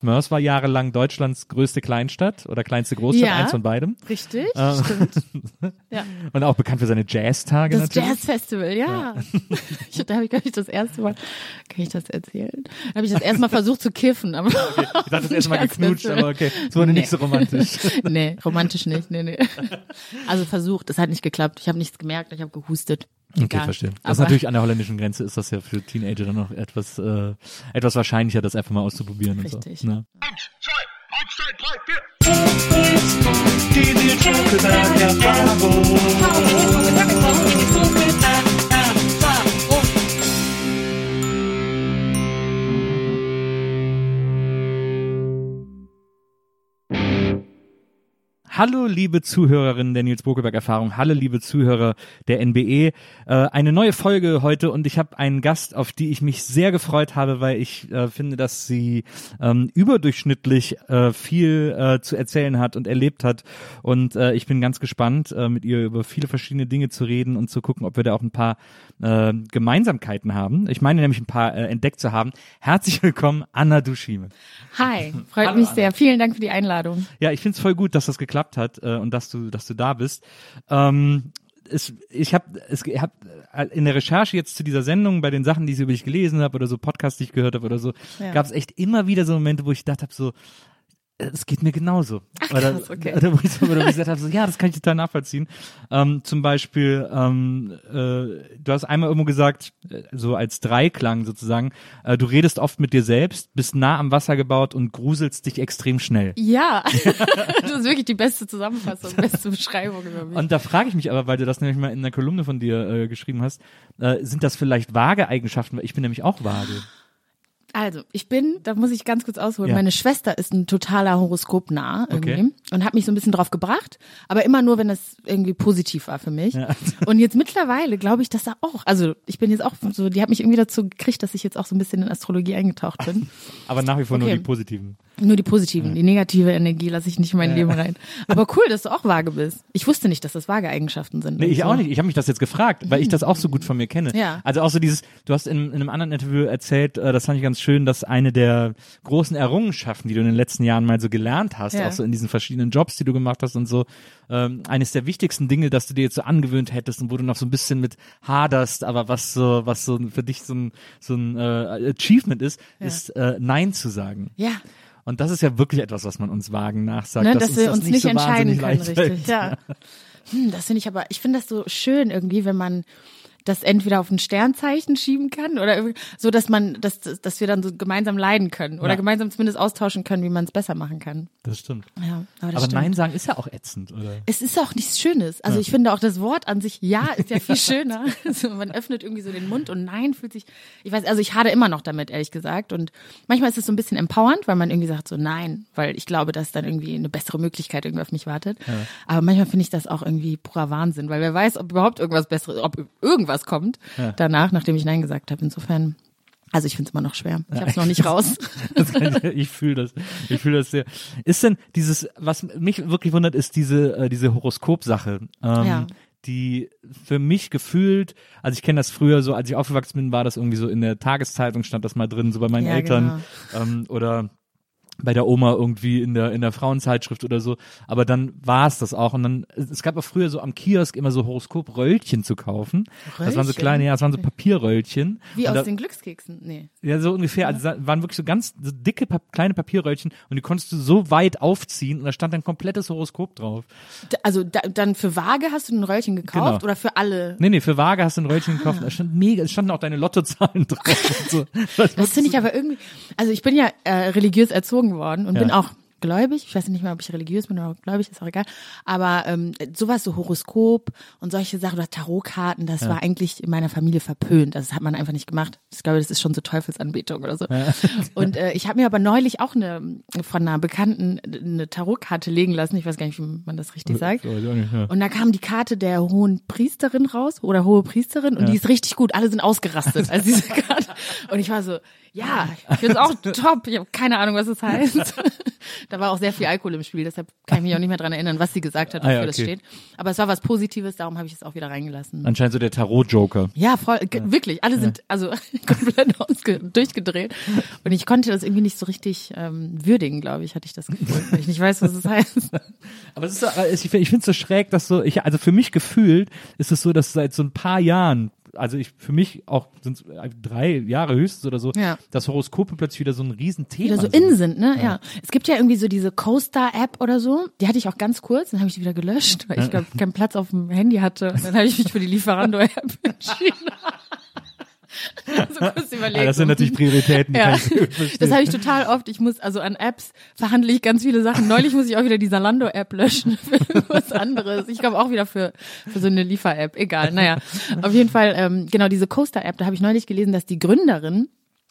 Mörs war jahrelang Deutschlands größte Kleinstadt oder kleinste Großstadt, Ja. eins von beidem. Richtig, Äh, stimmt. Ja. Und auch bekannt für seine Jazztage Das natürlich. Jazzfestival, ja. Ich, da habe ich, glaube ich, das erste Mal, kann ich das erzählen? Da habe ich das erste Mal versucht zu kiffen. Aber Ich dachte das erste Mal geknutscht, aber okay, es wurde nicht so romantisch. nee, romantisch nicht, nee, nee. Also versucht, es hat nicht geklappt. Ich habe nichts gemerkt, ich habe gehustet. Okay, Egal. verstehe. Das ist Aber- natürlich an der holländischen Grenze ist das ja für Teenager dann noch etwas, äh, etwas wahrscheinlicher, das einfach mal auszuprobieren Richtig. und so. Ne? Hallo, liebe Zuhörerinnen der Nils Bokelberg Erfahrung. Hallo, liebe Zuhörer der NBE. Äh, eine neue Folge heute und ich habe einen Gast, auf die ich mich sehr gefreut habe, weil ich äh, finde, dass sie ähm, überdurchschnittlich äh, viel äh, zu erzählen hat und erlebt hat. Und äh, ich bin ganz gespannt, äh, mit ihr über viele verschiedene Dinge zu reden und zu gucken, ob wir da auch ein paar äh, Gemeinsamkeiten haben. Ich meine nämlich ein paar äh, entdeckt zu haben. Herzlich willkommen, Anna Duschime. Hi, freut mich sehr. Vielen Dank für die Einladung. Ja, ich find's voll gut, dass das geklappt hat äh, und dass du, dass du da bist. Ähm, es, ich habe es ich hab äh, in der Recherche jetzt zu dieser Sendung bei den Sachen, die ich über dich gelesen habe oder so Podcasts, die ich gehört habe oder so, Ja. gab es echt immer wieder so Momente, wo ich gedacht habe, so es geht mir genauso. Ach, krass, okay. oder wo ich, oder gesagt habe, so, ja, das kann ich total nachvollziehen. Ähm, zum Beispiel, ähm, äh, du hast einmal irgendwo gesagt, äh, so als Dreiklang sozusagen, äh, du redest oft mit dir selbst, bist nah am Wasser gebaut und gruselst dich extrem schnell. Ja, das ist wirklich die beste Zusammenfassung, beste Beschreibung über mich. Und da frage ich mich aber, weil du das nämlich mal in einer Kolumne von dir äh, geschrieben hast, äh, sind das vielleicht vage Eigenschaften? Weil ich bin nämlich auch vage. Also, ich bin, da muss ich ganz kurz ausholen, Ja. meine Schwester ist ein totaler Horoskopnah irgendwie Okay. und hat mich so ein bisschen drauf gebracht, aber immer nur, wenn es irgendwie positiv war für mich. Und jetzt mittlerweile glaube ich, dass da auch, also ich bin jetzt auch so, die hat mich irgendwie dazu gekriegt, dass ich jetzt auch so ein bisschen in Astrologie eingetaucht bin. Aber nach wie vor nur Okay. die positiven. Nur die positiven, die negative Energie lasse ich nicht in mein Leben rein. Aber cool, dass du auch vage bist. Ich wusste nicht, dass das vage Eigenschaften sind. Nee, ich so. auch nicht. Ich habe mich das jetzt gefragt, weil ich das auch so gut von mir kenne. Ja. Also auch so dieses, du hast in, in einem anderen Interview erzählt, äh, das fand ich ganz schön, dass eine der großen Errungenschaften, die du in den letzten Jahren mal so gelernt hast, Ja. auch so in diesen verschiedenen Jobs, die du gemacht hast und so, ähm, eines der wichtigsten Dinge, dass du dir jetzt so angewöhnt hättest und wo du noch so ein bisschen mit haderst, aber was so, was so für dich so ein, so ein äh, Achievement ist, ist äh, Nein zu sagen. Ja, Und das ist ja wirklich etwas, was man uns wagen nachsagt, ne, dass, dass, wir uns nicht, so entscheiden können, richtig. Ja. Hm, das finde ich aber, ich finde das so schön irgendwie, wenn man das entweder auf ein Sternzeichen schieben kann oder so, dass man, dass, dass wir dann so gemeinsam leiden können oder Ja. gemeinsam zumindest austauschen können, wie man es besser machen kann. Das stimmt. Ja, aber das Aber stimmt. Nein sagen ist ja auch ätzend, oder? Es ist auch nichts Schönes. Also ich finde auch das Wort an sich Ja ist ja viel schöner. Also man öffnet irgendwie so den Mund und Nein fühlt sich, ich weiß, also ich hade immer noch damit, ehrlich gesagt. Und manchmal ist es so ein bisschen empowernd, weil man irgendwie sagt so Nein, weil ich glaube, dass dann irgendwie eine bessere Möglichkeit irgendwie auf mich wartet. Aber manchmal finde ich das auch irgendwie purer Wahnsinn, weil wer weiß, ob überhaupt irgendwas Besseres, ob irgendwas kommt danach, nachdem ich Nein gesagt habe. Insofern, also ich finde es immer noch schwer. Ich habe es noch nicht raus. Ich ich fühle das. Ich fühle das sehr. Ist denn dieses, was mich wirklich wundert, ist diese, äh, diese Horoskopsache. Ähm, Ja. Die für mich gefühlt, also ich kenne das früher so, als ich aufgewachsen bin, war das irgendwie so in der Tageszeitung stand das mal drin, so bei meinen Ja, Eltern ähm, oder bei der Oma irgendwie in der in der Frauenzeitschrift oder so, aber dann war es das auch und dann es gab auch früher so am Kiosk immer so Horoskopröllchen zu kaufen. Das waren so Röllchen? kleine, ja, das waren so Papierröllchen. Wie und aus da, den Glückskeksen? Nee. ja, so ungefähr. Also da waren wirklich so ganz so dicke Pap kleine Papierröllchen und die konntest du so weit aufziehen und da stand ein komplettes Horoskop drauf. Also da, dann für Waage hast du ein Röllchen gekauft Genau. oder für alle? Nee, nee, für Waage hast du ein Röllchen gekauft. Da stand mega, es standen auch deine Lottozahlen drauf und so. Das finde ich aber irgendwie, also ich bin ja äh, religiös erzogen worden und Ja. bin auch gläubig. Ich weiß nicht mehr, ob ich religiös bin oder gläubig, ist auch egal. Aber ähm, sowas, so Horoskop und solche Sachen oder Tarotkarten, das war eigentlich in meiner Familie verpönt. Das hat man einfach nicht gemacht. Ich glaube, das ist schon so Teufelsanbetung oder so. Und äh, ich habe mir aber neulich auch eine von einer Bekannten eine Tarotkarte legen lassen. Ich weiß gar nicht, wie man das richtig sagt. Ja. Und da kam die Karte der hohen Priesterin raus oder hohe Priesterin und die ist richtig gut. Alle sind ausgerastet als diese Karte. Und ich war so, ja, ich finde es auch top. Ich habe keine Ahnung, was es heißt. da war auch sehr viel Alkohol im Spiel, deshalb kann ich mich auch nicht mehr dran erinnern, was sie gesagt hat, Ah wofür ja, das okay. steht. Aber es war was Positives, darum habe ich es auch wieder reingelassen. Anscheinend so der Tarot-Joker. Ja, voll, ge- wirklich. Alle sind also komplett durchgedreht. Und ich konnte das irgendwie nicht so richtig ähm, würdigen, glaube ich, hatte ich das Gefühl, weil ich nicht weiß, was es heißt. Aber es ist so, äh, ich finde es so schräg, dass so, ich, also für mich gefühlt ist es so, dass seit so ein paar Jahren, also ich, für mich auch sind drei Jahre höchstens oder so, Ja. dass Horoskope plötzlich wieder so ein Riesenthema wieder so in sind, ne? Ja. Es gibt ja irgendwie so diese Coaster-App oder so. Die hatte ich auch ganz kurz, dann habe ich die wieder gelöscht, weil ich glaube keinen Platz auf dem Handy hatte. Und dann habe ich mich für die Lieferando-App entschieden. so kurz überlegt. Ah, das sind natürlich Prioritäten, Ja. Das habe ich total oft. Ich muss, also an Apps verhandle ich ganz viele Sachen. Neulich muss ich auch wieder die Salando-App löschen für irgendwas anderes. Ich glaube auch wieder für, für so eine Liefer-App. Egal, naja. Auf jeden Fall, ähm, genau, diese Coaster-App, da habe ich neulich gelesen, dass die Gründerin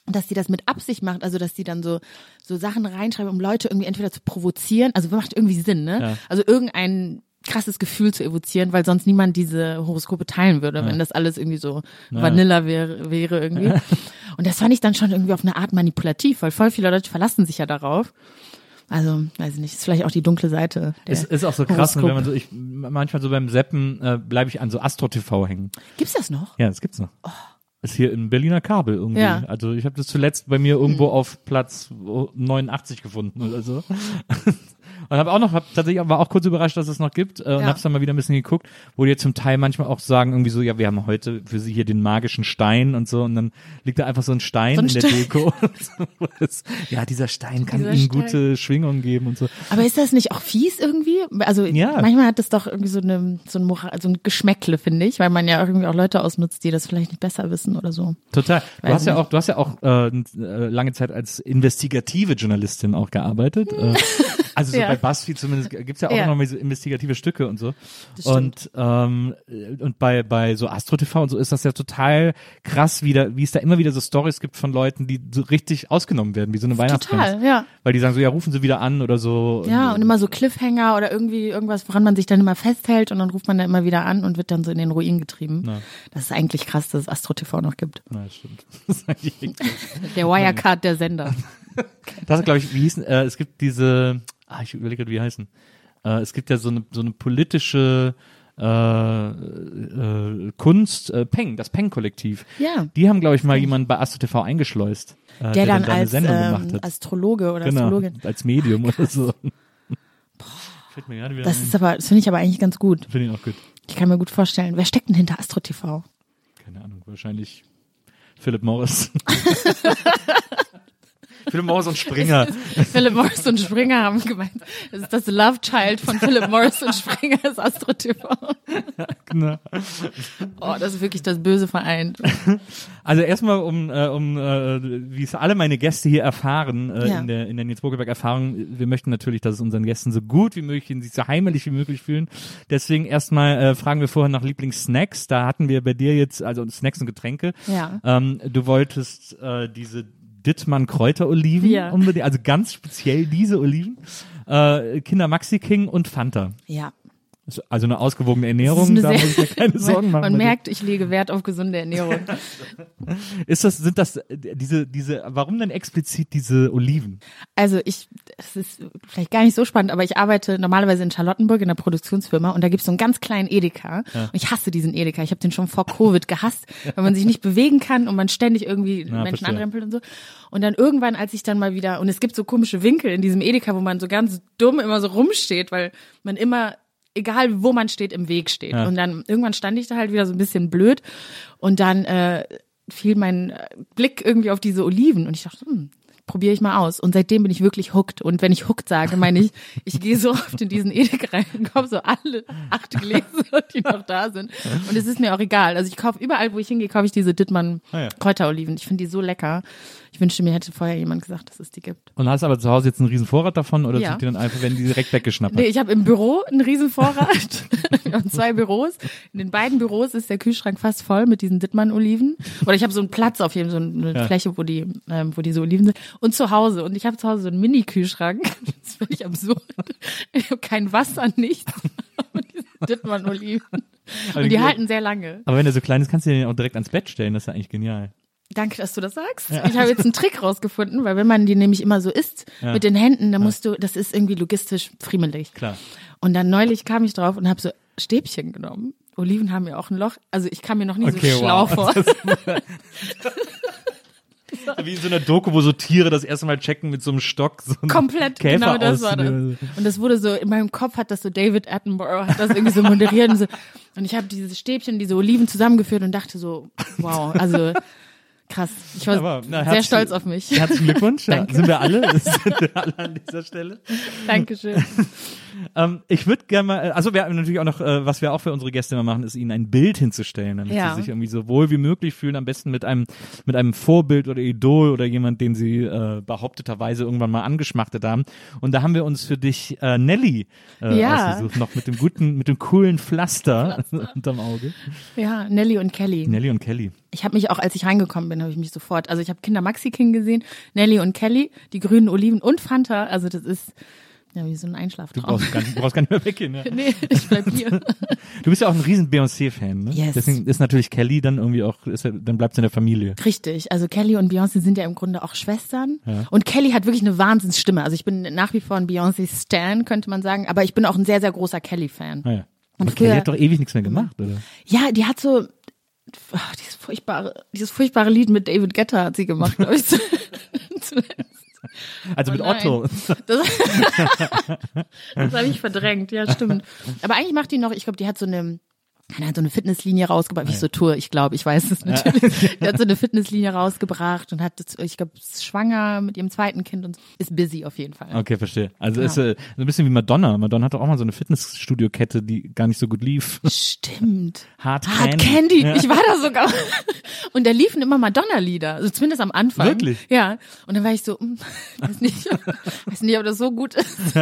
dass die das mit Absicht macht, also dass die dann so so Sachen reinschreiben, um Leute irgendwie entweder zu provozieren, also macht irgendwie Sinn, ne? Ja. Also irgendein krasses Gefühl zu evozieren, weil sonst niemand diese Horoskope teilen würde, wenn das alles irgendwie so Vanilla wäre, wäre irgendwie. Und das fand ich dann schon irgendwie auf eine Art manipulativ, weil voll viele Leute verlassen sich ja darauf. Also, weiß ich nicht, ist vielleicht auch die dunkle Seite. Es ist auch so krass, wenn man so, ich, manchmal so beim Seppen äh, bleibe ich an so Astro TV hängen. Gibt's das noch? Ja, das gibt's noch. Ist hier in Berliner Kabel irgendwie. Ja. Also ich habe das zuletzt bei mir irgendwo auf Platz 89 gefunden oder so. Und habe auch noch, hab tatsächlich war auch kurz überrascht, dass es noch gibt äh, und Ja. hab's dann mal wieder ein bisschen geguckt, wo die jetzt zum Teil manchmal auch sagen irgendwie so, ja, wir haben heute für sie hier den magischen Stein und so und dann liegt da einfach so ein Stein So ein in der Stein. Deko. So. Das- ja, dieser Stein kann Dieser ihnen Stein. gute Schwingungen geben und so. Aber ist das nicht auch fies irgendwie? Also Ja. manchmal hat das doch irgendwie so eine so ein, Moral, so ein Geschmäckle, finde ich, weil man ja irgendwie auch Leute ausnutzt, die das vielleicht nicht besser wissen oder so. Total. Du Weiß hast ja nicht. auch, du hast ja auch äh, äh, lange Zeit als investigative Journalistin auch gearbeitet. Äh, also so Ja. bei BuzzFeed zumindest gibt's ja auch Ja. mal so investigative Stücke und so. Und ähm, äh, und bei bei so Astro TV und so ist das ja total krass, wie da, wie es da immer wieder so Stories gibt von Leuten, die so richtig ausgenommen werden, wie so eine Weihnachtsgans. Total, ja. Weil die sagen so, ja, rufen Sie wieder an oder so. Ja, und immer so Cliffhanger oder irgendwie irgendwas, woran man sich dann immer festhält und dann ruft man da immer wieder an und wird dann so in den Ruin getrieben. Ja. Das ist eigentlich krass, dass es Astro TV noch gibt. Das stimmt. Ist. Der Wirecard der Sender. Das glaube ich, wie hießen, äh, es gibt diese, ah, ich überlege gerade, wie heißen. Äh, es gibt ja so eine, so eine politische äh, äh, Kunst, äh, Peng, das Peng-Kollektiv. Ja. Die haben, glaube ich, mal jemanden bei Astro TV eingeschleust. Äh, Der dann da eine als Sendung ähm, gemacht hat. Astrologe oder genau, Astrologin. als Medium oder so. Wieder Das ist aber, das finde ich aber eigentlich ganz gut. Finde ich auch gut. Ich kann mir gut vorstellen. Wer steckt denn hinter Astro TV? Keine Ahnung, wahrscheinlich Philip Morris. Philip Morris und Springer. Philip Morris und Springer haben gemeint, das ist das Love Child von Philip Morris und Springer ist Astro TV. genau. Oh, das ist wirklich das Böse vereint. Also erstmal, um, äh, um äh, wie es alle meine Gäste hier erfahren, äh, Ja. in der, in der Nils Bogelberg Erfahrung, wir möchten natürlich, dass es unseren Gästen so gut wie möglich, sich so heimelig wie möglich fühlen. Deswegen erstmal äh, fragen wir vorher nach Lieblingssnacks. Da hatten wir bei dir jetzt, also Snacks und Getränke. Ja. Ähm, du wolltest äh, diese Dittmann Kräuteroliven Ja. unbedingt, also ganz speziell diese Oliven. Äh, Kinder Maxi King und Fanta. Ja. Also eine ausgewogene Ernährung, eine da muss ich mir keine Sorgen machen. Man merkt, ich lege Wert auf gesunde Ernährung. Ist das, sind das diese, diese, warum denn explizit diese Oliven? Also ich, es ist vielleicht gar nicht so spannend, aber ich arbeite normalerweise in Charlottenburg in einer Produktionsfirma und da gibt's so einen ganz kleinen Edeka. Und ich hasse diesen Edeka. Ich habe den schon vor Covid gehasst, weil man sich nicht bewegen kann und man ständig irgendwie Menschen verstehe. anrempelt und so. Und dann irgendwann, als ich dann mal wieder, und es gibt so komische Winkel in diesem Edeka, wo man so ganz dumm immer so rumsteht, weil man immer egal wo man steht, im Weg steht. Ja. Und dann irgendwann stand ich da halt wieder so ein bisschen blöd und dann äh, fiel mein Blick irgendwie auf diese Oliven und ich dachte, hm, probiere ich mal aus. Und seitdem bin ich wirklich hooked. Und wenn ich hooked sage, meine ich, ich gehe so oft in diesen Edeka rein und kaufe so alle acht Gläser, die noch da sind. Und es ist mir auch egal. Also ich kaufe überall, wo ich hingehe, kaufe ich diese Dittmann Ah. Kräuteroliven. Ich finde die so lecker. Ich wünschte, mir hätte vorher jemand gesagt, dass es die gibt. Und hast aber zu Hause jetzt einen riesen Vorrat davon oder Ja. sind die dann einfach, werden die direkt weggeschnappt? Nee, ich habe im Büro einen riesen Vorrat. Wir haben zwei Büros. In den beiden Büros ist der Kühlschrank fast voll mit diesen Dittmann-Oliven. Oder ich habe so einen Platz auf jedem, so eine Ja. Fläche, wo die, ähm, wo diese Oliven sind. Und zu Hause. Und ich habe zu Hause so einen Mini-Kühlschrank. Das ist völlig absurd. Ich habe kein Wasser, nichts. Und Dittmann-Oliven. Und die halten sehr lange. Aber wenn der so klein ist, kannst du den auch direkt ans Bett stellen. Das ist ja eigentlich genial. Danke, dass du das sagst. Ich habe jetzt einen Trick rausgefunden, weil wenn man die nämlich immer so isst Ja. mit den Händen, dann musst du, das ist irgendwie logistisch friemelig. Klar. Und dann neulich kam ich drauf und habe so Stäbchen genommen. Oliven haben ja auch ein Loch. Also ich kam mir noch nie Okay, so schlau wow. vor. Wie in so einer Doku, wo so Tiere das erste Mal checken mit so einem Stock. So einen Komplett, Käfer genau das war das. Und das wurde so, in meinem Kopf hat das so David Attenborough, hat das irgendwie so moderiert und so. Und ich habe diese Stäbchen, diese Oliven zusammengeführt und dachte so, wow, also krass. Ich war Aber, na, sehr stolz auf mich. Herzlichen Glückwunsch. Danke. sind wir alle? Sind wir alle an dieser Stelle? Dankeschön. Ähm, ich würde gerne mal, also wir haben natürlich auch noch, äh, was wir auch für unsere Gäste immer machen, ist ihnen ein Bild hinzustellen, damit Ja. sie sich irgendwie so wohl wie möglich fühlen, am besten mit einem, mit einem Vorbild oder Idol oder jemand, den sie äh, behaupteterweise irgendwann mal angeschmachtet haben. Und da haben wir uns für dich äh, Nelly äh, Ja. ausgesucht, noch mit dem guten, mit dem coolen Pflaster unterm Auge. Ja, Nelly und Kelly. Nelly und Kelly. Ich habe mich auch, als ich reingekommen bin, habe ich mich sofort, also ich habe Kinder Maxi King gesehen, Nelly und Kelly, die grünen Oliven und Fanta, also das ist ja wie so ein Du Einschlaftraum. brauchst gar, nicht- du brauchst gar nicht mehr weggehen. Ne? nee, ich bleib hier. Du bist ja auch ein riesen Beyoncé-Fan, ne? Yes. Deswegen ist natürlich Kelly dann irgendwie auch, ist ja, dann bleibt in der Familie. Richtig, also Kelly und Beyoncé sind ja im Grunde auch Schwestern. Ja. Und Kelly hat wirklich eine Wahnsinnsstimme. Also ich bin nach wie vor ein Beyoncé-Stan, könnte man sagen, aber ich bin auch ein sehr, sehr großer Kelly-Fan. Naja. Und Aber Kelly früher- hat doch ewig nichts mehr gemacht, oder? Ja, die hat so ach, dieses furchtbare, dieses furchtbare Lied mit David Guetta hat sie gemacht, glaube ich. Also Oh mit nein. Otto. Das, das habe ich verdrängt, ja, stimmt. Aber eigentlich macht die noch, ich glaube, die hat so eine, keine Ahnung, so eine Fitnesslinie rausgebracht, wie ich so tue, ich glaube, ich weiß es natürlich. Die hat so eine Fitnesslinie rausgebracht und hat, ich glaube, schwanger mit ihrem zweiten Kind und ist busy auf jeden Fall. Okay, verstehe. Also Ja. ist äh, so ein bisschen wie Madonna. Madonna hatte auch mal so eine Fitnessstudio-Kette, die gar nicht so gut lief. Stimmt. Hard Hard Candy. Candy. Ja. Ich war da sogar. Und da liefen immer Madonna-Lieder. Also zumindest am Anfang. Wirklich? Ja. Und dann war ich so, hm, weiß nicht, weiß nicht, ob das so gut ist.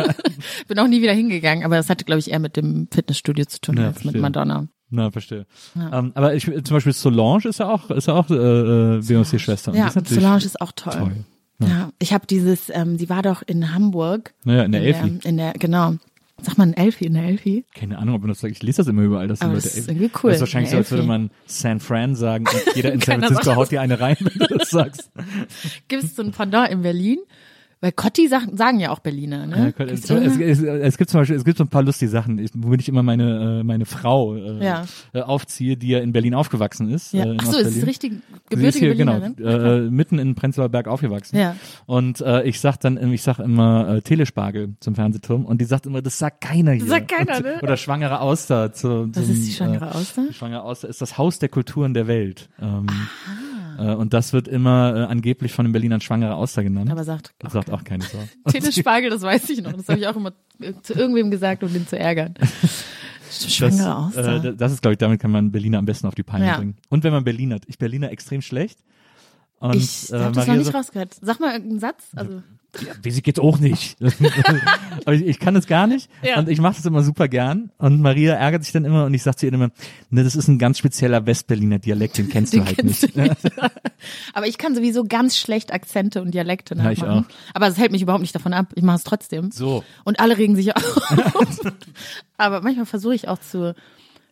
Bin auch nie wieder hingegangen. Aber das hatte, glaube ich, eher mit dem Fitnessstudio zu tun als mit verstehe. Madonna. Na, verstehe. Ähm, aber ich, zum Beispiel Solange ist ja auch, ist ja auch äh, äh, Beyoncé-Schwester. Ja, ist Solange ist auch toll. toll. Ja. Ich habe dieses, ähm, sie war doch in Hamburg. Naja, in der Elfi. In der, genau. Sag mal ein Elfi, in der Elfi. Keine Ahnung, ob man das sagt. Ich lese das immer überall, dass die Leute das ist irgendwie cool, Das ist wahrscheinlich so, als würde man San Fran sagen und jeder in San Francisco haut dir eine rein, wenn du das sagst. Gibt es so ein Pendant in Berlin? Weil Cotti sagen, sagen ja auch Berliner, ne? Ja, es, es, es, gibt zum Beispiel, es gibt so ein paar lustige Sachen, womit ich immer meine, äh, meine Frau äh, Ja. äh, aufziehe, die ja in Berlin aufgewachsen ist. ja. Äh, Ach so, ist richtig Sie ist gebürtige hier, genau, äh, mitten in Prenzlauer Berg aufgewachsen. Ja. Und äh, ich sag dann, ich sag immer äh, Telespargel zum Fernsehturm und die sagt immer, das sagt keiner hier. sagt keiner, ne? Oder schwangere Auster. Zu, Was zum, ist die schwangere Auster? Äh, die schwangere Auster ist das Haus der Kulturen der Welt. Ähm, äh, und das wird immer äh, angeblich von den Berlinern schwangere Auster genannt. Aber sagt, das sagt auch keine Sau. Telespargel, das weiß ich noch. Das habe ich auch immer zu irgendwem gesagt, um den zu ärgern. Schwangere das, Auster. äh, das ist, glaube ich, damit kann man Berliner am besten auf die Palme Ja. bringen. Und wenn man Berliner, ich Berliner extrem schlecht. Und, ich äh, habe das noch nicht so, rausgehört. Sag mal irgendeinen Satz. Also ja, weiß ich jetzt auch nicht. Aber ich, ich kann es gar nicht Ja. und ich mache das immer super gern und Maria ärgert sich dann immer und ich sage zu ihr immer, ne, das ist ein ganz spezieller Westberliner Dialekt, den kennst du Den halt kennst nicht. du nicht. Aber ich kann sowieso ganz schlecht Akzente und Dialekte Ja, ich nachmachen. Aber es hält mich überhaupt nicht davon ab. Ich mache es trotzdem. So. Und alle regen sich auf. Aber manchmal versuche ich auch zu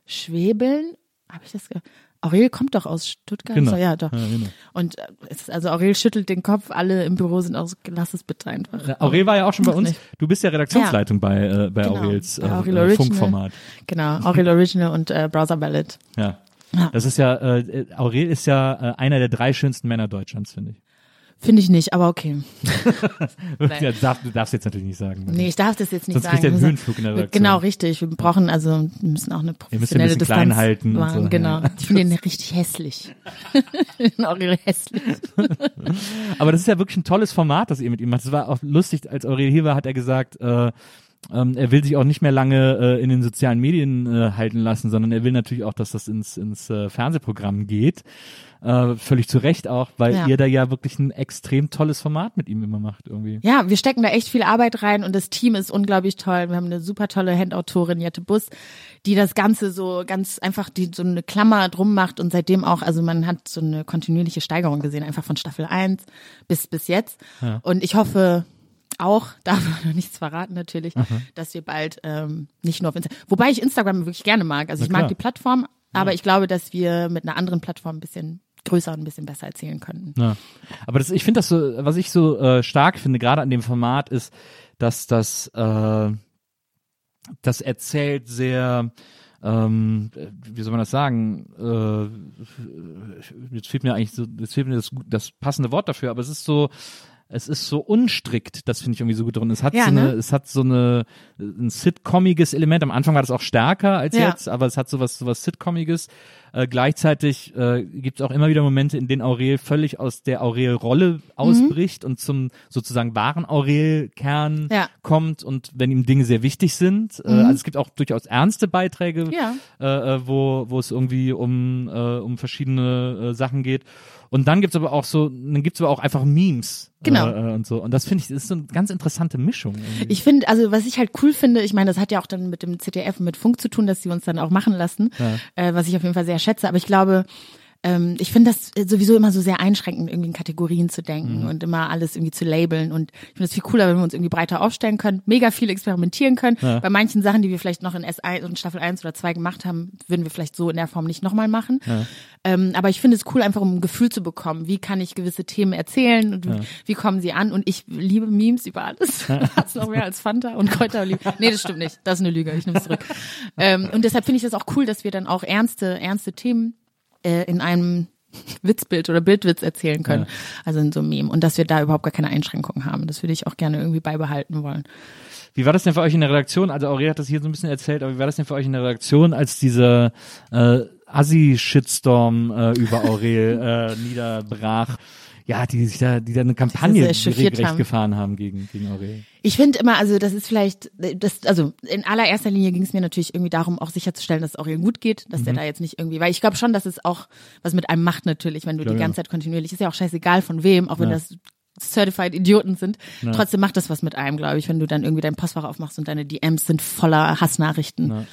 schwebeln. Habe ich das ge Aurel kommt doch aus Stuttgart. Genau. So, ja, doch. Ja, genau. Und äh, es also Aurel schüttelt den Kopf, alle im Büro sind auch so, lass es bitte einfach. Ja, Aurel war ja auch schon bei uns. nicht. Du bist ja Redaktionsleitung bei, äh, bei Genau, Aurels äh, Aurel äh. Funkformat. Genau, Aurel Original und äh, Browser Ballad. Ja. Ja. Das ist ja, äh, Aurel ist ja äh, einer der drei schönsten Männer Deutschlands, finde ich. Finde ich nicht, aber okay. Ja, darf, du darfst jetzt natürlich nicht sagen. Nee, ich darf das jetzt nicht Sonst sagen. kriegt er einen Höhenflug in der Redaktion. Genau, richtig. Wir brauchen also, wir müssen auch eine Ihr müsst ein professionelle bisschen klein Distanz halten und so, Genau. ja. Ich finde ihn richtig hässlich. Aurel hässlich. Aber das ist ja wirklich ein tolles Format, das ihr mit ihm macht. Das war auch lustig, als Aurel hier war, hat er gesagt, äh, ähm, er will sich auch nicht mehr lange äh, in den sozialen Medien äh, halten lassen, sondern er will natürlich auch, dass das ins, ins äh, Fernsehprogramm geht. Äh, völlig zu Recht auch, weil Ja. ihr da ja wirklich ein extrem tolles Format mit ihm immer macht irgendwie. Ja, wir stecken da echt viel Arbeit rein und das Team ist unglaublich toll. Wir haben eine super tolle Handautorin, Jette Bus, die das Ganze so ganz einfach, die so eine Klammer drum macht und seitdem auch, also man hat so eine kontinuierliche Steigerung gesehen, einfach von Staffel 1 bis, bis jetzt. Und ich hoffe, auch, darf man noch nichts verraten natürlich, dass wir bald ähm, nicht nur auf Instagram, wobei ich Instagram wirklich gerne mag. Also Na ich mag klar. die Plattform, aber ich glaube, dass wir mit einer anderen Plattform ein bisschen größer und ein bisschen besser erzählen könnten. Ja. Aber das, ich finde das so, was ich so äh, stark finde, gerade an dem Format, ist, dass das, äh, das erzählt sehr, ähm, wie soll man das sagen? Äh, jetzt fehlt mir eigentlich so, jetzt fehlt mir das, das passende Wort dafür, aber es ist so, es ist so unstrickt, das finde ich irgendwie so gut drin. Es hat Ja, so eine, ne? es hat so eine ein sitcomiges Element. Am Anfang war das auch stärker als Ja. jetzt, aber es hat sowas sowas sitcomiges. Äh, gleichzeitig äh, gibt es auch immer wieder Momente, in denen Aurel völlig aus der Aurel-Rolle ausbricht und zum sozusagen wahren Aurel-Kern Ja. kommt und wenn ihm Dinge sehr wichtig sind. Äh, also es gibt auch durchaus ernste Beiträge, äh, äh, wo, wo es irgendwie um, äh, um verschiedene äh, Sachen geht. Und dann gibt's aber auch so, dann gibt's aber auch einfach Memes. Genau. Äh, äh, und so. Und das finde ich, das ist so eine ganz interessante Mischung. irgendwie. Ich finde, also was ich halt cool finde, ich meine, das hat ja auch dann mit dem ZDF und mit Funk zu tun, dass sie uns dann auch machen lassen, äh, was ich auf jeden Fall sehr schätze. Aber ich glaube, ähm, ich finde das sowieso immer so sehr einschränkend, irgendwie in Kategorien zu denken Mhm. und immer alles irgendwie zu labeln. Und ich finde es viel cooler, wenn wir uns irgendwie breiter aufstellen können, mega viel experimentieren können. Bei manchen Sachen, die wir vielleicht noch in S1 und Staffel 1 oder 2 gemacht haben, würden wir vielleicht so in der Form nicht nochmal machen. Ähm, aber ich finde es cool, einfach um ein Gefühl zu bekommen, wie kann ich gewisse Themen erzählen und wie, wie kommen sie an. Und ich liebe Memes über alles. Hat's noch mehr als Fanta und Kräuterliebe. Nee, das stimmt nicht. Das ist eine Lüge. Ich nehme es zurück. ähm, und deshalb finde ich das auch cool, dass wir dann auch ernste, ernste Themen äh, in einem Witzbild oder Bildwitz erzählen können. Also in so einem Meme. Und dass wir da überhaupt gar keine Einschränkungen haben. Das würde ich auch gerne irgendwie beibehalten wollen. Wie war das denn für euch in der Redaktion? Also Aurel hat das hier so ein bisschen erzählt, aber wie war das denn für euch in der Redaktion, als dieser äh, Assi-Shitstorm äh, über Aurel äh, niederbrach? Ja, die sich da, die da eine Kampagne regelrecht gefahren haben gegen, gegen Aurel. Ich finde immer, also das ist vielleicht, das, also in allererster Linie ging es mir natürlich irgendwie darum, auch sicherzustellen, dass es ihr gut geht, dass Mhm. der da jetzt nicht irgendwie, weil ich glaube schon, dass es auch was mit einem macht natürlich, wenn du Ja, die ja. ganze Zeit kontinuierlich, ist ja auch scheißegal von wem, auch wenn Ja. das Certified Idioten sind. Trotzdem macht das was mit einem, glaube ich, wenn du dann irgendwie dein Postfach aufmachst und deine DMs sind voller Hassnachrichten.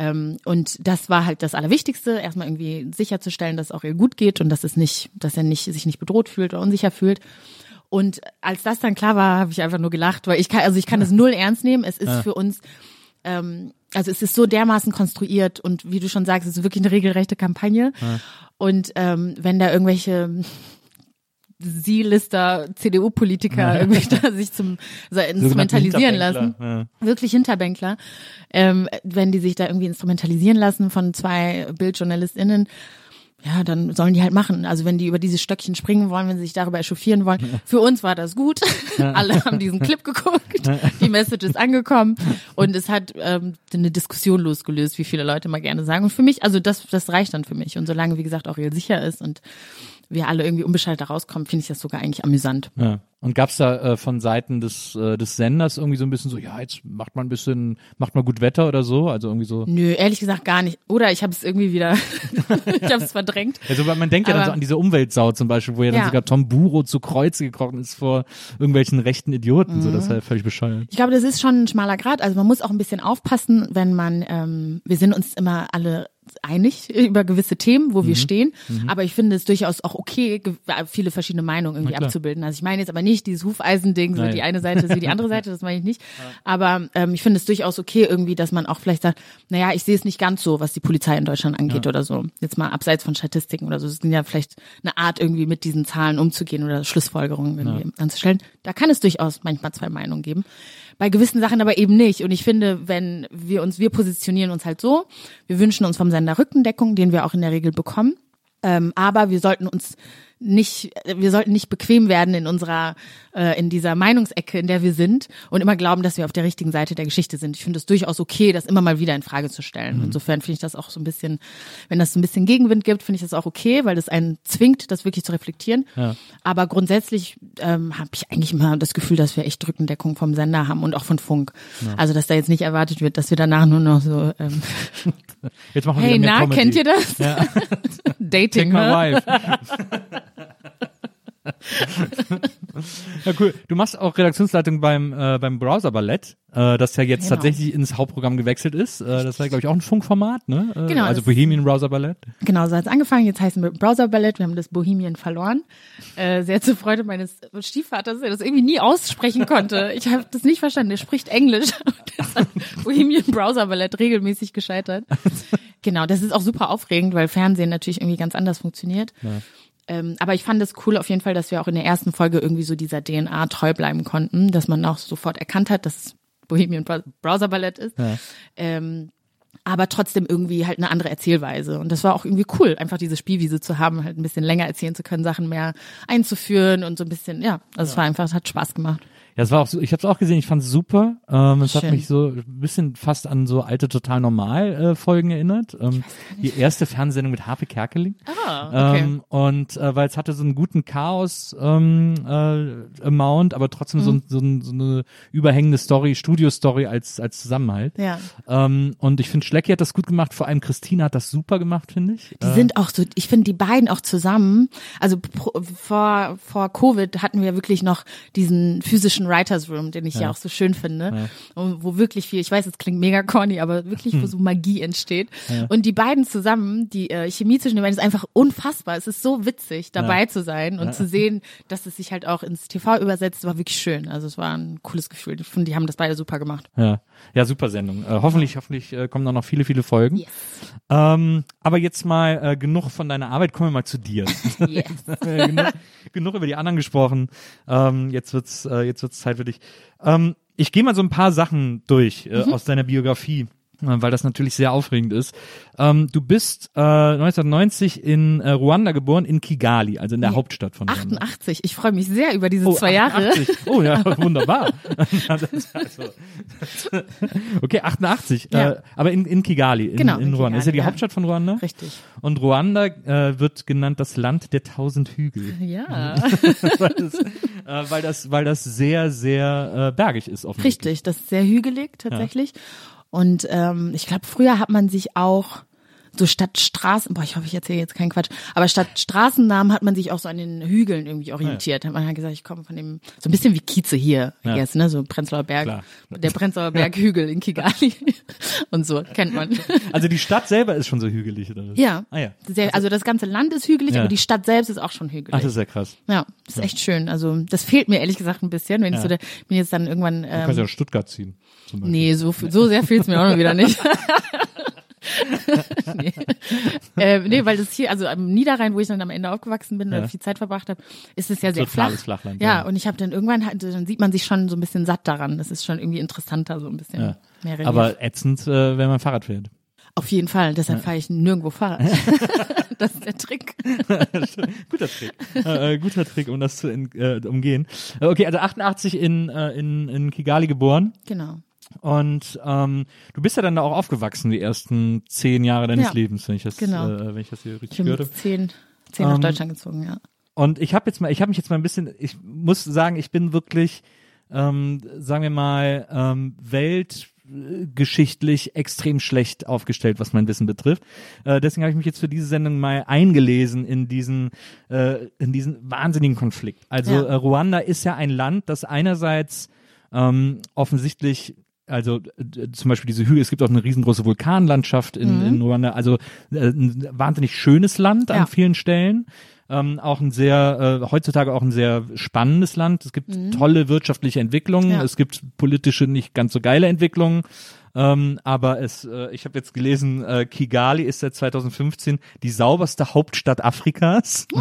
Ja. Ähm, und das war halt das Allerwichtigste, erstmal irgendwie sicherzustellen, dass es auch ihr gut geht und dass es nicht, dass er nicht, sich nicht bedroht fühlt oder unsicher fühlt. Und als das dann klar war, habe ich einfach nur gelacht, weil ich kann, also ich kann es null ernst nehmen. Es ist für uns, ähm, also es ist so dermaßen konstruiert und wie du schon sagst, es ist wirklich eine regelrechte Kampagne. Und ähm, wenn da irgendwelche Sie-Lister, CDU-Politiker irgendwie da sich zum so instrumentalisieren lassen, Ja. wirklich Hinterbänkler, ähm, wenn die sich da irgendwie instrumentalisieren lassen von zwei BildjournalistInnen, ja, dann sollen die halt machen. Also wenn die über diese Stöckchen springen wollen, wenn sie sich darüber echauffieren wollen. Für uns war das gut. Alle haben diesen Clip geguckt. Die Message ist angekommen. Und es hat ähm, eine Diskussion losgelöst, wie viele Leute mal gerne sagen. Und für mich, also das, das reicht dann für mich. Und solange, wie gesagt, auch ihr sicher ist und wir alle irgendwie unbeschadet da rauskommen, finde ich das sogar eigentlich amüsant. Ja. Und gab's da äh, von Seiten des äh, des Senders irgendwie so ein bisschen so, ja, jetzt macht man ein bisschen, macht mal gut Wetter oder so, also irgendwie so. Nö, ehrlich gesagt gar nicht. Oder ich habe es irgendwie wieder, ich habe es verdrängt. Also man denkt ja dann Aber- so an diese Umweltsau zum Beispiel, wo ja dann Ja. sogar Tom Buro zu Kreuze gekrochen ist vor irgendwelchen rechten Idioten, so das ist Mhm. ja völlig bescheuert. Ich glaube, das ist schon ein schmaler Grad. Also man muss auch ein bisschen aufpassen, wenn man, ähm, wir sind uns immer alle einig über gewisse Themen, wo wir stehen. Aber ich finde es durchaus auch okay, viele verschiedene Meinungen irgendwie abzubilden. Also ich meine jetzt aber nicht dieses Hufeisending, so die eine Seite ist wie die andere Seite, das meine ich nicht. Aber ähm, ich finde es durchaus okay irgendwie, dass man auch vielleicht sagt, naja, ich sehe es nicht ganz so, was die Polizei in Deutschland angeht oder so. Jetzt mal abseits von Statistiken oder so. Es ist ja vielleicht eine Art, irgendwie mit diesen Zahlen umzugehen oder Schlussfolgerungen irgendwie anzustellen. Da kann es durchaus manchmal zwei Meinungen geben. Bei gewissen Sachen aber eben nicht. Und ich finde, wenn wir uns, wir positionieren uns halt so, wir wünschen uns vom Sender Rückendeckung, den wir auch in der Regel bekommen. Ähm, aber wir sollten uns nicht, wir sollten nicht bequem werden in unserer, äh, in dieser Meinungsecke, in der wir sind und immer glauben, dass wir auf der richtigen Seite der Geschichte sind. Ich finde es durchaus okay, das immer mal wieder in Frage zu stellen. Insofern finde ich das auch so ein bisschen, wenn das so ein bisschen Gegenwind gibt, finde ich das auch okay, weil das einen zwingt, das wirklich zu reflektieren. Ja. Aber grundsätzlich ähm, habe ich eigentlich immer das Gefühl, dass wir echt Rückendeckung vom Sender haben und auch von Funk. Also dass da jetzt nicht erwartet wird, dass wir danach nur noch so ähm, Jetzt machen wir Hey, na, Comedy. kennt ihr das? Ja. Dating, Take my ne? wife. ja, cool. Du machst auch Redaktionsleitung beim, äh, beim Browser Ballett, äh, das ja jetzt Genau. tatsächlich ins Hauptprogramm gewechselt ist. Äh, das war, glaube ich, auch ein Funkformat, ne? Äh, Genau, Also Bohemian Browser Ballett. Genau, so hat's angefangen. Jetzt heißen wir Browser Ballett. Wir haben das Bohemian verloren. Äh, sehr zur Freude meines Stiefvaters, der das irgendwie nie aussprechen konnte. Ich habe das nicht verstanden. Der spricht Englisch. Der ist an Bohemian Browser Ballett regelmäßig gescheitert. Genau, das ist auch super aufregend, weil Fernsehen natürlich irgendwie ganz anders funktioniert. Ähm, aber ich fand es cool auf jeden Fall, dass wir auch in der ersten Folge irgendwie so dieser DNA treu bleiben konnten, dass man auch sofort erkannt hat, dass es Bohemian Browser Ballett ist. Ähm, aber trotzdem irgendwie halt eine andere Erzählweise. Und das war auch irgendwie cool, einfach diese Spielwiese zu haben, halt ein bisschen länger erzählen zu können, Sachen mehr einzuführen und so ein bisschen, ja, also es war einfach, es hat Spaß gemacht. Ja, es war auch so, ich habe es auch gesehen, ich fand es super. Ähm, es hat Schön. mich so ein bisschen fast an so alte Total Normal äh, Folgen erinnert. Ähm, die erste Fernsehsendung mit Harpe Kerkeling. Ah, okay. Ähm, und äh, weil es hatte so einen guten Chaos ähm, äh, Amount, aber trotzdem Mhm. so, so, so eine überhängende Story, Studio-Story als als Zusammenhalt. Ja. Ähm, und ich finde, Schlecki hat das gut gemacht. Vor allem Christina hat das super gemacht, finde ich. Die sind auch so, ich finde die beiden auch zusammen, also pro, vor, vor Covid hatten wir wirklich noch diesen physischen Writers Room, den ich ja, auch so schön finde, und wo wirklich viel, ich weiß, es klingt mega corny, aber wirklich, wo so Magie entsteht. Und die beiden zusammen, die äh, Chemie zwischen den beiden ist einfach unfassbar. Es ist so witzig, dabei zu sein und zu sehen, dass es sich halt auch ins TV übersetzt, war wirklich schön. Also es war ein cooles Gefühl. Ich finde, die haben das beide super gemacht. Ja, ja, super Sendung. Äh, hoffentlich, hoffentlich äh, kommen da noch viele, viele Folgen. Ähm, aber jetzt mal äh, genug von deiner Arbeit, kommen wir mal zu dir. Yes. Genug, genug über die anderen gesprochen. Ähm, jetzt wird's, äh, jetzt wird's Zeit für dich. Ähm, ich gehe mal so ein paar Sachen durch äh, Mhm. aus deiner Biografie, weil das natürlich sehr aufregend ist. Ähm, du bist äh, 1990 in äh, Ruanda geboren, in Kigali, also in der Hauptstadt von Ruanda. 88. Ich freue mich sehr über diese Oh, zwei Jahre. 88. Oh ja, wunderbar. Okay, 88. Ja. Äh, aber in, in Kigali, in, Genau, in in Ruanda. ist ja die Kigali, ja. Hauptstadt von Ruanda. Richtig. Und Ruanda äh, wird genannt das Land der tausend Hügel. Ja. weil, das, äh, weil, das, weil das sehr, sehr äh, bergig ist offensichtlich. Richtig, das ist sehr hügelig tatsächlich. Und ähm, ich glaube, früher hat man sich auch so statt Straßen, boah, ich hoffe, ich erzähle jetzt keinen Quatsch, aber statt Straßennamen hat man sich auch so an den Hügeln irgendwie orientiert. Hat man halt gesagt, ich komme von dem, so ein bisschen wie Kieze hier, Ja. jetzt, ne, so Prenzlauer Berg, Klar. der Prenzlauer Berghügel in Kigali und so, kennt man. Also die Stadt selber ist schon so hügelig, oder? Ja. Ah ja. Sehr, also das ganze Land ist hügelig, Ja. aber die Stadt selbst ist auch schon hügelig. Ach, das ist ja krass. ja, das ist echt schön. Also das fehlt mir ehrlich gesagt ein bisschen, wenn ich Ja. so der, bin jetzt dann irgendwann Du kannst ja ähm, nach Stuttgart ziehen. Zum Beispiel. Nee, so, so sehr fühlt's mir auch noch wieder nicht. nee. Äh, nee, weil das hier, also am Niederrhein, wo ich dann am Ende aufgewachsen bin Ja. oder viel Zeit verbracht habe, ist es ja sehr flach. Totales Flachland, ja, ja. und ich habe dann irgendwann, dann sieht man sich schon so ein bisschen satt daran. Das ist schon irgendwie interessanter, so ein bisschen Ja. mehr Relief. Aber ätzend, äh, wenn man Fahrrad fährt. Auf jeden Fall, deshalb fahre ich nirgendwo Fahrrad. das ist der Trick. guter Trick. äh, äh, guter Trick, um das zu in, äh, umgehen. Äh, Okay, also 88 in, äh, in, in Kigali geboren. Genau. Und ähm, du bist ja dann da auch aufgewachsen, die ersten zehn Jahre deines Ja, Lebens, wenn ich das, genau. äh, wenn ich das hier richtig Ich bin habe. zehn Zehn nach Ähm, Deutschland gezogen, ja. Und ich habe jetzt mal, ich habe mich jetzt mal ein bisschen, ich muss sagen, ich bin wirklich, ähm, sagen wir mal, ähm, weltgeschichtlich extrem schlecht aufgestellt, was mein Wissen betrifft. Äh, deswegen habe ich mich jetzt für diese Sendung mal eingelesen in diesen, äh, in diesen wahnsinnigen Konflikt. Also Ja. äh, Ruanda ist ja ein Land, das einerseits ähm, offensichtlich also äh, zum Beispiel diese Hügel, es gibt auch eine riesengroße Vulkanlandschaft in, in Ruanda, also äh, ein wahnsinnig schönes Land Ja. an vielen Stellen. Ähm, auch ein sehr, äh, heutzutage auch ein sehr spannendes Land. Es gibt tolle wirtschaftliche Entwicklungen, Ja. es gibt politische nicht ganz so geile Entwicklungen. Ähm, aber es, äh, ich habe jetzt gelesen, äh, Kigali ist seit 2015 die sauberste Hauptstadt Afrikas.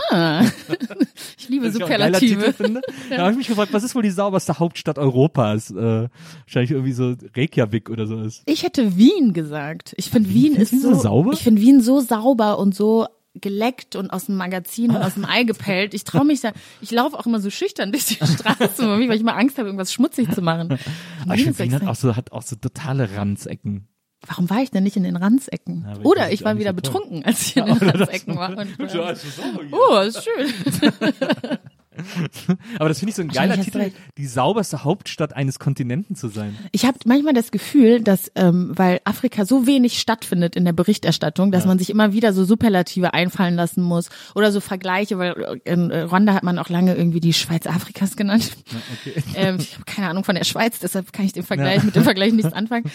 Ich liebe Was ich geiler Superlative. Finde. Da habe ich mich gefragt, was ist wohl die sauberste Hauptstadt Europas? Äh, wahrscheinlich irgendwie so Reykjavik oder so ist. Ich hätte Wien gesagt. Ich finde Wien ist Wien so so, sauber? Ich finde Wien so sauber und so geleckt und aus dem Magazin und aus dem Ei gepellt. Ich traue mich da, ich laufe auch immer so schüchtern durch die Straße, weil ich immer Angst habe, irgendwas schmutzig zu machen. Aber ich finde, hat auch so, hat auch so totale Ranzecken. Warum war ich denn nicht in den Ranzecken? Ja, Oder ich war wieder betrunken, als ich in den Ranzecken war. Und, äh, oh, ist schön. Aber das finde ich so ein geiler Titel, recht. die sauberste Hauptstadt eines Kontinenten zu sein. Ich habe manchmal das Gefühl, dass ähm, weil Afrika so wenig stattfindet in der Berichterstattung, dass man sich immer wieder so Superlative einfallen lassen muss oder so Vergleiche, weil in äh, Rwanda hat man auch lange irgendwie die Schweiz Afrikas genannt. ähm, ich habe keine Ahnung von der Schweiz, deshalb kann ich den Vergleich mit dem Vergleich nichts anfangen.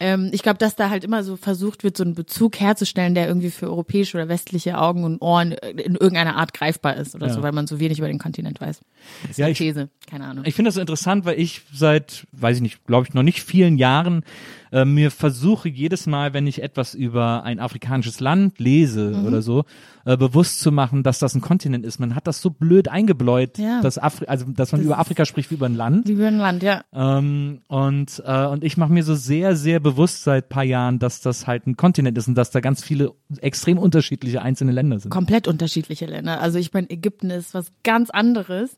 Ähm, ich glaube, dass da halt immer so versucht wird, so einen Bezug herzustellen, der irgendwie für europäische oder westliche Augen und Ohren in irgendeiner Art greifbar ist oder so, weil man so wenig über den Kontinent weiß. Das Ja, ich- These, keine Ahnung. Ich finde das so interessant, weil ich seit, weiß ich nicht, glaube ich, noch nicht vielen Jahren äh, mir versuche jedes Mal, wenn ich etwas über ein afrikanisches Land lese Mhm. oder so, äh, bewusst zu machen, dass das ein Kontinent ist. Man hat das so blöd eingebläut, Ja. dass Afri also dass man über Afrika spricht wie über ein Land. Wie über ein Land, ja. Ähm, und, äh, und ich mache mir so sehr, sehr bewusst seit paar Jahren, dass das halt ein Kontinent ist und dass da ganz viele extrem unterschiedliche einzelne Länder sind. komplett unterschiedliche Länder. Also ich meine, Ägypten ist was ganz anderes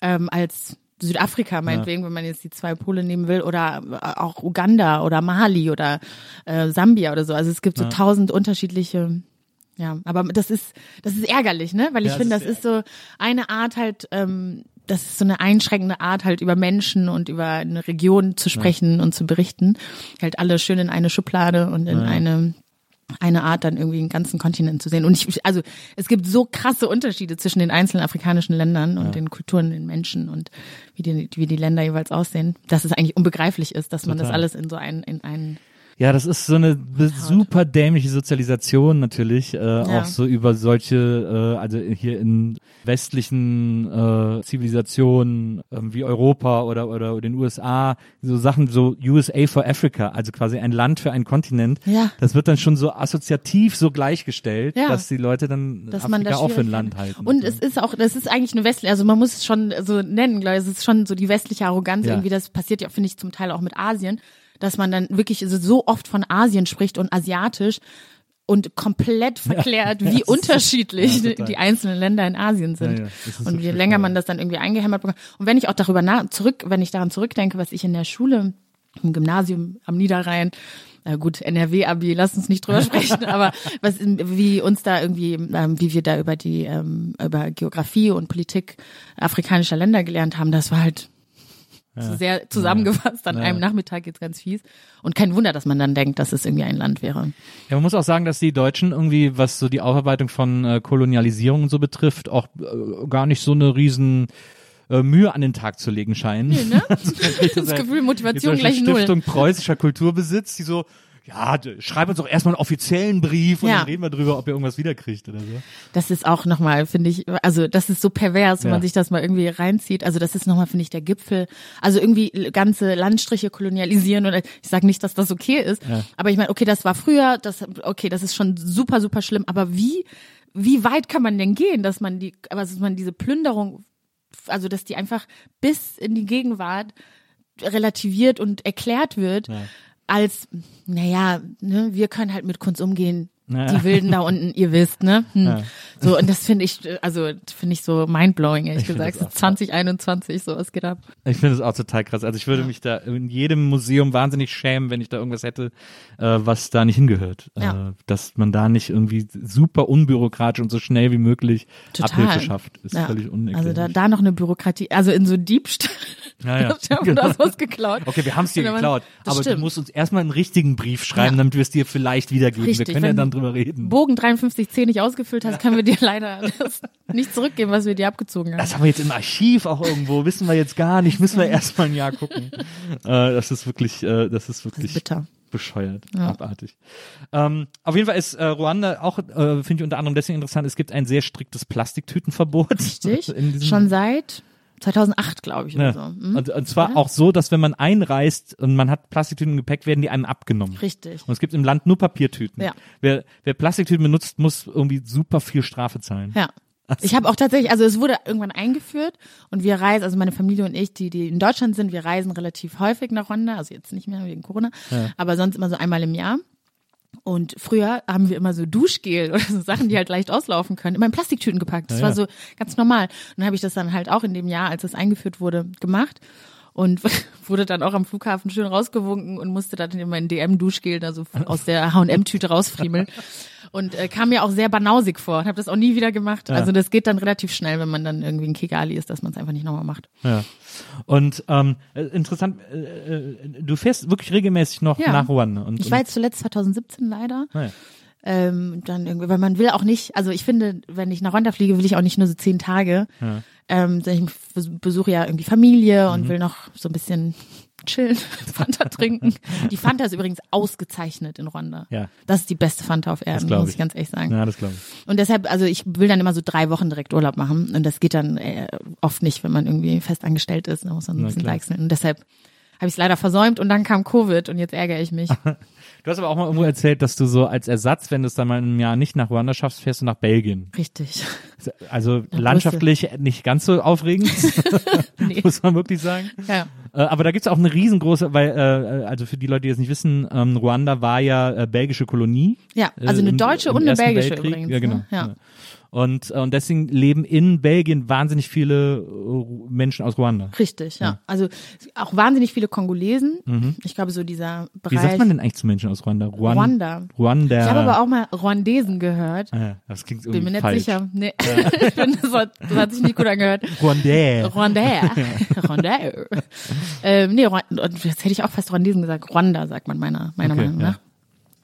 ähm, als Südafrika meinetwegen, wenn man jetzt die zwei Pole nehmen will, oder äh, auch Uganda oder Mali oder äh, Sambia oder so. Also es gibt so tausend unterschiedliche. Ja, aber das ist das ist ärgerlich, ne? Weil ich Ja, finde, das das ist ist so eine Art halt. Ähm, das ist so eine einschränkende Art, halt über Menschen und über eine Region zu sprechen und zu berichten. Halt alle schön in eine Schublade und in eine eine Art, dann irgendwie einen ganzen Kontinent zu sehen. Und ich, also es gibt so krasse Unterschiede zwischen den einzelnen afrikanischen Ländern und den Kulturen, den Menschen und wie die, wie die Länder jeweils aussehen, dass es eigentlich unbegreiflich ist, dass man das Total. alles in so einen, in einen Ja, das ist so eine super dämliche Sozialisation natürlich, äh, auch so über solche, äh, also hier in westlichen äh, Zivilisationen ähm, wie Europa oder oder den USA, so Sachen so USA for Africa, also quasi ein Land für einen Kontinent. Ja. Das wird dann schon so assoziativ so gleichgestellt, Ja. dass die Leute dann dass Afrika man das auch für ein Land halten. Und es ist auch, das ist eigentlich eine westliche, also man muss es schon so nennen, glaube ich, es ist schon so die westliche Arroganz Ja. irgendwie, das passiert ja, finde ich, zum Teil auch mit Asien, dass man dann wirklich so- so oft von Asien spricht und asiatisch und komplett verklärt, Ja, wie das ist- unterschiedlich ja, die einzelnen Länder in Asien sind. Ja, und so je schlimm, länger man das dann irgendwie eingehämmert bekommt. Und wenn ich auch darüber nach, zurück, wenn ich daran zurückdenke, was ich in der Schule, im Gymnasium am Niederrhein, na gut, NRW-Abi, lass uns nicht drüber sprechen, aber was, wie uns da irgendwie, ähm, wie wir da über die, ähm, über Geografie und Politik afrikanischer Länder gelernt haben, das war halt so sehr zusammengefasst an Ja. einem Nachmittag jetzt ganz fies. Und kein Wunder, dass man dann denkt, dass es irgendwie ein Land wäre. Ja, man muss auch sagen, dass die Deutschen irgendwie, was so die Aufarbeitung von äh, Kolonialisierung und so betrifft, auch äh, gar nicht so eine riesen äh, Mühe an den Tag zu legen scheinen. Nee, ne? das Gefühl, Motivation gleich Beispiel null. Stiftung preußischer Kulturbesitz, die so, ja, schreib uns doch erstmal einen offiziellen Brief und Ja. dann reden wir drüber, ob ihr irgendwas wiederkriegt oder so. Das ist auch nochmal, finde ich, also das ist so pervers, wenn Ja. man sich das mal irgendwie reinzieht. Also das ist nochmal, finde ich, der Gipfel. Also irgendwie ganze Landstriche kolonialisieren oder ich sage nicht, dass das okay ist, aber ich meine, okay, das war früher, das okay, das ist schon super, super schlimm. Aber wie, wie weit kann man denn gehen, dass man die, aber dass man diese Plünderung, also dass die einfach bis in die Gegenwart relativiert und erklärt wird, als, naja, ne, wir können halt mit Kunst umgehen. Ja. Die Wilden da unten, ihr wisst, ne? Hm. So, und das finde ich, äh, also finde ich so mindblowing, ehrlich Ich gesagt. das So auch krass. 2021, so was geht ab. Ich finde es auch total krass. Also ich würde mich da in jedem Museum wahnsinnig schämen, wenn ich da irgendwas hätte, äh, was da nicht hingehört. Ja. Äh, dass man da nicht irgendwie super unbürokratisch und so schnell wie möglich Total. Abhilfe schafft. Ist Ja. völlig unerklärlich. Also da, da noch eine Bürokratie, also in so Diebstahl. Ja, ja. Wir haben Genau. was geklaut. Okay, wir haben es dir geklaut, Das aber stimmt. du musst uns erstmal einen richtigen Brief schreiben, Ja. damit wir es dir vielleicht wiedergeben. Richtig, wir können ja dann du drüber reden. Bogen 53C nicht ausgefüllt hast, können wir dir leider das nicht zurückgeben, was wir dir abgezogen haben. Das haben wir jetzt im Archiv auch irgendwo, wissen wir jetzt gar nicht, müssen wir erstmal ein Jahr gucken. äh, das ist wirklich, äh, das ist wirklich bitter. bescheuert, Ja. abartig. Ähm, auf jeden Fall ist äh, Ruanda auch, äh, finde ich unter anderem deswegen interessant, es gibt ein sehr striktes Plastiktütenverbot. Richtig. Schon seit 2008, glaube ich, ja. oder so. Hm? und, und zwar Oder? auch so, dass wenn man einreist und man hat Plastiktüten im Gepäck, werden die einem abgenommen. Richtig. Und es gibt im Land nur Papiertüten. Ja. Wer, wer Plastiktüten benutzt, muss irgendwie super viel Strafe zahlen. Ja. Ich habe auch tatsächlich, also es wurde irgendwann eingeführt und wir reisen, also meine Familie und ich, die, die in Deutschland sind, wir reisen relativ häufig nach Rwanda, also jetzt nicht mehr wegen Corona, aber sonst immer so einmal im Jahr. Und früher haben wir immer so Duschgel oder so Sachen, die halt leicht auslaufen können, immer in Plastiktüten gepackt. Das Ja, war so ganz normal. Und dann habe ich das dann halt auch in dem Jahr, als es eingeführt wurde, gemacht und wurde dann auch am Flughafen schön rausgewunken und musste dann immer in DM-Duschgel da so aus der H&M-Tüte rausfriemeln. Und äh, kam mir auch sehr banausig vor und habe das auch nie wieder gemacht. Ja. Also das geht dann relativ schnell, wenn man dann irgendwie ein Kigali ist, dass man es einfach nicht nochmal macht. Ja. Und ähm, äh, interessant, äh, äh, du fährst wirklich regelmäßig noch Ja. nach Ruanda. Und, Ich war jetzt zuletzt 2017 leider. und, naja. Ähm, dann irgendwie, weil man will auch nicht, also ich finde, wenn ich nach Rwanda fliege, will ich auch nicht nur so zehn Tage. Ja. Ähm, ich besuche ja irgendwie Familie Mhm. und will noch so ein bisschen chillen, Fanta trinken. Die Fanta ist übrigens ausgezeichnet in Rwanda. Ja. Das ist die beste Fanta auf Erden, muss ich. ich ganz ehrlich sagen. ja, das glaube ich. Und deshalb, also ich will dann immer so drei Wochen direkt Urlaub machen und das geht dann äh, oft nicht, wenn man irgendwie fest angestellt ist. Da muss man ein Na bisschen deichseln. Und deshalb habe ich es leider versäumt und dann kam Covid und jetzt ärgere ich mich. Du hast aber auch mal irgendwo erzählt, dass du so als Ersatz, wenn du es dann mal im Jahr nicht nach Ruanda schaffst, fährst du nach Belgien. Richtig. Also landschaftlich nicht ganz so aufregend, Nee. muss man wirklich sagen. Ja. Äh, aber da gibt's auch eine riesengroße, weil, äh, also für die Leute, die es nicht wissen, ähm, Ruanda war ja äh, belgische Kolonie. Ja, also äh, eine im- deutsche im und eine belgische Weltkrieg. übrigens. Ja, genau. Ne? Ja. Und, äh, und deswegen leben in Belgien wahnsinnig viele äh, Menschen aus Ruanda. Richtig, ja. Also auch wahnsinnig viele Kongolesen. Ich glaube, so dieser Wie Bereich. sagt man denn eigentlich zu Menschen aus Ruanda? Ruan Rwanda. Ruanda. Ich habe aber auch mal Rwandesen gehört. Ah, ja, das klingt Bin irgendwie mir nicht falsch. sicher. Nee. ich bin, das, hat, das hat sich nicht gut angehört. Ruanda. Rwanda. Rwanda. ähm, nee, und jetzt hätte ich auch fast Rwandesen gesagt. Rwanda, sagt man meiner, meiner Okay, Meinung ja.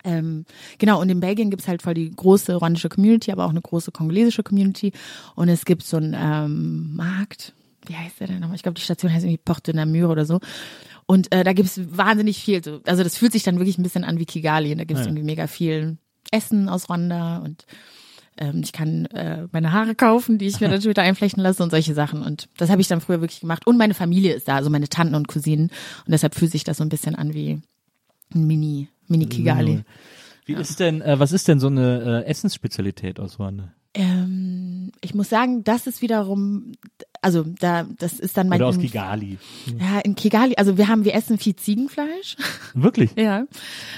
Ähm, genau, und in Belgien gibt's halt voll die große rwandische Community, aber auch eine große kongolesische Community. Und es gibt so einen ähm, Markt, wie heißt der denn nochmal? Ich glaube, die Station heißt irgendwie Porte de Namur oder so. Und äh, da gibt's wahnsinnig viel. So, also das fühlt sich dann wirklich ein bisschen an wie Kigali. Und da gibt's Ja. irgendwie mega viel Essen aus Rwanda und ähm, ich kann äh, meine Haare kaufen, die ich mir dann später einflechten lasse und solche Sachen. Und das habe ich dann früher wirklich gemacht. Und meine Familie ist da, also meine Tanten und Cousinen. Und deshalb fühlt sich das so ein bisschen an wie ein Mini, Mini Kigali. Wie ist denn, äh, was ist denn so eine äh, Essensspezialität aus Ruanda? Ähm, ich muss sagen, das ist wiederum, also da, das ist dann mein. Oder aus Kigali? Ja, in Kigali, also wir haben, wir essen viel Ziegenfleisch. Wirklich? ja.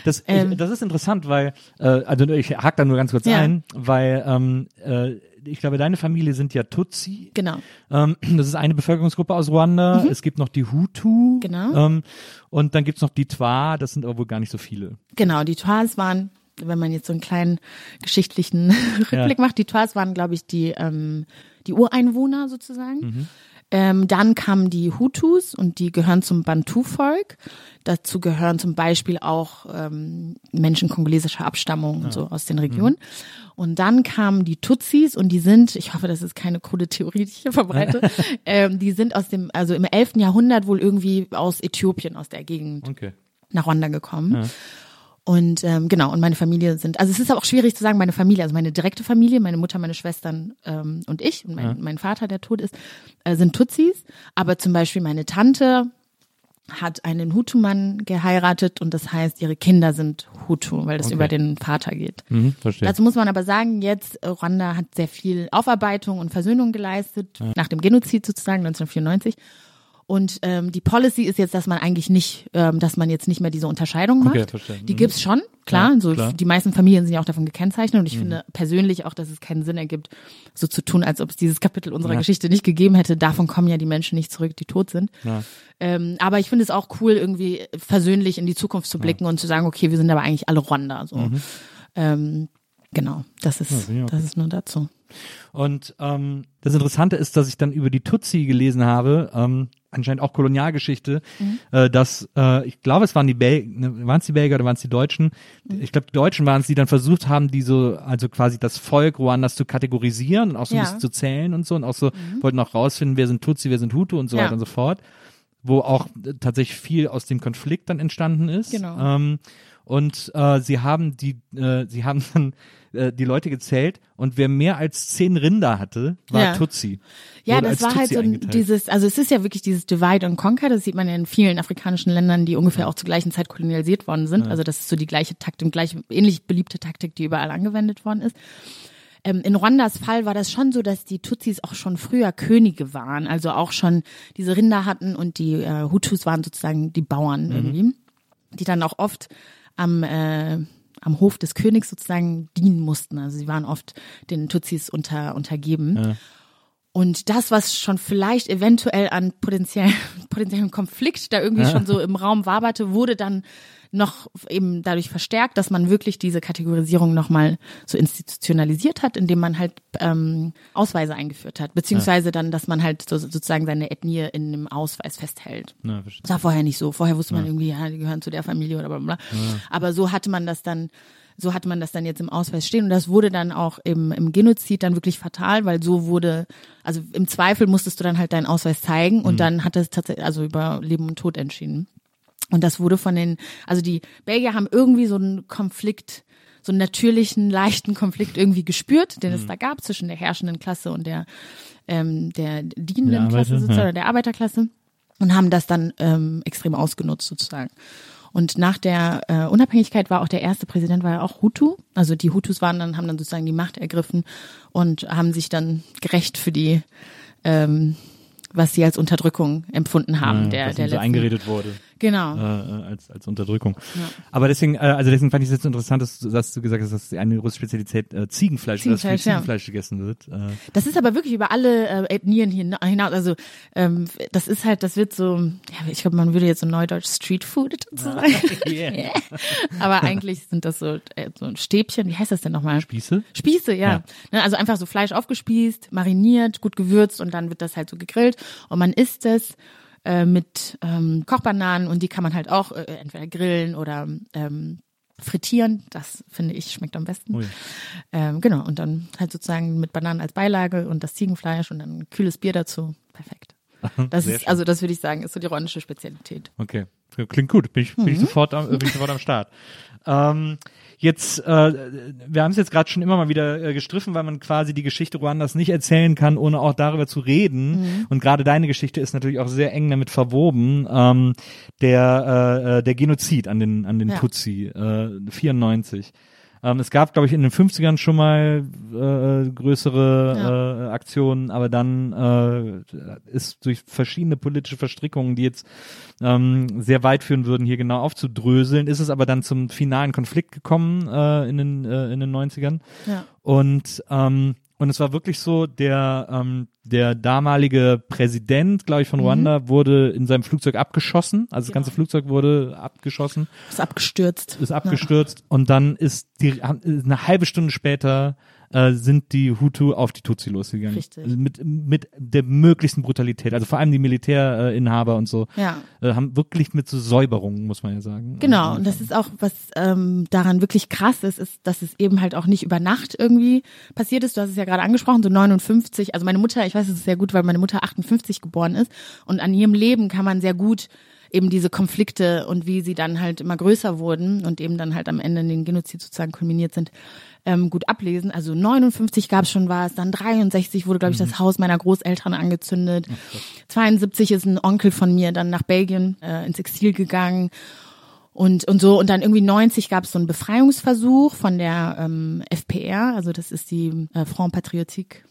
Das, Ähm. ich, das ist interessant, weil, äh, also ich hake da nur ganz kurz Ja. ein, weil ähm, äh, ich glaube, deine Familie sind ja Tutsi. Genau. Ähm, das ist eine Bevölkerungsgruppe aus Ruanda. Es gibt noch die Hutu. Mhm. Genau. Ähm, und dann gibt's noch die Twa, das sind aber wohl gar nicht so viele. Genau, die Tours waren, wenn man jetzt so einen kleinen geschichtlichen Rückblick macht, die Tours waren, glaube ich, die, ähm, die Ureinwohner sozusagen. Ähm, dann kamen die Hutus und die gehören zum Bantu-Volk. Dazu gehören zum Beispiel auch ähm, Menschen kongolesischer Abstammung und so aus den Regionen. Und dann kamen die Tutsis und die sind, ich hoffe, das ist keine krude Theorie, die ich hier verbreite, ähm, die sind aus dem, also im 11. Jahrhundert wohl irgendwie aus Äthiopien, aus der Gegend Okay. nach Rwanda gekommen. Und ähm, genau, und meine Familie sind, also es ist auch schwierig zu sagen, meine Familie, also meine direkte Familie, meine Mutter, meine Schwestern ähm, und ich und mein, mein Vater, der tot ist, äh, sind Tutsis. Aber zum Beispiel meine Tante hat einen Hutu-Mann geheiratet und das heißt, ihre Kinder sind Hutu, weil das Okay. über den Vater geht. Mhm, verstehe. Dazu muss man aber sagen, jetzt äh, Rwanda hat sehr viel Aufarbeitung und Versöhnung geleistet, nach dem Genozid sozusagen 1994. Und ähm, die Policy ist jetzt, dass man eigentlich nicht, ähm, dass man jetzt nicht mehr diese Unterscheidung macht. Okay, verstehe. Die Mhm. gibt's schon, klar. Ja, so klar. Mhm. die meisten Familien sind ja auch davon gekennzeichnet und ich finde persönlich auch, dass es keinen Sinn ergibt, so zu tun, als ob es dieses Kapitel unserer Ja. Geschichte nicht gegeben hätte. Davon kommen ja die Menschen nicht zurück, die tot sind. Ja. Ähm, aber ich finde es auch cool, irgendwie versöhnlich in die Zukunft zu blicken und zu sagen, okay, wir sind aber eigentlich alle Rwanda. So. Ähm, genau, das ist, Mhm. auch das ist nur dazu. Und ähm, das Interessante ist, dass ich dann über die Tutsi gelesen habe, ähm, anscheinend auch Kolonialgeschichte, äh, dass äh, ich glaube, es waren die Bel waren es die Belgier oder waren es die Deutschen? Ich glaube, die Deutschen waren es, die dann versucht haben, die so, also quasi das Volk Ruandas zu kategorisieren und auch so ein Ja. bisschen zu zählen und so und auch so wollten auch rausfinden, wer sind Tutsi, wer sind Hutu und so Ja. weiter und so fort, wo auch äh, tatsächlich viel aus dem Konflikt dann entstanden ist. Genau. Ähm, und äh, sie haben die, äh, sie haben dann äh, die Leute gezählt und wer mehr als zehn Rinder hatte, war Ja. Tutsi. Ja, das war halt Tutsi so ein, eingeteilt. dieses, also es ist ja wirklich dieses Divide and Conquer, das sieht man ja in vielen afrikanischen Ländern, die ungefähr auch zur gleichen Zeit kolonialisiert worden sind. Also das ist so die gleiche Taktik, gleiche, ähnlich beliebte Taktik, die überall angewendet worden ist. Ähm, in Rwandas Fall war das schon so, dass die Tutsis auch schon früher Könige waren, also auch schon diese Rinder hatten und die äh, Hutus waren sozusagen die Bauern Mhm. irgendwie, die dann auch oft am äh, am Hof des Königs sozusagen dienen mussten. Also sie waren oft den Tutsis unter, untergeben. Und das, was schon vielleicht eventuell an potenziell, potenziellem Konflikt da irgendwie schon so im Raum waberte, wurde dann noch eben dadurch verstärkt, dass man wirklich diese Kategorisierung nochmal so institutionalisiert hat, indem man halt ähm, Ausweise eingeführt hat, beziehungsweise dann, dass man halt so, sozusagen seine Ethnie in einem Ausweis festhält. Verstehe. Das war vorher nicht so. Vorher wusste man irgendwie, ja, die gehören zu der Familie oder bla bla. Aber so hatte man das dann, so hatte man das dann jetzt im Ausweis stehen und das wurde dann auch im, im Genozid dann wirklich fatal, weil so wurde, also im Zweifel musstest du dann halt deinen Ausweis zeigen und dann hat es tatsächlich, also über Leben und Tod entschieden. Und das wurde von den, also die Belgier haben irgendwie so einen Konflikt, so einen natürlichen, leichten Konflikt irgendwie gespürt, den es da gab zwischen der herrschenden Klasse und der, ähm, der dienenden Der Arbeiter, Klasse sozusagen, ja. oder der Arbeiterklasse und haben das dann ähm, extrem ausgenutzt sozusagen. Und nach der äh, Unabhängigkeit war auch der erste Präsident war ja auch Hutu. Also die Hutus waren dann, haben dann sozusagen die Macht ergriffen und haben sich dann gerecht für die, ähm, was sie als Unterdrückung empfunden haben. Ja, der, was der so letzten- eingeredet wurde Genau. äh, als als Unterdrückung. Aber deswegen, äh, also deswegen fand ich es jetzt interessant, dass, du- dass du gesagt hast, dass eine russische Spezialität äh, Ziegenfleisch, dass viel Ziegenfleisch, ja. Ziegenfleisch gegessen wird. Äh, Das ist aber wirklich über alle äh, Ethnien hin- hinaus. Also ähm, das ist halt, das wird so, ja, ich glaube, man würde jetzt so neudeutsch Street Food dazu sagen. Yeah. aber eigentlich sind das so, äh, so Stäbchen, wie heißt das denn nochmal? Spieße? Spieße, ja. Ja. Ne, Also einfach so Fleisch aufgespießt, mariniert, gut gewürzt und dann wird das halt so gegrillt und man isst es äh, mit ähm, Kochbananen und die kann man halt auch äh, entweder grillen oder ähm, frittieren. Das finde ich schmeckt am besten. Ui. Ähm, genau und dann halt sozusagen mit Bananen als Beilage und das Ziegenfleisch und dann ein kühles Bier dazu. Perfekt. Das Sehr ist, schön. also das würde ich sagen, ist so die rwandische Spezialität. Okay, klingt gut. Bin ich, bin ich Mhm. sofort, am, bin ich sofort am Start. Ähm, jetzt, äh, wir haben es jetzt gerade schon immer mal wieder äh, gestriffen, weil man quasi die Geschichte Ruandas nicht erzählen kann, ohne auch darüber zu reden. Mhm. Und gerade deine Geschichte ist natürlich auch sehr eng damit verwoben. Ähm, der äh, äh, der Genozid an den an den Ja. Tutsi äh, 94. Ähm, es gab, glaube ich, in den 50ern schon mal äh, größere äh, Aktionen, aber dann äh, ist durch verschiedene politische Verstrickungen, die jetzt ähm, sehr weit führen würden, hier genau aufzudröseln, ist es aber dann zum finalen Konflikt gekommen äh, in, den, äh, in den 90ern. Ja. Und ähm, und es war wirklich so, der ähm, der damalige Präsident, glaube ich, von Ruanda wurde in seinem Flugzeug abgeschossen. Also das ganze Flugzeug wurde abgeschossen. Ist abgestürzt. ist abgestürzt. Und dann ist die eine halbe Stunde später äh, sind die Hutu auf die Tutsi losgegangen. Richtig. Mit mit der möglichsten Brutalität. Also vor allem die Militärinhaber äh, Inhaber und so Ja. äh, haben wirklich mit so Säuberungen, muss man ja sagen. Genau, und das ist auch, was ähm, daran wirklich krass ist, ist, dass es eben halt auch nicht über Nacht irgendwie passiert ist. Du hast es ja gerade angesprochen, so 59. Also meine Mutter, ich weiß es sehr gut, weil meine Mutter 58 geboren ist und an ihrem Leben kann man sehr gut eben diese Konflikte und wie sie dann halt immer größer wurden und eben dann halt am Ende in den Genozid sozusagen kulminiert sind, ähm, gut ablesen. Also 59 gab es schon was, dann 63 wurde, glaube ich, das Haus meiner Großeltern angezündet. 72 ist ein Onkel von mir dann nach Belgien äh, ins Exil gegangen. Und, und so, und dann irgendwie 90 gab es so einen Befreiungsversuch von der ähm, FPR, also das ist die äh, Front Patriotique.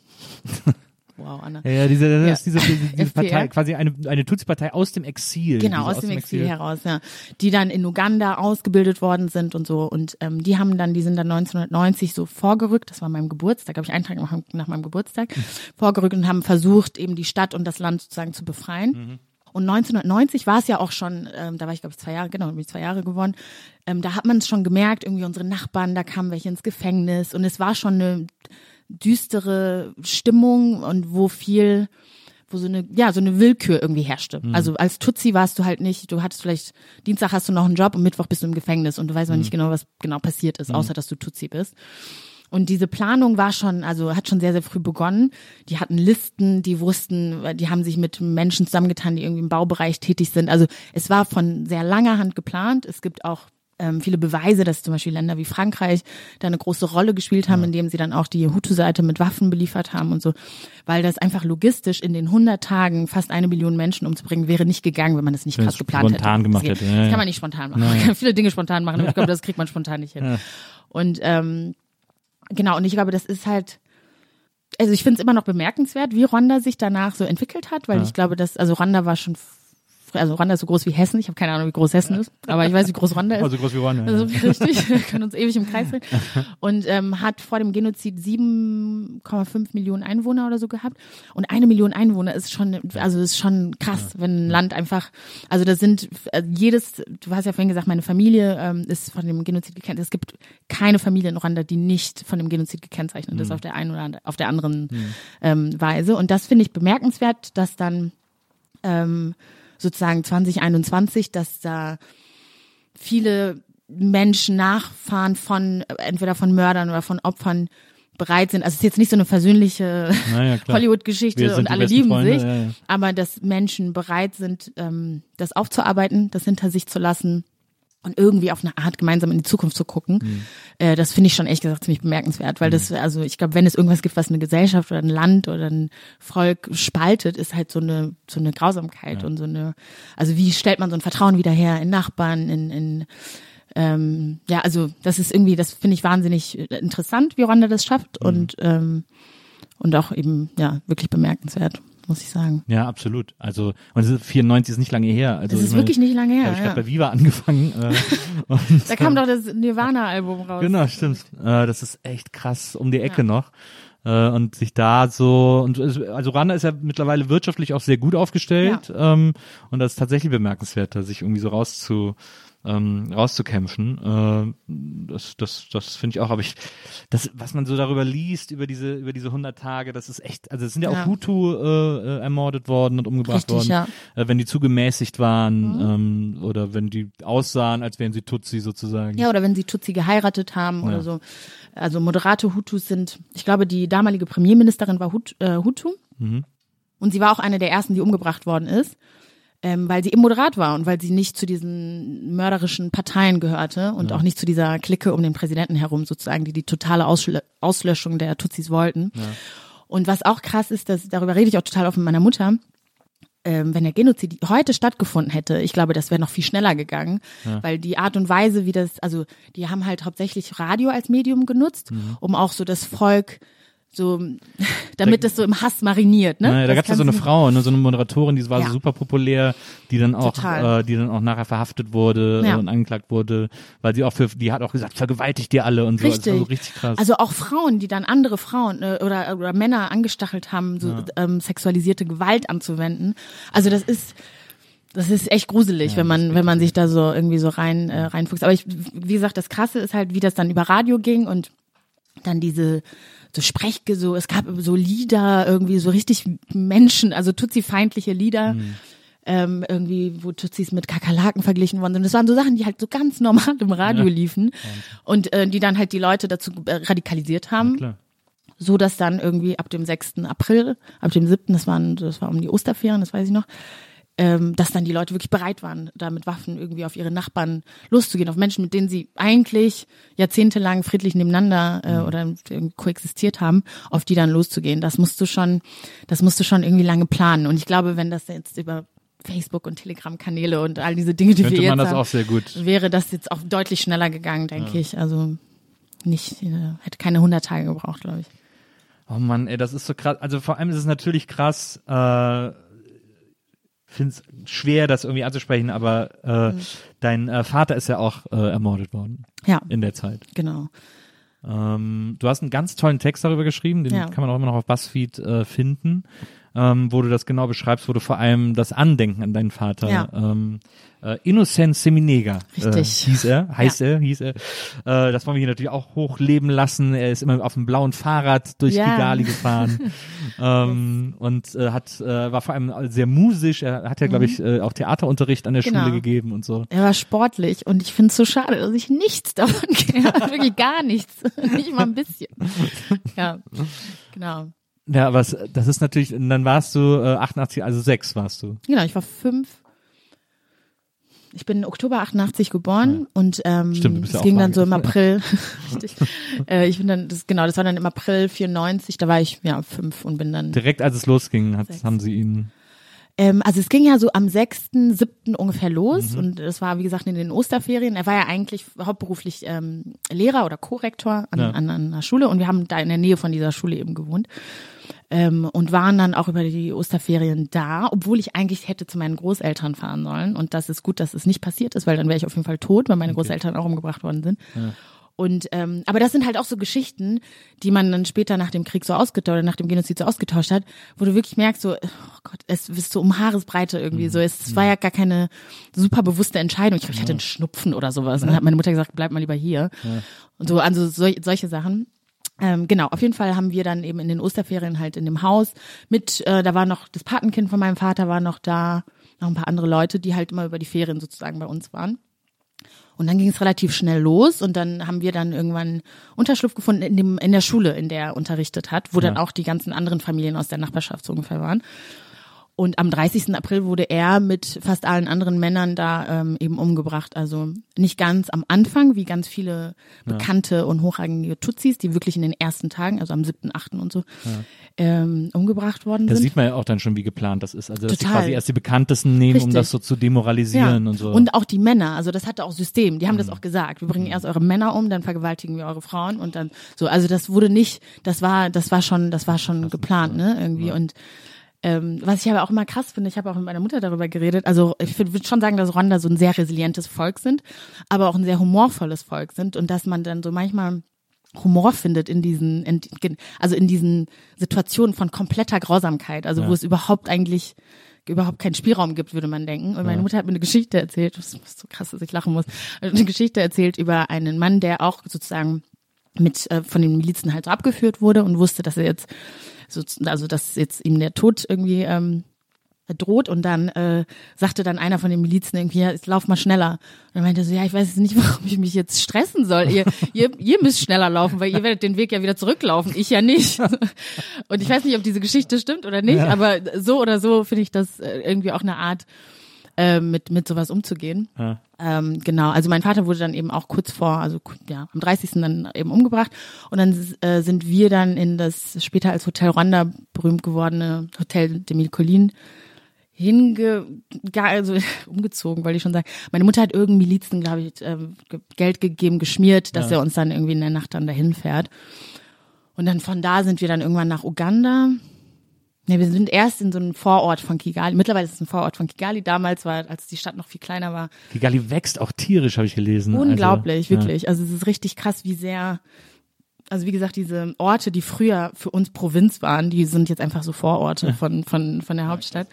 Wow, Anna. Ja, diese, Ja. diese, diese. Partei, quasi eine, eine Tutsi-Partei aus dem Exil. Genau, diese aus dem Exil heraus, ja. Die dann in Uganda ausgebildet worden sind und so. Und ähm, die haben dann, die sind dann 1990 so vorgerückt, das war mein Geburtstag, habe ich einen Tag nach, nach meinem Geburtstag, vorgerückt und haben versucht, eben die Stadt und das Land sozusagen zu befreien. Und 1990 war es ja auch schon, ähm, da war ich glaube ich zwei Jahre, genau, bin ich zwei Jahre geworden. Ähm, da hat man es schon gemerkt, irgendwie unsere Nachbarn, da kamen welche ins Gefängnis und es war schon eine düstere Stimmung und wo viel, wo so eine, ja, so eine Willkür irgendwie herrschte. Also als Tutsi warst du halt nicht, du hattest vielleicht, Dienstag hast du noch einen Job und Mittwoch bist du im Gefängnis und du weißt noch nicht genau, was genau passiert ist, außer dass du Tutsi bist. Und diese Planung war schon, also hat schon sehr, sehr früh begonnen. Die hatten Listen, die wussten, die haben sich mit Menschen zusammengetan, die irgendwie im Baubereich tätig sind. Also es war von sehr langer Hand geplant. Es gibt auch ähm, viele Beweise, dass zum Beispiel Länder wie Frankreich da eine große Rolle gespielt haben, indem sie dann auch die Hutu-Seite mit Waffen beliefert haben und so, weil das einfach logistisch in den 100 Tagen fast eine Million Menschen umzubringen wäre nicht gegangen, wenn man das nicht Wenn krass geplant spontan hätte. gemacht das, hätte, ja, das ja. kann man nicht spontan machen. Man kann viele Dinge spontan machen, aber ich glaube, das kriegt man spontan nicht hin. Und ähm, genau, und ich glaube, das ist halt, also ich finde es immer noch bemerkenswert, wie Rwanda sich danach so entwickelt hat, weil ich glaube, dass, also Rwanda war schon, also Rwanda ist so groß wie Hessen, ich habe keine Ahnung, wie groß Hessen ist, aber ich weiß, wie groß Rwanda ist. Also groß wie Rwanda. Also ja. richtig, wir können uns ewig im Kreis drehen. Und ähm, hat vor dem Genozid 7,5 Millionen Einwohner oder so gehabt. Und eine Million Einwohner ist schon, also ist schon krass, wenn ein Land einfach, also das sind äh, jedes, du hast ja vorhin gesagt, meine Familie ähm, ist von dem Genozid gekennzeichnet. Es gibt keine Familie in Rwanda, die nicht von dem Genozid gekennzeichnet ist auf der einen oder auf der anderen ähm, Weise. Und das finde ich bemerkenswert, dass dann ähm, sozusagen 2021, dass da viele Menschen, Nachfahren von entweder von Mördern oder von Opfern bereit sind. Also es ist jetzt nicht so eine versöhnliche Naja, Hollywood-Geschichte und alle lieben Freunde, sich, ja, ja. aber dass Menschen bereit sind, ähm, das aufzuarbeiten, das hinter sich zu lassen und irgendwie auf eine Art gemeinsam in die Zukunft zu gucken. Mhm. Äh, das finde ich schon ehrlich gesagt ziemlich bemerkenswert, weil das, also ich glaube, wenn es irgendwas gibt, was eine Gesellschaft oder ein Land oder ein Volk spaltet, ist halt so eine so eine Grausamkeit und so eine, also wie stellt man so ein Vertrauen wieder her in Nachbarn, in, in ähm, ja, also das ist irgendwie, das finde ich wahnsinnig interessant, wie Rwanda das schafft Mhm. und ähm, und auch eben ja wirklich bemerkenswert, muss ich sagen. Ja, absolut. Also, und es ist 94 ist nicht lange her. Also, Das ist meine, wirklich nicht lange her. habe ich ja. gerade bei Viva angefangen. Äh, Da kam doch das Nirvana-Album raus. Genau, stimmt. Äh, das ist echt krass um die Ecke noch. Äh, und sich da so, und also Rwanda ist ja mittlerweile wirtschaftlich auch sehr gut aufgestellt. Ähm, und das ist tatsächlich bemerkenswert, da sich irgendwie so rauszu, ähm, rauszukämpfen. Äh, das das, das finde ich auch. Aber ich, das, was man so darüber liest, über diese, über diese 100 Tage, das ist echt, also es sind ja, Ja. auch Hutu äh, äh, ermordet worden und umgebracht Richtig, worden. ja. Mhm. Äh, wenn die zu gemäßigt waren ähm, oder wenn die aussahen, als wären sie Tutsi sozusagen. Ja, oder wenn sie Tutsi geheiratet haben oder so. Also moderate Hutus sind, ich glaube, die damalige Premierministerin war Hut, äh, Hutu. Und sie war auch eine der ersten, die umgebracht worden ist, ähm, weil sie eben moderat war und weil sie nicht zu diesen mörderischen Parteien gehörte und auch nicht zu dieser Clique um den Präsidenten herum sozusagen, die die totale Auslö Auslöschung der Tutsis wollten. Und was auch krass ist, dass, darüber rede ich auch total oft mit meiner Mutter, ähm, wenn der Genozid heute stattgefunden hätte, ich glaube, das wäre noch viel schneller gegangen, weil die Art und Weise, wie das, also die haben halt hauptsächlich Radio als Medium genutzt, Mhm. um auch so das Volk so, damit das so im Hass mariniert, ne? Naja, da gab es ja so eine Frau, ne, so eine Moderatorin, die war Ja. so super populär, die dann auch, Total. äh, die dann auch nachher verhaftet wurde Ja. äh, und angeklagt wurde, weil sie auch für, die hat auch gesagt, vergewaltigt ihr alle und so. Richtig. Also richtig krass. Also auch Frauen, die dann andere Frauen äh, oder, oder Männer angestachelt haben, so ähm, sexualisierte Gewalt anzuwenden. Also das ist das ist echt gruselig, wenn man wenn man sich da so irgendwie so rein äh, reinfuchst. Aber ich, wie gesagt, das Krasse ist halt, wie das dann über Radio ging und dann diese so Sprechge so es gab so Lieder irgendwie so richtig Menschen also Tutsi feindliche Lieder ähm, irgendwie wo Tutsis mit Kakerlaken verglichen worden sind das waren so Sachen die halt so ganz normal im Radio liefen und äh, die dann halt die Leute dazu radikalisiert haben Klar. so dass dann irgendwie ab dem 6. April, ab dem 7., das waren, das war um die Osterferien, das weiß ich noch, ähm, dass dann die Leute wirklich bereit waren, da mit Waffen irgendwie auf ihre Nachbarn loszugehen, auf Menschen, mit denen sie eigentlich jahrzehntelang friedlich nebeneinander äh, oder irgendwie koexistiert haben, auf die dann loszugehen. Das musst du schon, das musst du schon irgendwie lange planen. Und ich glaube, wenn das jetzt über Facebook und Telegram-Kanäle und all diese Dinge, die Könnte wir jetzt man das haben, auch sehr gut. wäre das jetzt auch deutlich schneller gegangen, denke ich. Also nicht, äh, hätte keine 100 Tage gebraucht, glaube ich. Oh Mann, ey, das ist so krass. Also vor allem ist es natürlich krass, äh, finde es schwer, das irgendwie anzusprechen, aber äh, Mhm. dein äh, Vater ist ja auch äh, ermordet worden Ja, in der Zeit. genau. Ähm, du hast einen ganz tollen Text darüber geschrieben, den Ja. kann man auch immer noch auf BuzzFeed äh, finden, ähm, wo du das genau beschreibst, wo du vor allem das Andenken an deinen Vater, Ja. ähm, äh, Innocent Seminega, Richtig. Äh, hieß er, heißt er, hieß er. Äh, das wollen wir hier natürlich auch hochleben lassen. Er ist immer auf dem blauen Fahrrad durch Ja. Kigali gefahren ähm, und äh, hat äh, war vor allem sehr musisch. Er hat ja, glaube ich, äh, auch Theaterunterricht an der Genau. Schule gegeben und so. Er war sportlich und ich finde es so schade, dass ich nichts davon kenne. Wirklich gar nichts. Nicht mal ein bisschen. Ja, genau. Ja, aber es, das ist natürlich, dann warst du äh, 88, also sechs warst du. Genau, ich war fünf. Ich bin Oktober 88 geboren und ähm, Stimmt, es ja ging dann so im April. Richtig. Äh, ich bin dann, das, genau, das war dann im April 94, da war ich ja fünf und bin dann. Direkt als es losging, hat, haben sie ihn. Ähm, also es ging ja so am 6., 7. ungefähr los Mhm. und das war, wie gesagt, in den Osterferien. Er war ja eigentlich hauptberuflich ähm, Lehrer oder Co-Rektor an, Ja. an, an einer Schule und wir haben da in der Nähe von dieser Schule eben gewohnt. Ähm, und waren dann auch über die Osterferien da, obwohl ich eigentlich hätte zu meinen Großeltern fahren sollen. Und das ist gut, dass es nicht passiert ist, weil dann wäre ich auf jeden Fall tot, weil meine Großeltern auch umgebracht worden sind. Und ähm, aber das sind halt auch so Geschichten, die man dann später nach dem Krieg so ausgetauscht oder nach dem Genozid so ausgetauscht hat, wo du wirklich merkst, so, oh Gott, es ist so um Haaresbreite irgendwie so. Es war ja gar keine super bewusste Entscheidung. Ich glaube, ich hatte einen Schnupfen oder sowas. Und dann hat meine Mutter gesagt, bleib mal lieber hier. Und so, also sol solche Sachen. Ähm, genau, auf jeden Fall haben wir dann eben in den Osterferien halt in dem Haus mit, äh, da war noch das Patenkind von meinem Vater war noch da, noch ein paar andere Leute, die halt immer über die Ferien sozusagen bei uns waren. Und dann ging es relativ schnell los und dann haben wir dann irgendwann Unterschlupf gefunden in dem in der Schule, in der er unterrichtet hat, wo dann auch die ganzen anderen Familien aus der Nachbarschaft so ungefähr waren. Und am 30. April wurde er mit fast allen anderen Männern da ähm, eben umgebracht. Also nicht ganz am Anfang, wie ganz viele bekannte und hochrangige Tutsis, die wirklich in den ersten Tagen, also am 7., 8. und so, ähm, umgebracht worden Da sind. sieht man ja auch dann schon, wie geplant das ist. Also, dass sie Total. quasi erst die bekanntesten nehmen, um Richtig. das so zu demoralisieren und so. Und auch die Männer, also das hatte auch System, die haben Mhm. das auch gesagt. Wir bringen erst eure Männer um, dann vergewaltigen wir eure Frauen und dann so. Also das wurde nicht, das war, das war schon, das war schon geplant, ne, irgendwie. Und ähm, was ich aber auch immer krass finde, ich habe auch mit meiner Mutter darüber geredet, also ich würde schon sagen, dass Rwanda so ein sehr resilientes Volk sind, aber auch ein sehr humorvolles Volk sind und dass man dann so manchmal Humor findet in diesen, in, also in diesen Situationen von kompletter Grausamkeit, also wo es überhaupt eigentlich überhaupt keinen Spielraum gibt, würde man denken. Und meine Mutter hat mir eine Geschichte erzählt, das ist so krass, dass ich lachen muss, eine Geschichte erzählt über einen Mann, der auch sozusagen mit äh, von den Milizen halt so abgeführt wurde und wusste, dass er jetzt so, also dass jetzt ihm der Tod irgendwie ähm, droht und dann äh, sagte dann einer von den Milizen irgendwie, ja, jetzt lauf mal schneller. Und er meinte so, ja, ich weiß jetzt nicht, warum ich mich jetzt stressen soll. Ihr, ihr, ihr müsst schneller laufen, weil ihr werdet den Weg ja wieder zurücklaufen, ich ja nicht. Und ich weiß nicht, ob diese Geschichte stimmt oder nicht, aber so oder so finde ich das äh, irgendwie auch eine Art, äh, mit, mit sowas umzugehen. Ja. Ähm, genau, also mein Vater wurde dann eben auch kurz vor, also ja, am 30. dann eben umgebracht. Und dann äh, sind wir dann in das später als Hotel Rwanda berühmt gewordene Hotel de Mille Collines hinge, also umgezogen, wollte ich schon sagen. Meine Mutter hat irgendeinem Milizen, glaube ich, ähm, ge- Geld gegeben, geschmiert, dass er uns dann irgendwie in der Nacht dann dahin fährt. Und dann von da sind wir dann irgendwann nach Uganda. Ne, wir sind erst in so einem Vorort von Kigali. Mittlerweile ist es ein Vorort von Kigali. Damals war, als die Stadt noch viel kleiner war, Kigali wächst auch tierisch, habe ich gelesen. Unglaublich, also, wirklich. Also es ist richtig krass, wie sehr, also wie gesagt, diese Orte, die früher für uns Provinz waren, die sind jetzt einfach so Vororte von, von, von der Hauptstadt.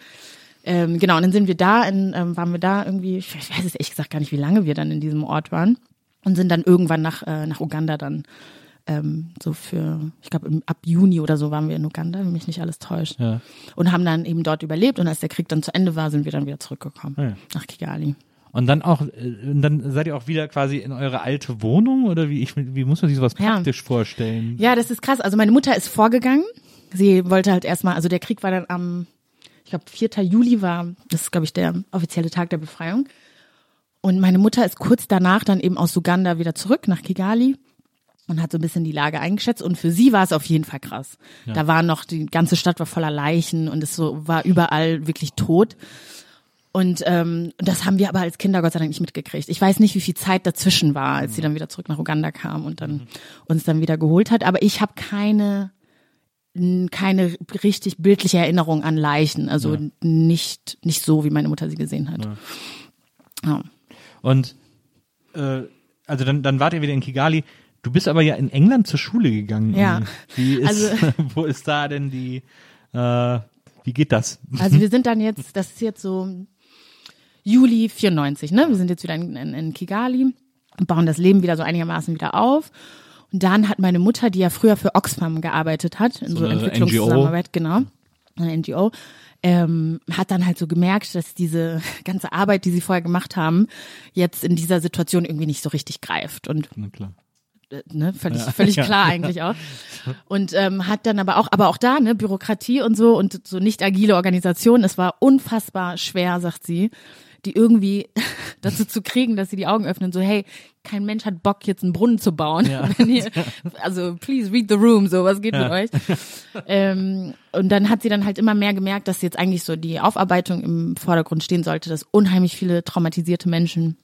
Ähm, genau, und dann sind wir da, in, ähm, waren wir da irgendwie, ich weiß es ehrlich gesagt gar nicht, wie lange wir dann in diesem Ort waren und sind dann irgendwann nach, äh, nach Uganda dann ähm, so für, ich glaube ab Juni oder so waren wir in Uganda, wenn mich nicht alles täuscht. Ja. Und haben dann eben dort überlebt und als der Krieg dann zu Ende war, sind wir dann wieder zurückgekommen Ah ja. nach Kigali. Und dann auch, äh, dann seid ihr auch wieder quasi in eure alte Wohnung oder wie ich, wie muss man sich sowas Ja. praktisch vorstellen? Ja, das ist krass. Also meine Mutter ist vorgegangen. Sie wollte halt erstmal, also der Krieg war dann am, ich glaube, 4. Juli war, das ist, glaube ich, der offizielle Tag der Befreiung. Und meine Mutter ist kurz danach dann eben aus Uganda wieder zurück nach Kigali und hat so ein bisschen die Lage eingeschätzt. Und für sie war es auf jeden Fall krass. Da war noch, die ganze Stadt war voller Leichen und es so war überall wirklich tot. Und ähm, das haben wir aber als Kinder Gott sei Dank nicht mitgekriegt. Ich weiß nicht, wie viel Zeit dazwischen war, als sie dann wieder zurück nach Uganda kam und dann uns dann wieder geholt hat. Aber ich habe keine keine richtig bildliche Erinnerung an Leichen. Also nicht, nicht so, wie meine Mutter sie gesehen hat. Ja. Und äh, also dann, dann wart ihr wieder in Kigali. Du bist aber ja in England zur Schule gegangen. Ja. Wie ist, Also- wo ist da denn die, äh, wie geht das? Also wir sind dann jetzt, das ist jetzt so Juli 94, ne? Wir sind jetzt wieder in, in, in Kigali und bauen das Leben wieder so einigermaßen wieder auf. Und dann hat meine Mutter, die ja früher für Oxfam gearbeitet hat, in so, So Entwicklungszusammenarbeit, genau, eine NGO, ähm, hat dann halt so gemerkt, dass diese ganze Arbeit, die sie vorher gemacht haben, jetzt in dieser Situation irgendwie nicht so richtig greift. Und Äh, ne, völlig, völlig klar eigentlich auch. Und ähm, hat dann aber auch, aber auch da, ne, Bürokratie und so und so nicht agile Organisation, es war unfassbar schwer, sagt sie, die irgendwie dazu zu kriegen, dass sie die Augen öffnen, so, hey, kein Mensch hat Bock, jetzt einen Brunnen zu bauen. Wenn ihr, also, please read the room, so, was geht mit euch? Ähm, und dann hat sie dann halt immer mehr gemerkt, dass jetzt eigentlich so die Aufarbeitung im Vordergrund stehen sollte, dass unheimlich viele traumatisierte Menschen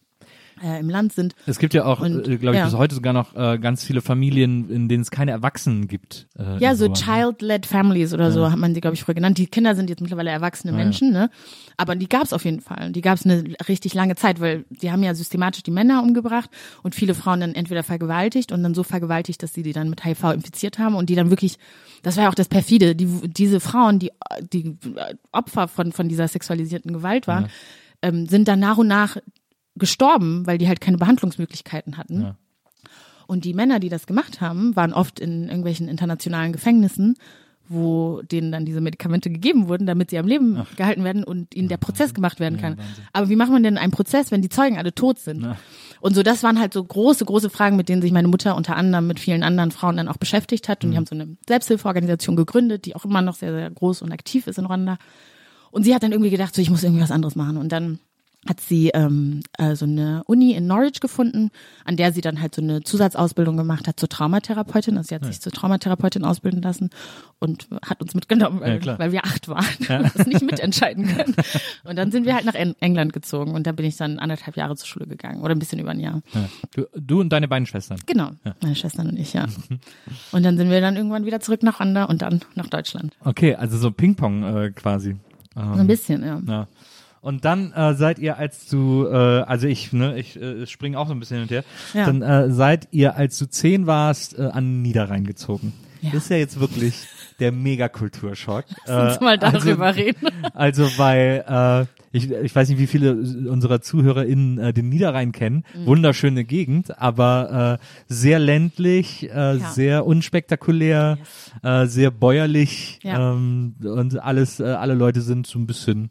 äh, im Land sind. Es gibt ja auch, äh, glaube ich, ja. bis heute sogar noch äh, ganz viele Familien, in denen es keine Erwachsenen gibt. Äh, Ja, so ne? Child-led Families oder so hat man sie, glaube ich, früher genannt. Die Kinder sind jetzt mittlerweile erwachsene Menschen, ne? Aber die gab's auf jeden Fall. Die gab's eine richtig lange Zeit, weil die haben ja systematisch die Männer umgebracht und viele Frauen dann entweder vergewaltigt und dann so vergewaltigt, dass sie die dann mit HIV infiziert haben und die dann wirklich, das war ja auch das perfide, die, diese Frauen, die, die Opfer von, von dieser sexualisierten Gewalt waren, ähm, sind dann nach und nach gestorben, weil die halt keine Behandlungsmöglichkeiten hatten. Ja. Und die Männer, die das gemacht haben, waren oft in irgendwelchen internationalen Gefängnissen, wo denen dann diese Medikamente gegeben wurden, damit sie am Leben gehalten werden und ihnen der Prozess gemacht werden kann. Aber wie macht man denn einen Prozess, wenn die Zeugen alle tot sind? Und so, das waren halt so große, große Fragen, mit denen sich meine Mutter unter anderem mit vielen anderen Frauen dann auch beschäftigt hat. Und die haben so eine Selbsthilfeorganisation gegründet, die auch immer noch sehr, sehr groß und aktiv ist in Rwanda. Und sie hat dann irgendwie gedacht, so ich muss irgendwie was anderes machen. Und dann hat sie ähm, äh, so eine Uni in Norwich gefunden, an der sie dann halt so eine Zusatzausbildung gemacht hat zur Traumatherapeutin. Also sie hat sich zur Traumatherapeutin ausbilden lassen und hat uns mitgenommen, weil, Ja, weil wir acht waren und das nicht mitentscheiden können. Und dann sind wir halt nach En England gezogen und da bin ich dann anderthalb Jahre zur Schule gegangen oder ein bisschen über ein Jahr. Ja. Du, du und deine beiden Schwestern. Genau, meine Schwestern und ich, ja. Und dann sind wir dann irgendwann wieder zurück nach Rwanda und dann nach Deutschland. Okay, also so Ping-Pong äh, quasi. So ein bisschen, ja. Ja. Und dann äh, seid ihr, als du, äh, also ich, ne, ich äh, springe auch so ein bisschen hin und her, Ja. dann äh, seid ihr, als du zehn warst, äh, an Niederrhein gezogen. Ja. Das ist ja jetzt wirklich der Megakulturschock. Lass uns mal darüber also, reden. Also weil äh, ich, ich weiß nicht, wie viele unserer ZuhörerInnen äh, den Niederrhein kennen. Mhm. Wunderschöne Gegend, aber äh, sehr ländlich, äh, Ja. sehr unspektakulär, äh, sehr bäuerlich Ja. ähm, und alles, äh, alle Leute sind so ein bisschen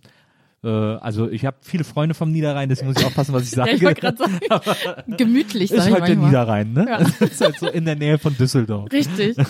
äh, also ich habe viele Freunde vom Niederrhein, deswegen muss ich aufpassen, was ich sage. Ja, ich wollte gerade sagen, gemütlich, sag ist ich halt der. Niederrhein, ne? Ja. ist halt so in der Nähe von Düsseldorf. Richtig. In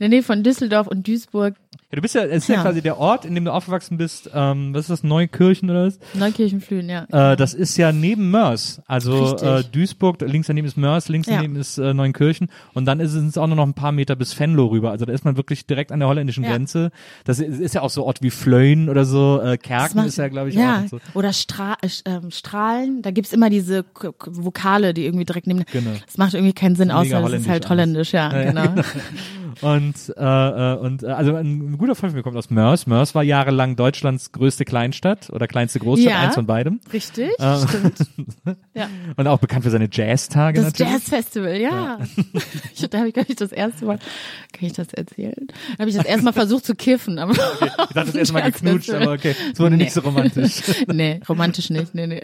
der Nähe von Düsseldorf und Duisburg, Ja, du bist ja, es ist ja. Ja. quasi der Ort, in dem du aufgewachsen bist. Ähm, was ist das, Neukirchen oder was? Neukirchenflühen, ja. Äh, das ist ja neben Mörs. Also äh, Duisburg, links daneben ist Mörs, links Ja. daneben ist äh, Neunkirchen und dann ist es auch nur noch ein paar Meter bis Venlo rüber. Also da ist man wirklich direkt an der holländischen Ja. Grenze. Das ist, ist ja auch so Ort wie Flöhen oder so. Äh, Kerken macht- ist ja, glaube ich, ja. auch. So. Oder Stra äh, ähm, Strahlen, da gibt's immer diese K Vokale, die irgendwie direkt neben. Genau. Das macht irgendwie keinen Sinn, außer es ist halt holländisch Ja, ja, genau. Und äh, äh, und äh, also ein guter Freund von mir kommt aus Mörs. Mörs war jahrelang Deutschlands größte Kleinstadt oder kleinste Großstadt, Ja. eins von beidem. Richtig, Äh, stimmt. Ja. Und auch bekannt für seine Jazztage Das. Jazzfestival, ja. Ich, da habe ich, glaube ich, das erste Mal, kann ich das erzählen? Da habe ich das erste Mal versucht zu kiffen, aber Ich dachte das erste Mal geknutscht, aber okay, es wurde Nee. nicht so romantisch. nee, romantisch nicht, nee, nee.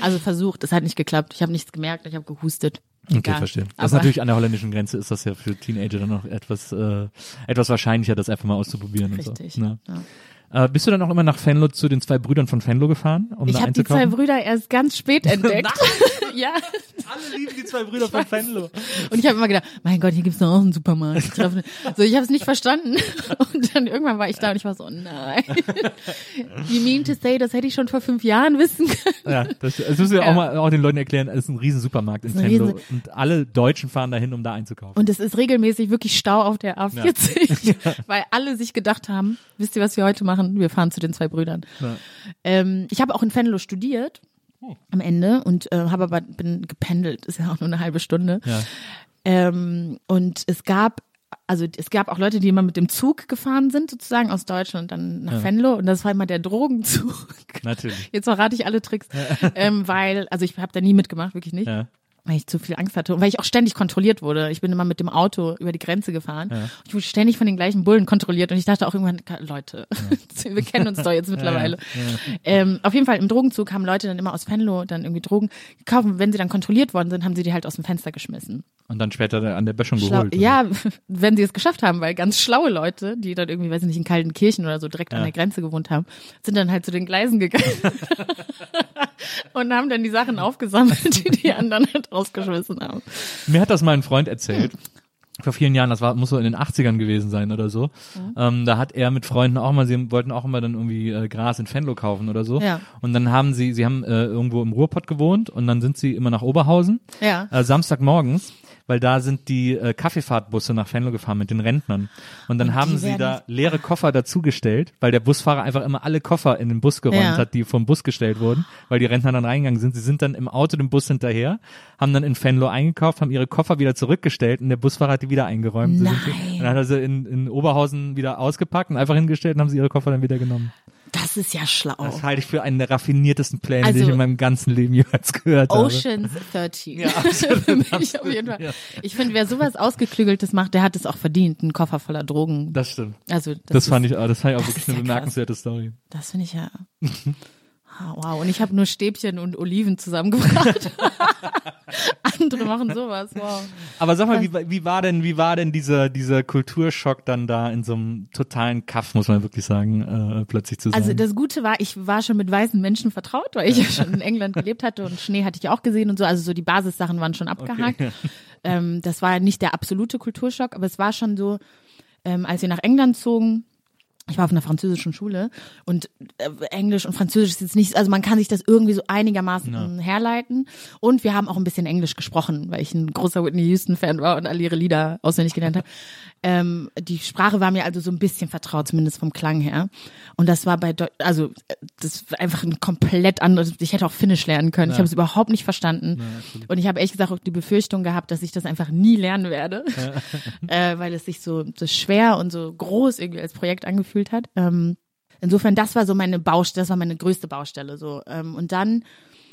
Also versucht, es hat nicht geklappt. Ich habe nichts gemerkt, ich habe gehustet. Okay, verstehe. Das ist natürlich an der holländischen Grenze ist das ja für Teenager dann noch etwas äh, etwas wahrscheinlicher, das einfach mal auszuprobieren Richtig. und so. Ne? Ja. Äh, bist du dann auch immer nach Venlo zu den zwei Brüdern von Venlo gefahren, um Ich habe die zwei? Brüder erst ganz spät entdeckt. ja. Alle lieben die zwei Brüder von Venlo. Und ich habe immer gedacht, mein Gott, hier gibt's auch einen Supermarkt. So, ich habe es nicht verstanden. Und dann irgendwann war ich da und ich war so, nein. You mean to say, das hätte ich schon vor fünf Jahren wissen können? Ja, das, das müssen wir Ja. auch mal auch den Leuten erklären. Es ist ein riesen Supermarkt in riesen- und alle Deutschen fahren dahin, um da einzukaufen. Und es ist regelmäßig wirklich Stau auf der A40, weil alle sich gedacht haben, wisst ihr, was wir heute machen? Wir fahren zu den zwei Brüdern. Ja. Ähm, ich habe auch in Venlo studiert Oh. am Ende und äh, habe aber bin gependelt, ist ja auch nur eine halbe Stunde. Ja. Ähm, und es gab also es gab auch Leute, die immer mit dem Zug gefahren sind, sozusagen aus Deutschland dann nach Venlo und das war immer der Drogenzug. Natürlich. Jetzt verrate ich alle Tricks, ähm, weil, also ich habe da nie mitgemacht, wirklich nicht. Ja. Weil ich zu viel Angst hatte und weil ich auch ständig kontrolliert wurde. Ich bin immer mit dem Auto über die Grenze gefahren. Und ich wurde ständig von den gleichen Bullen kontrolliert und ich dachte auch irgendwann, Leute, wir kennen uns doch jetzt mittlerweile. Ähm, auf jeden Fall im Drogenzug haben Leute dann immer aus Venlo dann irgendwie Drogen gekauft. Und wenn sie dann kontrolliert worden sind, haben sie die halt aus dem Fenster geschmissen. Und dann später an der Böschung Schlau geholt. oder? ja, wenn sie es geschafft haben, weil ganz schlaue Leute, die dann irgendwie, weiß ich nicht, in kalten Kirchen oder so direkt an der Grenze gewohnt haben, sind dann halt zu den Gleisen gegangen und haben dann die Sachen aufgesammelt, die die anderen halt rausgeschmissen haben. Mir hat das mal ein Freund erzählt. Vor vielen Jahren, das war, muss so in den 80ern gewesen sein oder so. Ähm, da hat er mit Freunden auch mal, sie wollten auch immer dann irgendwie äh, Gras in Venlo kaufen oder so. Ja. Und dann haben sie, sie haben äh, irgendwo im Ruhrpott gewohnt und dann sind sie immer nach Oberhausen. Ja. Äh, Samstagmorgens, weil da sind die äh, Kaffeefahrtbusse nach Venlo gefahren mit den Rentnern. Und dann Und haben sie da leere Koffer dazugestellt, weil der Busfahrer einfach immer alle Koffer in den Bus geräumt Ja. hat, die vom Bus gestellt wurden, weil die Rentner dann reingegangen sind. Sie sind dann im Auto dem Bus hinterher, haben dann in Venlo eingekauft, haben ihre Koffer wieder zurückgestellt und der Busfahrer hat die wieder eingeräumt. Nein. Und dann hat er sie in, in Oberhausen wieder ausgepackt und einfach hingestellt und haben sie ihre Koffer dann wieder genommen. Das ist ja schlau. Das halte ich für einen der raffiniertesten Pläne, die Also- ich in meinem ganzen Leben jemals gehört habe. Oceans 13. Für mich auf jeden Fall. Ich finde, wer sowas Ausgeklügeltes macht, der hat es auch verdient, einen Koffer voller Drogen. Das stimmt. also das, Das, fand ist, ich, auch- das fand ich auch wirklich eine ja bemerkenswerte Story. Das finde ich ja. Ah, Wow, und ich habe nur Stäbchen und Oliven zusammengebracht. Andere machen sowas, wow. Aber sag mal, wie, wie war denn, wie war denn dieser, dieser Kulturschock dann da in so einem totalen Kaff, muss man wirklich sagen, äh, plötzlich zu sein? Also das Gute war, ich war schon mit weißen Menschen vertraut, weil ich ja schon in England gelebt hatte und Schnee hatte ich auch gesehen und so. Also so die Basissachen waren schon abgehakt. Ähm, das war nicht der absolute Kulturschock, aber es war schon so, ähm, als wir nach England zogen, ich war auf einer französischen Schule und äh, Englisch und Französisch ist jetzt nicht, also man kann sich das irgendwie so einigermaßen herleiten. Und wir haben auch ein bisschen Englisch gesprochen, weil ich ein großer Whitney Houston-Fan war und alle ihre Lieder auswendig gelernt habe. Ähm, die Sprache war mir also so ein bisschen vertraut, zumindest vom Klang her. Und das war bei, Deu also das war einfach ein komplett anderes. Ich hätte auch Finnisch lernen können. Ich habe es überhaupt nicht verstanden. und ich habe ehrlich gesagt auch die Befürchtung gehabt, dass ich das einfach nie lernen werde, äh, weil es sich so, so schwer und so groß irgendwie als Projekt angefühlt hat. Ähm, insofern, das war so meine Baustelle, das war meine größte Baustelle. So ähm, und dann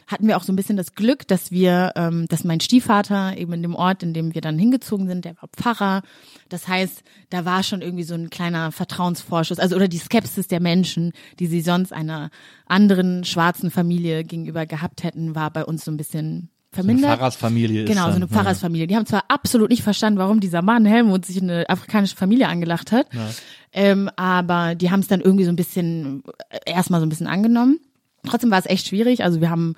hatten wir auch so ein bisschen das Glück, dass wir, ähm, dass mein Stiefvater eben in dem Ort, in dem wir dann hingezogen sind, der war Pfarrer. Das heißt, da war schon irgendwie so ein kleiner Vertrauensvorschuss, also oder die Skepsis der Menschen, die sie sonst einer anderen schwarzen Familie gegenüber gehabt hätten, war bei uns so ein bisschen vermindert. Pfarrersfamilie ist Genau, so eine Pfarrersfamilie. Die haben zwar absolut nicht verstanden, warum dieser Mann Helmut sich in eine afrikanische Familie angelacht hat, ähm, aber die haben es dann irgendwie so ein bisschen, äh, erstmal so ein bisschen angenommen. Trotzdem war es echt schwierig. Also wir haben,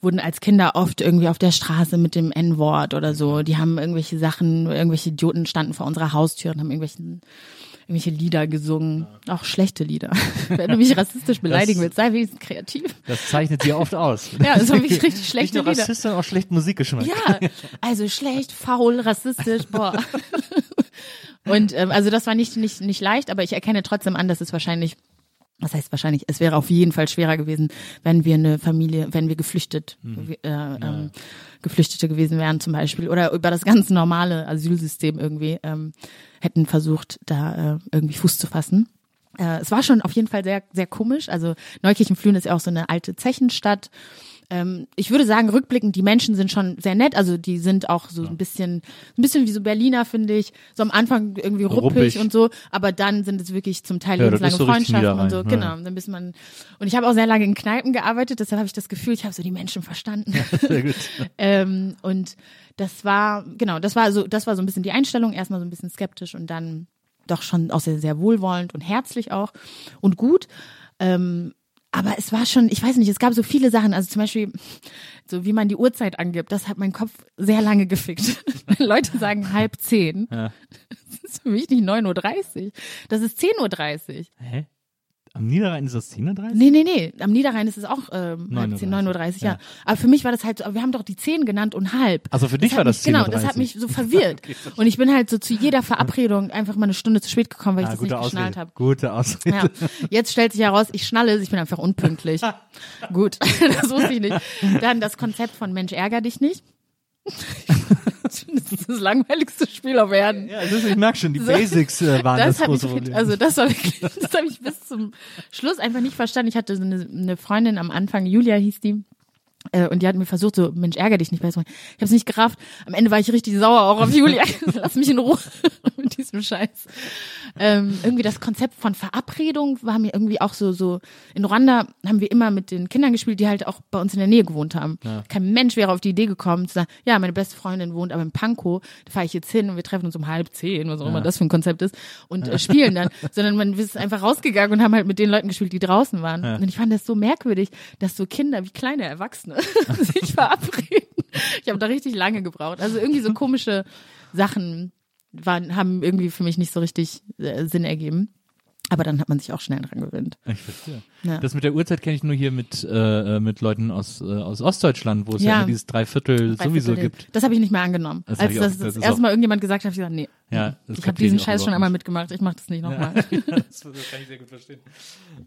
wurden als Kinder oft irgendwie auf der Straße mit dem N-Wort oder so. Die haben irgendwelche Sachen, irgendwelche Idioten standen vor unserer Haustür und haben irgendwelchen irgendwelche Lieder gesungen, auch schlechte Lieder. Wenn du mich rassistisch beleidigen willst, sei wenigstens kreativ. Das zeichnet sie oft aus. Ja, das waren wirklich richtig Nicht schlechte nur Lieder. Rassist, sondern auch schlecht Musikgeschmack. Ja, also schlecht, faul, rassistisch, boah. Und ähm, also das war nicht, nicht, nicht leicht, aber ich erkenne trotzdem an, dass es wahrscheinlich, was heißt wahrscheinlich, es wäre auf jeden Fall schwerer gewesen, wenn wir eine Familie, wenn wir geflüchtet, äh, ähm, Geflüchtete gewesen wären zum Beispiel oder über das ganz normale Asylsystem irgendwie ähm, hätten versucht, da äh, irgendwie Fuß zu fassen. Äh, es war schon auf jeden Fall sehr, sehr komisch. Also Neukirchenflühen ist ja auch so eine alte Zechenstadt. Ähm, ich würde sagen, rückblickend, die Menschen sind schon sehr nett. Also die sind auch so ein bisschen, ein bisschen wie so Berliner, finde ich. So am Anfang irgendwie ruppig, Ruppig. und so. Aber dann sind es wirklich zum Teil Ja, lebenslange so Freundschaften und so. Niederrhein, Genau. ja. Dann bis man, und ich habe auch sehr lange in Kneipen gearbeitet. Deshalb habe ich das Gefühl, ich habe so die Menschen verstanden. Sehr gut. Ähm, und das war, genau, das war so, das war so ein bisschen die Einstellung, erstmal so ein bisschen skeptisch und dann doch schon auch sehr, sehr wohlwollend und herzlich auch und gut. Ähm, aber es war schon, ich weiß nicht, es gab so viele Sachen, also zum Beispiel, so wie man die Uhrzeit angibt, das hat mein Kopf sehr lange gefickt. Leute sagen halb zehn, Ja. das ist für mich nicht 9.30 Uhr, das ist 10.30 Uhr. Hä? Am Niederrhein ist das 10.30 Uhr? Nee, nee, nee. Am Niederrhein ist es auch ähm, 9.30 halb 10, 9.30 Uhr, ja. ja. Aber für mich war das halt so, wir haben doch die 10 genannt und halb. Also für dich hat war das mich, Genau, 10.30 das hat mich so verwirrt. und ich bin halt so zu jeder Verabredung einfach mal eine Stunde zu spät gekommen, weil ich Ah, das nicht gute geschnallt Ausrede. habe. Gute Ausrede. Ja. Jetzt stellt sich heraus, ich schnalle es, ich bin einfach unpünktlich. Gut, das wusste ich nicht. Dann das Konzept von Mensch ärger dich nicht. das ist das langweiligste Spiel auf Erden. Ja, das ist, ich merke schon, die. Basics äh, waren das, Das große ich, Problem. also das habe ich, das habe ich bis zum Schluss einfach nicht verstanden. Ich hatte so eine, eine Freundin am Anfang, Julia hieß die, und die hat mir versucht, so, Mensch, ärger dich nicht. Ich habe es nicht gerafft. Am Ende war ich richtig sauer auch auf Julia. Lass mich in Ruhe mit diesem Scheiß. Ähm, irgendwie das Konzept von Verabredung war mir irgendwie auch so, so, in Ruanda haben wir immer mit den Kindern gespielt, die halt auch bei uns in der Nähe gewohnt haben. Kein Mensch wäre auf die Idee gekommen, zu sagen, ja, meine beste Freundin wohnt aber in Pankow, da fahre ich jetzt hin und wir treffen uns um halb zehn, was auch immer das für ein Konzept ist, und äh, spielen dann. Sondern man ist einfach rausgegangen und haben halt mit den Leuten gespielt, die draußen waren. Und ich fand das so merkwürdig, dass so Kinder wie kleine Erwachsene sich verabreden. Ich habe da richtig lange gebraucht. Also irgendwie so komische Sachen waren, haben irgendwie für mich nicht so richtig äh, Sinn ergeben. Aber dann hat man sich auch schnell dran gewöhnt. Ich verstehe. Ja. Das mit der Uhrzeit kenne ich nur hier mit, äh, mit Leuten aus, äh, aus Ostdeutschland, wo es ja, Ja. dieses Dreiviertel sowieso Dreiviertel. gibt. Das habe ich nicht mehr angenommen. Das Als das das, das erste Mal irgendjemand gesagt hat, habe ich gesagt, nee. Ja, das ich habe diesen Scheiß schon einmal mitgemacht, ich mache das nicht nochmal. das, das kann ich sehr gut verstehen.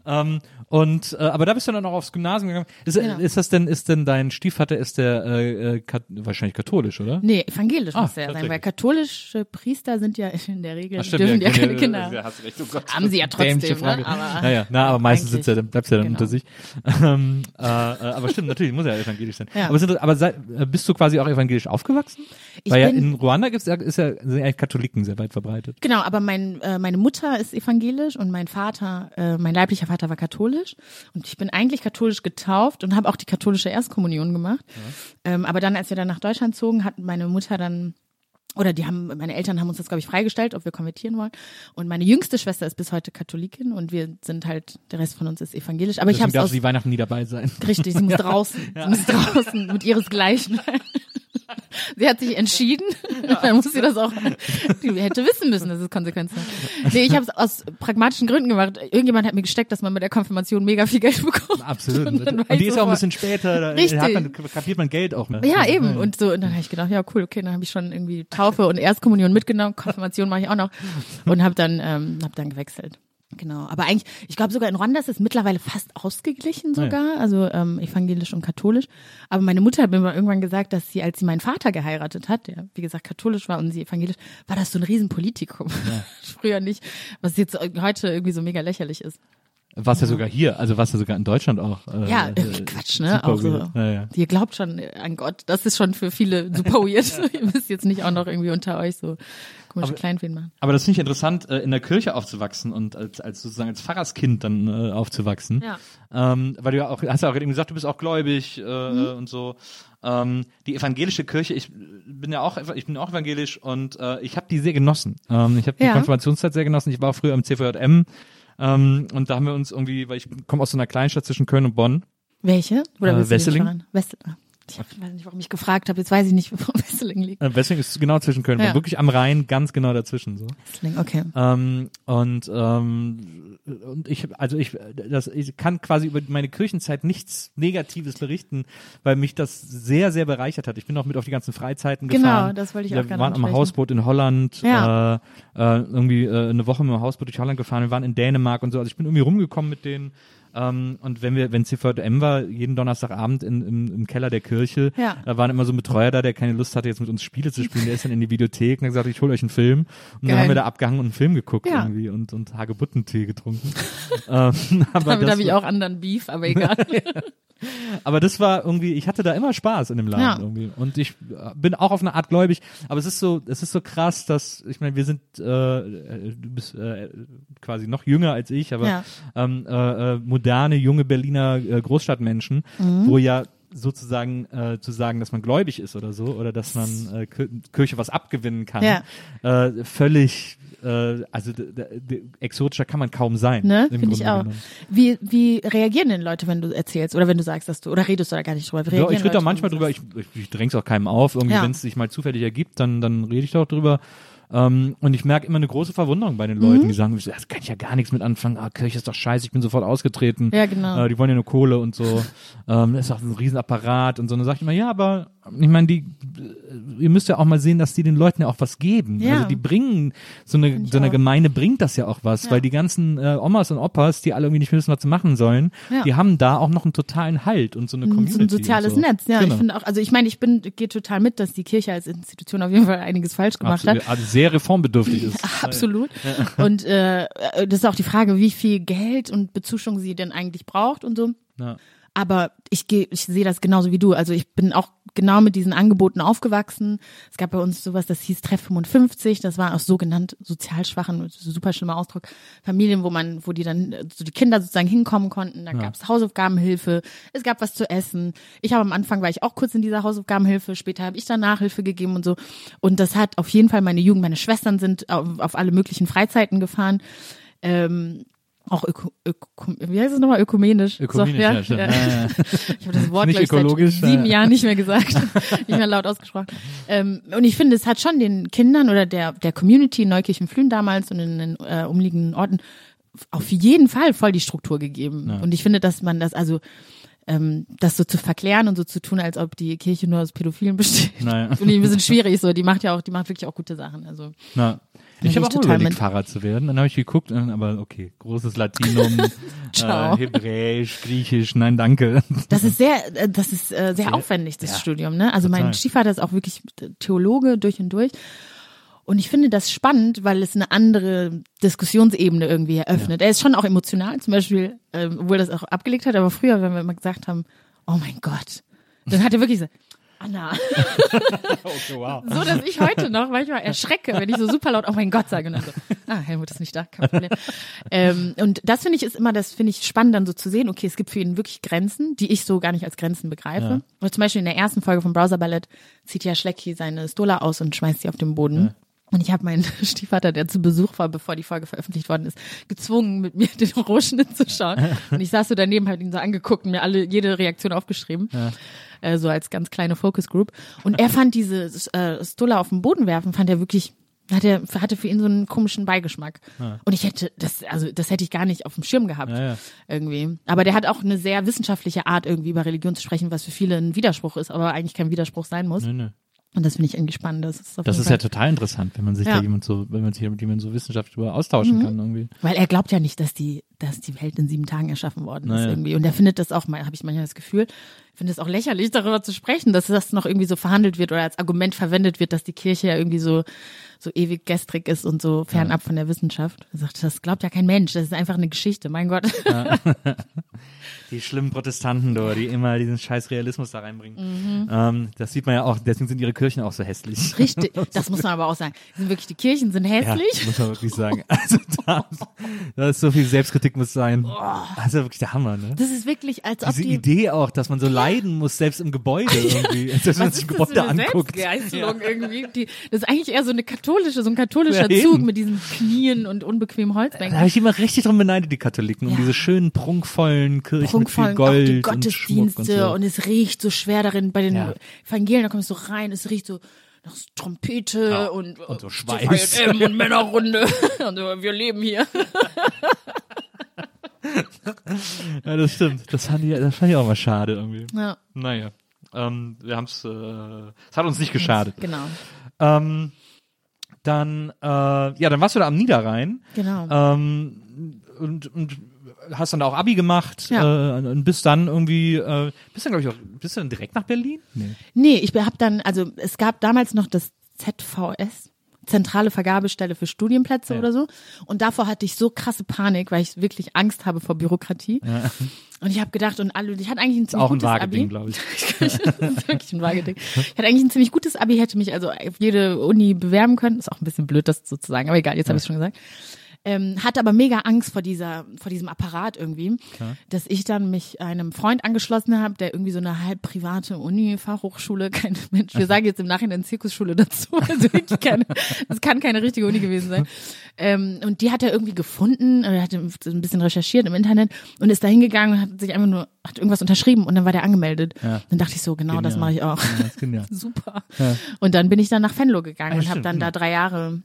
Ähm, und äh, aber da bist du dann auch aufs Gymnasium gegangen. Ist, Genau. ist das denn, ist denn dein Stiefvater, ist der äh, äh, kat wahrscheinlich katholisch, oder? Nee, evangelisch Ah, muss er sein, weil katholische Priester sind ja in der Regel, Ach, stimmt, dürfen ja, ja, keine ja, Kinder. ja, hast recht, oh Gott. Haben sie ja trotzdem, ne? Aber naja, na, aber meistens sitzt er, du ja dann Genau. unter sich. Ähm, äh, äh, aber stimmt, natürlich muss er ja evangelisch sein. Ja. Aber, sind, aber sei, äh, bist du quasi auch evangelisch aufgewachsen? Ich Weil ja in Ruanda gibt's ja, ist ja, sind eigentlich Katholiken sehr weit verbreitet. Genau, aber mein, äh, meine Mutter ist evangelisch und mein Vater, äh, mein leiblicher Vater war katholisch und ich bin eigentlich katholisch getauft und habe auch die katholische Erstkommunion gemacht. Ähm, aber dann, als wir dann nach Deutschland zogen, hat meine Mutter dann oder die haben, meine Eltern haben uns das, glaube ich, freigestellt, ob wir konvertieren wollen. Und meine jüngste Schwester ist bis heute Katholikin und wir sind halt, der Rest von uns ist evangelisch. Aber ich Deswegen habe darf aus sie Weihnachten nie dabei sein. Richtig, sie muss draußen. Sie muss draußen mit ihresgleichen. Sie hat sich entschieden, dann muss sie das auch, die hätte wissen müssen, dass es Konsequenzen hat. Nee, ich habe es aus pragmatischen Gründen gemacht. Irgendjemand hat mir gesteckt, dass man mit der Konfirmation mega viel Geld bekommt. Absolut. Und Und die ist ja auch ein bisschen später, da Richtig. hat man, kapiert man Geld auch. Ne? Ja, eben. Und so, und dann habe ich gedacht, ja, cool, okay, dann habe ich schon irgendwie Taufe und Erstkommunion mitgenommen, Konfirmation mache ich auch noch und habe dann, ähm, hab dann gewechselt. Genau, aber eigentlich, ich glaube sogar in Ruanda ist es mittlerweile fast ausgeglichen sogar, also ähm, evangelisch und katholisch. Aber meine Mutter hat mir mal irgendwann gesagt, dass sie, als sie meinen Vater geheiratet hat, der wie gesagt katholisch war und sie evangelisch, war das so ein Riesenpolitikum. Früher nicht, was jetzt heute irgendwie so mega lächerlich ist. Was ja sogar hier, also was ja sogar in Deutschland auch. Äh, Ja, äh, irgendwie Quatsch, ne? Auch so. Ja, ja. Ihr glaubt schon an Gott. Das ist schon für viele super weird. Ihr müsst jetzt nicht auch noch irgendwie unter euch so komische Kleinfeen machen. Aber das finde ich interessant, äh, in der Kirche aufzuwachsen und als, als sozusagen als Pfarrerskind dann äh, aufzuwachsen. Ja. Ähm, weil du ja auch, hast ja auch eben gesagt, du bist auch gläubig äh, Mhm. und so. Ähm, die evangelische Kirche, ich bin ja auch, ich bin auch evangelisch und äh, ich habe die sehr genossen. Ähm, ich habe die Ja. Konfirmationszeit sehr genossen. Ich war auch früher im CVJM ähm, und da haben wir uns irgendwie, weil ich komme aus so einer Kleinstadt zwischen Köln und Bonn. Welche? Oder Äh, Wesseling. Wessel. Ich weiß nicht, warum ich gefragt habe. Jetzt weiß ich nicht, wo Wesseling liegt. Äh, Wesseling ist genau zwischen Köln Ja. Wirklich am Rhein, ganz genau dazwischen so. Wesseling, okay. Ähm, und ähm, und ich also ich das ich kann quasi über meine Kirchenzeit nichts Negatives berichten, weil mich das sehr sehr bereichert hat. Ich bin auch mit auf die ganzen Freizeiten Genau, gefahren. das wollte ich wir auch gerne waren am. Hausboot in Holland, Ja. äh, äh, irgendwie äh, eine Woche mit dem Hausboot durch Holland gefahren. Wir waren in Dänemark und so. Also ich bin irgendwie rumgekommen mit denen. Ähm, und wenn wir, wenn CVM war, jeden Donnerstagabend in, im, im Keller der Kirche, Ja. da waren immer so ein Betreuer da, der keine Lust hatte, jetzt mit uns Spiele zu spielen. Der ist dann in die Videothek und hat gesagt, ich hole euch einen Film. Und dann Geil. haben wir da abgehangen und einen Film geguckt Ja. irgendwie und, und Hagebuttentee getrunken. ähm, aber, Damit habe ich auch anderen Beef, aber egal. aber das war irgendwie, ich hatte da immer Spaß in dem Laden Ja. irgendwie. Und ich äh, bin auch auf eine Art gläubig, aber es ist so, es ist so krass, dass, ich meine, wir sind, äh, äh, du bist äh, quasi noch jünger als ich, aber Ja. ähm, äh, äh, moderne, junge Berliner äh, Großstadtmenschen, Mhm. wo ja sozusagen äh, zu sagen, dass man gläubig ist oder so, oder dass man äh, Kir- Kirche was abgewinnen kann, Ja. äh, völlig, äh, also exotischer kann man kaum sein. Ne, finde ich auch. genommen. Wie, wie reagieren denn Leute, wenn du erzählst oder wenn du sagst, dass du oder redest du da gar nicht drüber? Ja, ich rede da manchmal drüber, ich, ich, ich dräng's auch keinem auf. Irgendwie, Ja. wenn es sich mal zufällig ergibt, dann, dann rede ich doch drüber. Ähm, und ich merke immer eine große Verwunderung bei den Leuten, die sagen, das kann ich ja gar nichts mit anfangen, ah, Kirche ist doch scheiße, ich bin sofort ausgetreten. Ja, genau. Äh, die wollen ja nur Kohle und so. ähm, das ist auch ein Riesenapparat und so. Und dann sag ich immer, ja, aber ich meine, die, ihr müsst ja auch mal sehen, dass die den Leuten ja auch was geben. Ja. Also die bringen, so eine, so eine. Gemeinde bringt das ja auch was, Ja. weil die ganzen äh, Omas und Opas, die alle irgendwie nicht wissen, was sie machen sollen, Ja. die haben da auch noch einen totalen Halt und so eine Community. so ein soziales so. Netz, ja. Genau. Ich finde auch, also ich meine, ich bin, gehe total mit, dass die Kirche als Institution auf jeden Fall einiges falsch gemacht hat. Absolut, also sehr reformbedürftig ist. Absolut. Und äh, das ist auch die Frage, wie viel Geld und Bezuschung sie denn eigentlich braucht und so. Ja. Aber ich gehe, ich sehe das genauso wie du. Also ich bin auch genau mit diesen Angeboten aufgewachsen. Es gab bei uns sowas, das hieß Treff 55. Das war aus sogenannt sozial schwachen, super schlimmer Ausdruck, Familien, wo man, wo die dann, so die Kinder sozusagen hinkommen konnten. Da gab's Hausaufgabenhilfe. Es gab was zu essen. Ich habe am Anfang war ich auch kurz in dieser Hausaufgabenhilfe. Später habe ich dann Nachhilfe gegeben und so. Und das hat auf jeden Fall meine Jugend, meine Schwestern sind auf, auf alle möglichen Freizeiten gefahren. Ähm, auch öko, öko, wie heißt es nochmal? Ökumenisch. Ökumenisch, So, ja, stimmt. Ja, ja. Ich habe das Wort Nicht ich, seit ökologisch, sieben ja. Jahren nicht mehr gesagt, nicht mehr laut ausgesprochen. Ähm, und ich finde, es hat schon den Kindern oder der der Community in Neukirchen-Flühen damals und in den äh, umliegenden Orten auf jeden Fall voll die Struktur gegeben. Und ich finde, dass man das also ähm, das so zu verklären und so zu tun, als ob die Kirche nur aus Pädophilen besteht, Naja. finde ich ein bisschen schwierig. So, die macht ja auch, die macht wirklich auch gute Sachen. Also Na, ich habe auch total überlegt, mit. Pfarrer zu werden. Dann habe ich geguckt, äh, aber okay, großes Latinum, äh, Hebräisch, Griechisch, nein, danke. Das ist sehr, äh, das ist äh, sehr aufwendig, das ja, Studium. Ne? Also mein total. Stiefvater ist auch wirklich Theologe durch und durch. Und ich finde das spannend, weil es eine andere Diskussionsebene irgendwie eröffnet. Er ist schon auch emotional, zum Beispiel, ähm, obwohl er das auch abgelegt hat, aber früher, wenn wir immer gesagt haben, oh mein Gott, dann hat er wirklich so, Anna. Okay, wow. So, dass ich heute noch manchmal erschrecke, wenn ich so super laut, oh mein Gott, sage. Und dann so, ah, Helmut ist nicht da, kein Problem. ähm, und das finde ich ist immer, das finde ich spannend, dann so zu sehen, okay, es gibt für ihn wirklich Grenzen, die ich so gar nicht als Grenzen begreife. Oder zum Beispiel in der ersten Folge von Browser Ballett zieht ja Schlecki seine Stola aus und schmeißt sie auf den Boden. Und ich habe meinen Stiefvater, der zu Besuch war, bevor die Folge veröffentlicht worden ist, gezwungen, mit mir den Rohschnitt zu schauen. Und ich saß so daneben, hab ihn so angeguckt und mir alle jede Reaktion aufgeschrieben. Äh, so als ganz kleine Focus Group. Und er fand diese äh, Stola auf den Boden werfen, fand er wirklich, hat er, hatte für ihn so einen komischen Beigeschmack. Und ich hätte, das, also das hätte ich gar nicht auf dem Schirm gehabt. Ja, ja. Irgendwie. Aber der hat auch eine sehr wissenschaftliche Art, irgendwie über Religion zu sprechen, was für viele ein Widerspruch ist, aber eigentlich kein Widerspruch sein muss. Nö, nö. Und das finde ich irgendwie spannend. Das ist, Das ist ja total interessant, wenn man sich Ja. da jemand so, wenn man sich mit jemandem so wissenschaftlich darüber austauschen kann irgendwie. Weil er glaubt ja nicht, dass die, dass die Welt in sieben Tagen erschaffen worden ist Naja. irgendwie. Und er findet das auch, habe ich manchmal das Gefühl, finde es auch lächerlich, darüber zu sprechen, dass das noch irgendwie so verhandelt wird oder als Argument verwendet wird, dass die Kirche ja irgendwie so, so ewig gestrig ist und so fernab von der Wissenschaft. Er sagt, das glaubt ja kein Mensch, das ist einfach eine Geschichte, mein Gott. Die schlimmen Protestanten, da, die immer diesen scheiß Realismus da reinbringen. Ähm, das sieht man ja auch, deswegen sind ihre Kirchen auch so hässlich. Richtig, das muss man aber auch sagen. Sind wirklich, die Kirchen sind Ja, hässlich. muss man wirklich sagen. Also da, da ist so viel Selbstkritik muss sein. Ja wirklich der Hammer, ne? Das ist wirklich, als ob Diese die, Idee auch, dass man so leiden muss, selbst im Gebäude irgendwie. Selbst wenn man sich Gebäude anguckt. Selbstgeißelung irgendwie? Die, das ist eigentlich eher so eine katholische, so ein katholischer Ja. Zug mit diesen Knien und unbequemen Da Holzbänken. habe ich immer richtig drum beneidet, die Katholiken, um Ja. diese schönen, prunkvollen Kirchen prunkvollen, mit viel Gold auch die und Gottesdienste und, und so. es riecht so schwer darin bei den Ja. Evangelien, da kommst du rein, es riecht so nach Trompete Ja, und, und so äh, Schweiß. H&M und Männerrunde und so, wir leben hier. Ja, das stimmt. Das fand ich, das fand ich auch mal schade irgendwie. Ja, Naja. Ähm, wir haben es, äh, es hat uns nicht geschadet. genau, Ähm, dann, äh, ja, dann warst du da am Niederrhein. genau. Ähm, und, und hast dann auch Abi gemacht Ja. äh, und bist dann irgendwie, äh, bist dann glaube ich auch, bist du dann direkt nach Berlin? Nee. Nee, ich habe dann, also es gab damals noch das ZVS, zentrale Vergabestelle für Studienplätze Ja. oder so. Und davor hatte ich so krasse Panik, weil ich wirklich Angst habe vor Bürokratie. Und ich habe gedacht, und alle, ich hatte eigentlich ein ziemlich Auch ein gutes Abi. Glaube ich. das ist wirklich ein Wageding. Ich hatte eigentlich ein ziemlich gutes Abi, hätte mich also auf jede Uni bewerben können. Ist auch ein bisschen blöd, das so zu sagen, aber egal, jetzt habe ich schon gesagt. Ähm, hatte aber mega Angst vor dieser, vor diesem Apparat irgendwie, dass ich dann mich einem Freund angeschlossen habe, der irgendwie so eine halb private Uni, Fachhochschule, kein Mensch, wir sagen jetzt im Nachhinein Zirkusschule dazu, also wirklich keine, das kann keine richtige Uni gewesen sein. Ähm, und die hat er irgendwie gefunden, er hat ein bisschen recherchiert im Internet und ist da hingegangen und hat sich einfach nur, hat irgendwas unterschrieben und dann war der angemeldet. Ja. Dann dachte ich so, genau, das Genial. mache ich auch. Ja, das. Super. Und dann bin ich dann nach Venlo gegangen Ah, und habe dann da genau. drei Jahre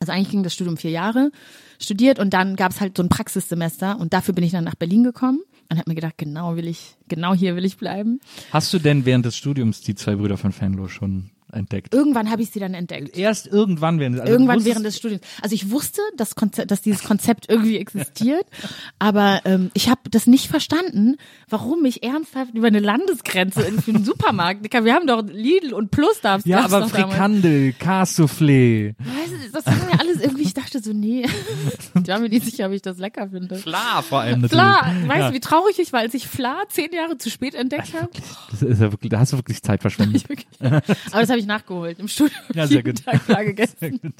Also eigentlich ging das Studium vier Jahre, studiert und dann gab es halt so ein Praxissemester und dafür bin ich dann nach Berlin gekommen und habe mir gedacht, genau will ich, genau hier will ich bleiben. Hast du denn während des Studiums die zwei Brüder von Fenlo schon entdeckt? Irgendwann habe ich sie dann entdeckt. Erst irgendwann während also Irgendwann während des Studiums. Also ich wusste, dass, Konzept, dass dieses Konzept irgendwie existiert, aber ähm, ich habe das nicht verstanden, warum ich ernsthaft über eine Landesgrenze in einen Supermarkt. Wir haben doch Lidl und Plus da. Ja, aber Frikandel, Cassoufflé. Weißt du, das war mir alles irgendwie, dachte so, nee, ich war mir nicht sicher, ob ich das lecker finde. Klar, vor allem natürlich. Fla, weißt Ja. du, wie traurig ich war, als ich Fla zehn Jahre zu spät entdeckt habe? Das ist ja wirklich, da hast du wirklich Zeit verschwendet. Aber das habe ich nachgeholt im Studium. Ja, sehr gut. Tag Fla gegessen. Sehr gut.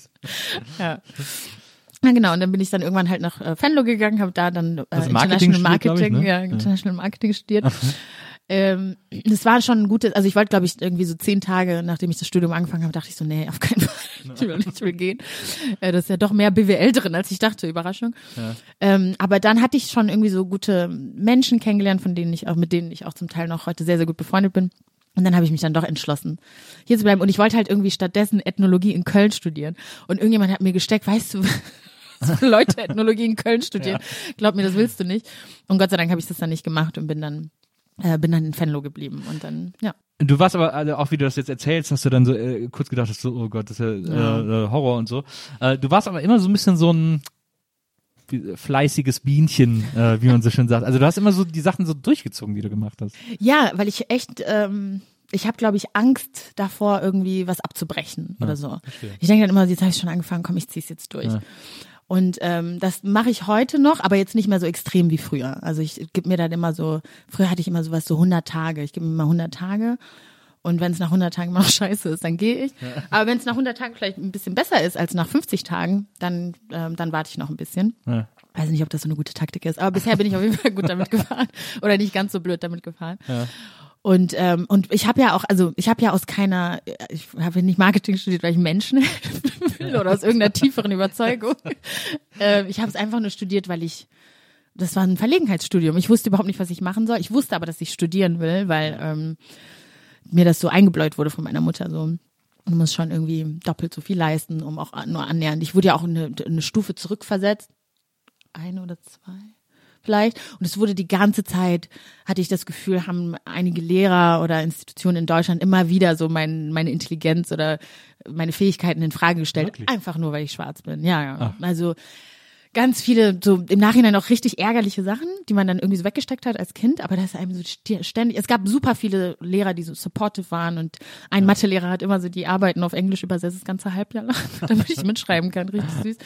Ja. Ja, genau. Und dann bin ich dann irgendwann halt nach äh, Venlo gegangen, habe da dann äh, Also Marketing International studiert, glaub ich, Marketing, ne? ja, International Marketing studiert. Ähm, das war schon ein gutes, also ich wollte, glaube ich, irgendwie so zehn Tage, nachdem ich das Studium angefangen habe, dachte ich so, nee, auf keinen Fall, ich will nicht will gehen. Äh, das ist ja doch mehr BWL drin, als ich dachte, Überraschung. Ähm, aber dann hatte ich schon irgendwie so gute Menschen kennengelernt, von denen ich auch, mit denen ich auch zum Teil noch heute sehr, sehr gut befreundet bin. Und dann habe ich mich dann doch entschlossen, hier zu bleiben. Und ich wollte halt irgendwie stattdessen Ethnologie in Köln studieren. Und irgendjemand hat mir gesteckt, weißt du, Leute Ethnologie in Köln studieren. Glaub mir, das willst du nicht. Und Gott sei Dank habe ich das dann nicht gemacht und bin dann, äh, bin dann in Venlo geblieben. Und dann, ja. Du warst aber, also auch wie du das jetzt erzählst, hast du dann so äh, kurz gedacht, hast so, oh Gott, das ist ja, Äh, äh, Horror und so. Äh, du warst aber immer so ein bisschen so ein wie- fleißiges Bienchen, äh, wie man so schön sagt. Also du hast immer so die Sachen so durchgezogen, die du gemacht hast. Ja, weil ich echt, ähm, ich habe, glaube ich, Angst davor, irgendwie was abzubrechen oder so. Ich denke dann immer, jetzt habe ich schon angefangen, komm, ich zieh's jetzt durch. Ja. Und ähm, das mache ich heute noch, aber jetzt nicht mehr so extrem wie früher. Also ich gebe mir dann immer so, früher hatte ich immer sowas so 100 Tage. Ich gebe mir mal 100 Tage und wenn es nach 100 Tagen immer noch scheiße ist, dann gehe ich. Aber wenn es nach 100 Tagen vielleicht ein bisschen besser ist als nach 50 Tagen, dann, ähm, dann warte ich noch ein bisschen. Ja. Weiß nicht, ob das so eine gute Taktik ist, aber bisher bin ich auf jeden Fall gut damit gefahren oder nicht ganz so blöd damit gefahren. Und ähm, und ich habe ja auch, also ich habe ja aus keiner, ich habe nicht Marketing studiert, weil ich Menschen will oder aus irgendeiner tieferen Überzeugung. ähm, ich habe es einfach nur studiert, weil ich, das war ein Verlegenheitsstudium. Ich wusste überhaupt nicht, was ich machen soll. Ich wusste aber, dass ich studieren will, weil ähm, mir das so eingebläut wurde von meiner Mutter. So, du musst schon irgendwie doppelt so viel leisten, um auch nur annähernd. Ich wurde ja auch eine, eine Stufe zurückversetzt, eine oder zwei vielleicht. Und es wurde die ganze Zeit, hatte ich das Gefühl, haben einige Lehrer oder Institutionen in Deutschland immer wieder so mein, meine Intelligenz oder meine Fähigkeiten in Frage gestellt. Wirklich? Einfach nur, weil ich schwarz bin. Ja, ja. Also ganz viele, so im Nachhinein auch richtig ärgerliche Sachen, die man dann irgendwie so weggesteckt hat als Kind, aber das ist einem so ständig, es gab super viele Lehrer, die so supportive waren und ein Mathelehrer hat immer so die Arbeiten auf Englisch übersetzt, das ganze Halbjahr lang, damit ich mitschreiben kann, richtig süß.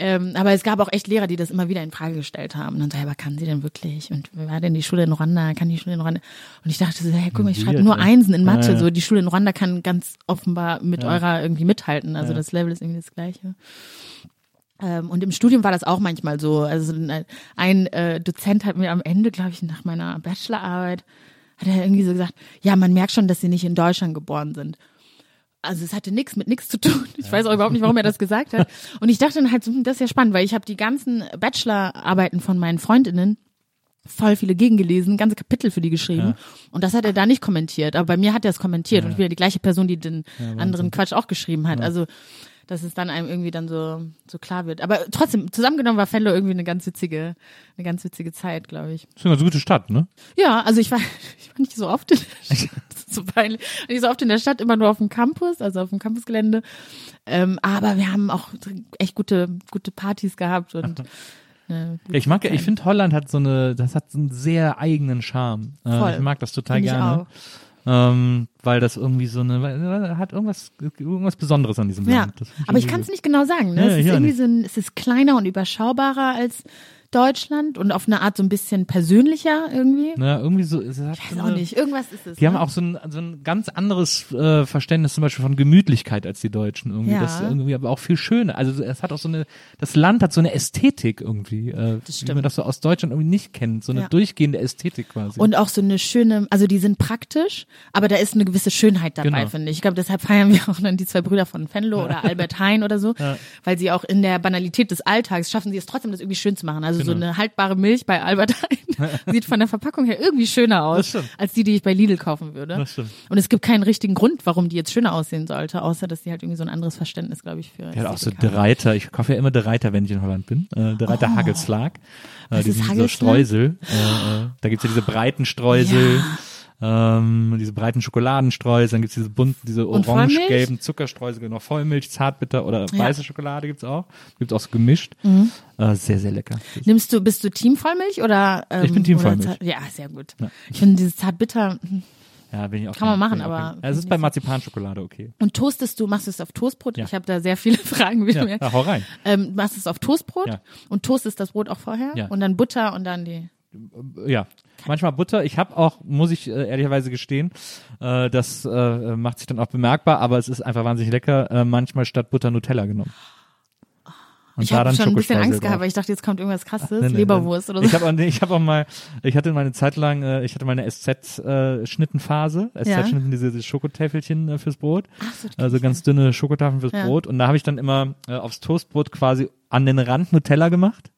Ähm, aber es gab auch echt Lehrer, die das immer wieder in Frage gestellt haben. Und dann so, aber kann sie denn wirklich? Und war denn die Schule in Rwanda? Kann die Schule in Rwanda? Und ich dachte so, hey, guck mal, ich schreibe nur ne? Einsen in Mathe. Ja, ja. So, die Schule in Rwanda kann ganz offenbar mit eurer irgendwie mithalten. Also das Level ist irgendwie das gleiche. Ähm, und im Studium war das auch manchmal so. Also ein, ein äh, Dozent hat mir am Ende, glaube ich, nach meiner Bachelorarbeit, hat er irgendwie so gesagt, ja, man merkt schon, dass sie nicht in Deutschland geboren sind. Also es hatte nichts mit nichts zu tun. Ich weiß auch überhaupt nicht, warum er das gesagt hat. Und ich dachte dann halt, hm, das ist ja spannend, weil ich habe die ganzen Bachelorarbeiten von meinen Freundinnen voll viele gegengelesen, ganze Kapitel für die geschrieben. Und das hat er da nicht kommentiert. Aber bei mir hat er es kommentiert. Und ich bin ja die gleiche Person, die den anderen Quatsch auch geschrieben hat. Also dass es dann einem irgendwie dann so so klar wird. Aber trotzdem, zusammengenommen war Fellow irgendwie eine ganz witzige, eine ganz witzige Zeit, glaube ich. Das ist eine ganz gute Stadt, ne? Ja, also ich war, ich war nicht so oft in der Stadt, so peinlich, nicht so oft in der Stadt, immer nur auf dem Campus, also auf dem Campusgelände. Ähm, aber wir haben auch echt gute, gute Partys gehabt und äh, Ja, ich mag, ich finde Holland hat so eine, das hat so einen sehr eigenen Charme. Äh, Voll. Ich mag das total Find ich gerne. auch. Ähm, weil das irgendwie so eine, hat irgendwas, irgendwas Besonderes an diesem Ja, Land. Aber ich kann es nicht genau sagen. Ne? Ja, es ist irgendwie so ein, es ist kleiner und überschaubarer als Deutschland und auf eine Art so ein bisschen persönlicher irgendwie. Ja, irgendwie so, es hat Ich so weiß auch eine, nicht, irgendwas ist es. Die haben ne? auch so ein, so ein ganz anderes äh, Verständnis zum Beispiel von Gemütlichkeit als die Deutschen irgendwie. Ja. Das ist irgendwie aber auch viel schöner. Also es hat auch so eine, das Land hat so eine Ästhetik irgendwie, äh, Das wie stimmt. man das so aus Deutschland irgendwie nicht kennt. So eine Ja. durchgehende Ästhetik quasi. Und auch so eine schöne, also die sind praktisch, aber da ist eine gewisse Schönheit dabei, Genau. finde ich. Ich glaube, deshalb feiern wir auch dann die zwei Brüder von Venlo oder Albert Hein oder so, weil sie auch in der Banalität des Alltags schaffen sie es trotzdem, das irgendwie schön zu machen. Also Also so Genau. eine haltbare Milch bei Albert Heijn sieht von der Verpackung her irgendwie schöner aus, als die, die ich bei Lidl kaufen würde. Und es gibt keinen richtigen Grund, warum die jetzt schöner aussehen sollte, außer dass die halt irgendwie so ein anderes Verständnis, glaube ich, für Ja, auch so. De Reiter. Ich kaufe ja immer De Reiter, wenn ich in Holland bin. Äh, De Reiter Hagelslag. Äh, Oh. Die ist sind so? Streusel. Äh, äh, da gibt's ja diese breiten Streusel. Ähm, diese breiten Schokoladenstreusel, dann gibt's diese bunten, diese orange-gelben Zuckerstreusel, genau, Vollmilch, Zartbitter oder Ja. Mhm. weiße Schokolade gibt's auch. Gibt's auch so gemischt. Äh, sehr, sehr lecker. Nimmst du, bist du Team Vollmilch oder? Ähm, Ich bin Team Vollmilch. Ja, sehr gut. Ja. Ich finde dieses zartbitter. Ja, bin ich auch Kann man machen, aber Also es ist bei Marzipanschokolade okay. Und toastest du, machst du es auf Toastbrot? Ja. Ich habe da sehr viele Fragen. Wie Ja, mir. ja, hau rein. Ähm, machst du es auf Toastbrot Ja. und toastest das Brot auch vorher Ja. und dann Butter und dann die. Ja, manchmal Butter. Ich habe auch, muss ich äh, ehrlicherweise gestehen, äh, das äh, macht sich dann auch bemerkbar, aber es ist einfach wahnsinnig lecker, äh, manchmal statt Butter Nutella genommen. Und ich habe schon ein bisschen Angst gehabt, weil ich dachte, jetzt kommt irgendwas krasses, Nee, nee, Leberwurst nee. oder so. Ich habe auch, nee, ich hab auch mal, ich hatte meine Zeit lang, äh, ich hatte meine SZ-Schnittenphase. SZ-Schnitten, diese, diese Schokotäfelchen äh, fürs Brot. Ach so, also ganz dünne Schokotafeln fürs Ja. Brot. Und da habe ich dann immer äh, aufs Toastbrot quasi an den Rand Nutella gemacht.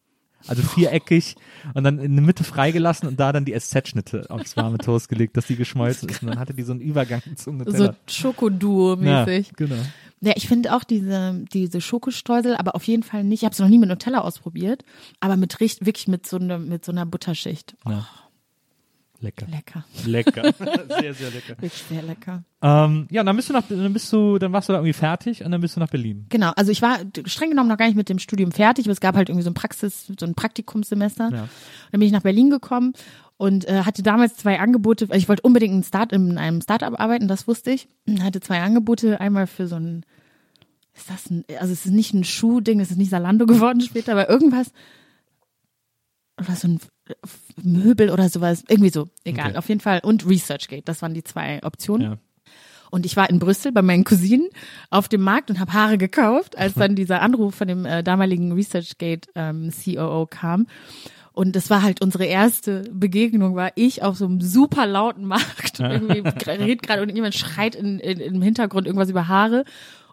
Also viereckig und dann in der Mitte freigelassen und da dann die SZ-Schnitte aufs warme Toast gelegt, dass die geschmolzen ist. Und dann hatte die so einen Übergang zum so Nutella. Schokoduo-mäßig. Ja, genau. Ja, ich finde auch diese, diese Schokostreusel, aber auf jeden Fall nicht. Ich habe es noch nie mit Nutella ausprobiert, aber mit richt- wirklich mit so, einer mit so einer Butterschicht. Oh, Ja. Lecker. lecker. Lecker. sehr, sehr lecker. Wirklich sehr lecker. Ähm, ja, und dann bist du nach, dann bist du, dann warst du da irgendwie fertig und dann bist du nach Berlin. Genau, also ich war streng genommen noch gar nicht mit dem Studium fertig, aber es gab halt irgendwie so ein Praxis, so ein Praktikumssemester. Ja. Und dann bin ich nach Berlin gekommen und äh, hatte damals zwei Angebote. Ich wollte unbedingt ein Start in einem Startup arbeiten, das wusste ich. Hatte zwei Angebote, einmal für so ein, ist das ein, also es ist nicht ein Schuhding, es ist nicht Salando geworden später, aber irgendwas oder so ein Möbel oder sowas, irgendwie so, egal, Okay. auf jeden Fall. Und ResearchGate, das waren die zwei Optionen. Ja. Und ich war in Brüssel bei meinen Cousinen auf dem Markt und habe Haare gekauft, als dann dieser Anruf von dem äh, damaligen ResearchGate ähm, COO kam. Und das war halt unsere erste Begegnung, war ich auf so einem super lauten Markt. Irgendwie redet gerade und jemand schreit in, in, im Hintergrund irgendwas über Haare.